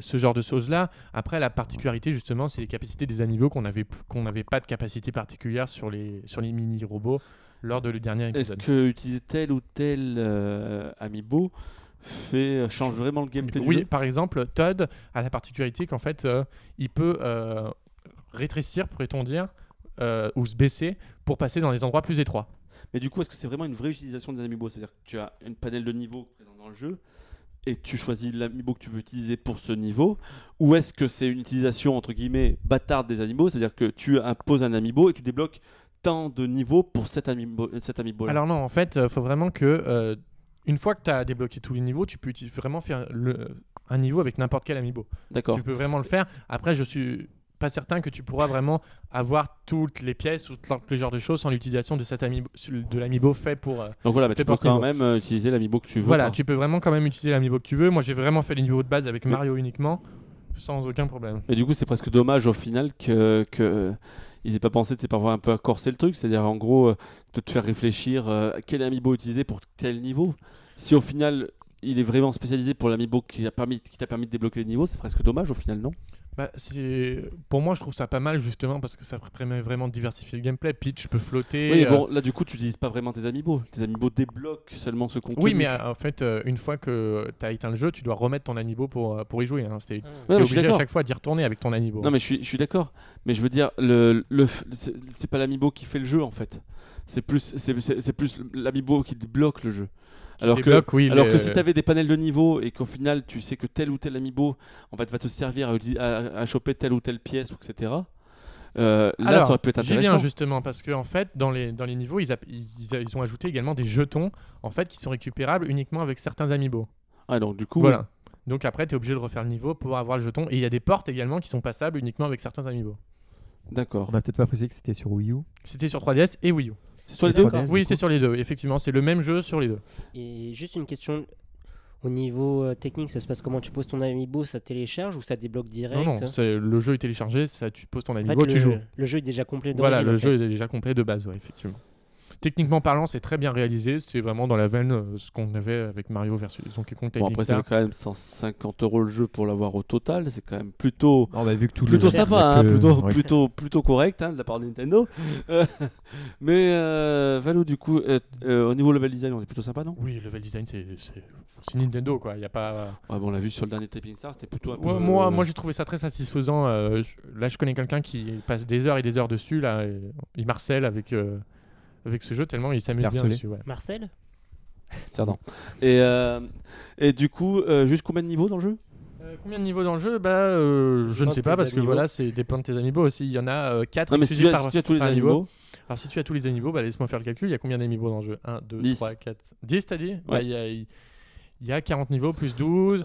ce genre de choses-là. Après, la particularité, justement, c'est les capacités des amiibo qu'on avait qu'on n'avait pas de capacité particulière sur les, sur les mini-robots lors de le dernier Est-ce épisode. que utiliser tel ou tel euh, amiibo fait, change vraiment le gameplay du Oui, jeu? par exemple, Todd a la particularité qu'en fait, euh, il peut euh, rétrécir, pourrait-on dire, euh, ou se baisser pour passer dans les endroits plus étroits. Mais du coup, est-ce que c'est vraiment une vraie utilisation des amiibo? C'est-à-dire que tu as une panel de niveaux présent dans le jeu et tu choisis l'amiibo que tu veux utiliser pour ce niveau? Ou est-ce que c'est une utilisation entre guillemets bâtarde des amiibo C'est-à-dire que tu imposes un amiibo et tu débloques tant de niveaux pour cet amiibo, cet amiibo Alors non, en fait, il faut vraiment que, euh, une fois que tu as débloqué tous les niveaux, tu peux vraiment faire le- un niveau avec n'importe quel amiibo. D'accord. Tu peux vraiment le faire. Après, je suis pas certain que tu pourras vraiment avoir toutes les pièces ou tous les genres de choses sans l'utilisation de cet amiibo, de l'amiibo fait pour... euh, Donc voilà, mais tu peux quand même euh, utiliser l'amiibo que tu veux. Voilà, tu peux vraiment quand même utiliser l'amiibo que tu veux. Moi, j'ai vraiment fait les niveaux de base avec Mais- Mario uniquement, sans aucun problème. Et du coup, c'est presque dommage au final que, que euh, ils aient pas pensé de parfois un peu à corser le truc, c'est-à-dire en gros de te faire réfléchir euh, quel amiibo utiliser pour tel niveau. Si au final il est vraiment spécialisé pour l'amiibo qui a permis, qui t'a permis de débloquer les niveaux, c'est presque dommage au final, non? Bah, c'est... Pour moi, je trouve ça pas mal justement parce que ça permet vraiment de diversifier le gameplay. Peach peut flotter. Oui, mais euh, bon, là du coup, tu utilises pas vraiment tes amiibo. Tes amiibo débloquent seulement ce contenu. Oui, mais euh, en fait, euh, une fois que tu as éteint le jeu, tu dois remettre ton amiibo pour, euh, pour y jouer. Hein. C'est... Ouais, t'es non, je suis obligé à chaque fois d'y retourner avec ton amiibo. Non, mais je suis, je suis d'accord. Mais je veux dire, le, le, c'est pas l'amiibo qui fait le jeu en fait. C'est plus, c'est, c'est- c'est plus l'amiibo qui débloque le jeu. Alors que, oui, alors les- que si tu avais des panels de niveau et qu'au final tu sais que tel ou tel amiibo en fait va te servir à, utiliser- à, à choper telle ou telle pièce, ou etc. euh, là, Alors, ça aurait pu être j'y intéressant. viens justement parce que en fait, dans les, dans les niveaux, ils, ils, ils ont ajouté également des jetons en fait qui sont récupérables uniquement avec certains amiibo. Ah, donc du coup, Voilà. Donc après, tu es obligé de refaire le niveau pour avoir le jeton. Et il y a des portes également qui sont passables uniquement avec certains amiibo. d'accord. On a peut-être pas précisé que c'était sur Wii U. C'était sur 3DS et Wii U. C'est sur les deux 3DS, oui, c'est sur les deux. Effectivement, c'est le même jeu sur les deux. Et juste une question. Au niveau euh, technique, ça se passe comment? Tu poses ton amiibo, ça télécharge ou ça débloque direct Non, non, c'est- le jeu est téléchargé, ça, tu poses ton En fait, amiibo, le, tu joues. le jeu est déjà complet Voilà, d'origine, le en jeu fait. est déjà complet de base, ouais, effectivement. Techniquement parlant, c'est très bien réalisé. C'était vraiment dans la veine euh, ce qu'on avait avec Mario versus Donkey Kong Bon, après, c'est quand même 150 euros le jeu pour l'avoir au total. C'est quand même plutôt. Non, bah, vu que tout Plutôt sympa, hein, le- plutôt, ouais. plutôt, plutôt correct hein, de la part de Nintendo. Euh, mais euh, Valou, du coup, euh, euh, au niveau level design, on est plutôt sympa, non? Oui, le level design, c'est c'est- c'est Nintendo, quoi. Il y a pas. Ouais, bon, on l'a vu sur le dernier Taping Star, c'était plutôt un peu. Ouais, moi, euh, moi j'ai trouvé ça très satisfaisant. euh, je- là, je connais quelqu'un qui passe des heures et des heures dessus. Là, et il marcelle avec, euh, avec ce jeu tellement il s'amuse bien dessus. ouais. Marcel Certain. Et, euh, et du coup, euh, juste combien de niveaux dans le jeu Euh, combien de niveaux dans le jeu? Bah, euh, je ne sais pas parce que amiibo. voilà, c'est dépend de tes amiibo aussi. Il y en a 4 Non, mais si tu, as, si tu as tous les animaux, Alors, si tu as tous les amiibo, bah, laisse-moi faire le calcul. Il y a combien d'amiibo dans le jeu? 1, 2, 10. 3, 4. 10, t'as dit? Bah, Ouais. Il y, a, il y a 40 niveaux plus 12.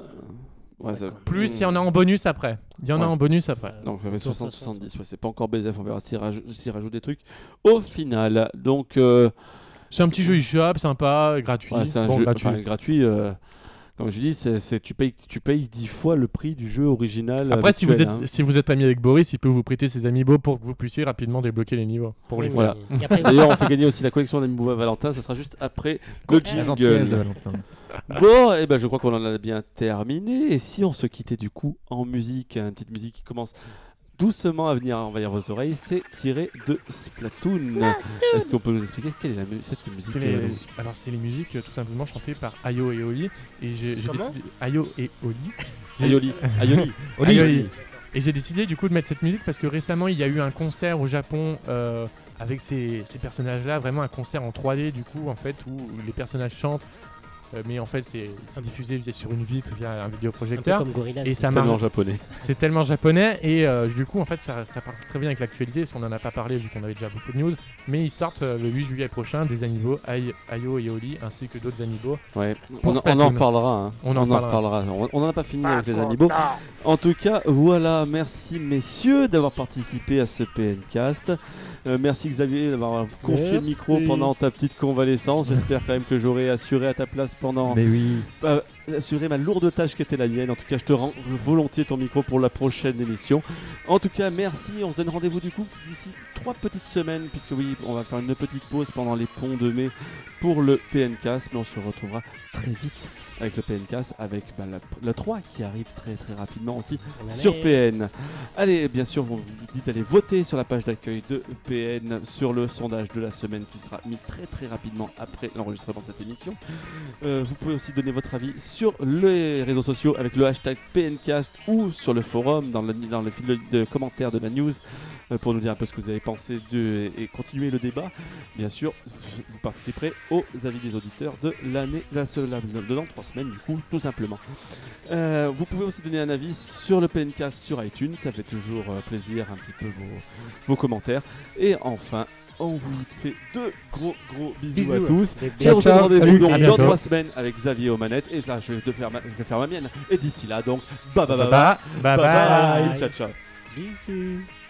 Ouais, ça- Plus il y en a en bonus après. Il y en a Ouais. en bonus après. Donc, ça fait Sur 60-70. Ouais, c'est pas encore BZF, on verra s'il s'il rajoute des trucs. Au final, donc. euh, C'est un petit jeu eShop, sympa, gratuit. ouais, c'est un Bon, jeu gratuit. enfin, gratuit. euh, comme je dis, c'est, c'est- tu, payes, tu payes 10 fois le prix du jeu original. Après, si vous, habituel, êtes, hein. si vous êtes ami avec Boris, il peut vous prêter ses amiibo pour que vous puissiez rapidement débloquer les niveaux. Pour Oui, les voilà. et après, D'ailleurs, on fait gagner aussi la collection d'Amiibo Valentin. Ça sera juste après le La gentillesse de jingle. Valentin. Bon, et ben je crois qu'on en a bien terminé. Et si on se quittait du coup en musique, une petite musique qui commence doucement à venir envahir vos oreilles, c'est tiré de Splatoon. Est-ce qu'on peut nous expliquer quelle est la mu- cette musique C'est les- euh, Alors, c'est les musiques euh, tout simplement chantées par Ayo et Oli. Et j'ai décidé. Ayo et Oli. J'ai- Aioli Aioli Ayo et Oli. Et j'ai décidé du coup de mettre cette musique parce que récemment il y a eu un concert au Japon euh, avec ces, ces personnages-là, vraiment un concert en 3D du coup en fait où les personnages chantent, mais en fait c'est c'est diffusé via- sur une vitre via un Un peu vidéoprojecteur. comme Gorillaz. Et ça Tellement marche, japonais. c'est tellement japonais et euh, du coup en fait ça, ça part très bien avec l'actualité, parce qu'on en a pas parlé vu qu'on avait déjà beaucoup de news, mais ils sortent euh, le 8 juillet prochain des Ai- Ayo et Oli ainsi que d'autres amiibo. Ouais. On, on en reparlera. hein. On en reparlera. On on en a pas fini avec les amiibo. En tout cas, voilà. Merci messieurs d'avoir participé à ce PNcast. Euh, merci Xavier d'avoir confié le micro pendant ta petite convalescence. J'espère quand même que j'aurai assuré à ta place pendant Mais oui. euh, ma lourde tâche qui était la mienne. En tout cas, je te rends volontiers ton micro pour la prochaine émission. En tout cas, merci. On se donne rendez-vous du coup d'ici trois petites semaines, puisque oui, on va faire une petite pause pendant les ponts de mai pour le PNcast, mais on se retrouvera très vite avec le PNcast, avec bah, la, la 3 qui arrive très très rapidement aussi sur PN. Allez, bien sûr, vous dit d'aller voter sur la page d'accueil de PN sur le sondage de la semaine qui sera mis très très rapidement après l'enregistrement de cette émission. Euh, vous pouvez aussi donner votre avis sur les réseaux sociaux avec le hashtag PNcast ou sur le forum dans le, dans le fil de, de commentaires de la news pour nous dire un peu ce que vous avez pensé de, et continuer le débat. Bien sûr, vous participerez aux avis des auditeurs de l'année, la, la, de dans trois semaines du coup, tout simplement. Euh, vous pouvez aussi donner un avis sur le PNcast sur iTunes, ça fait toujours euh, plaisir un petit peu vos, vos commentaires. Et enfin, on vous fait deux gros gros bisous, Bisous. à tous. Et on se rendez-vous donc dans trois semaines avec Xavier aux manettes. Et là, je vais, faire ma, je vais faire ma mienne. Et d'ici là, donc, bye bye bye. Bye bye. bye, bye. bye. Ciao ciao. Bisous.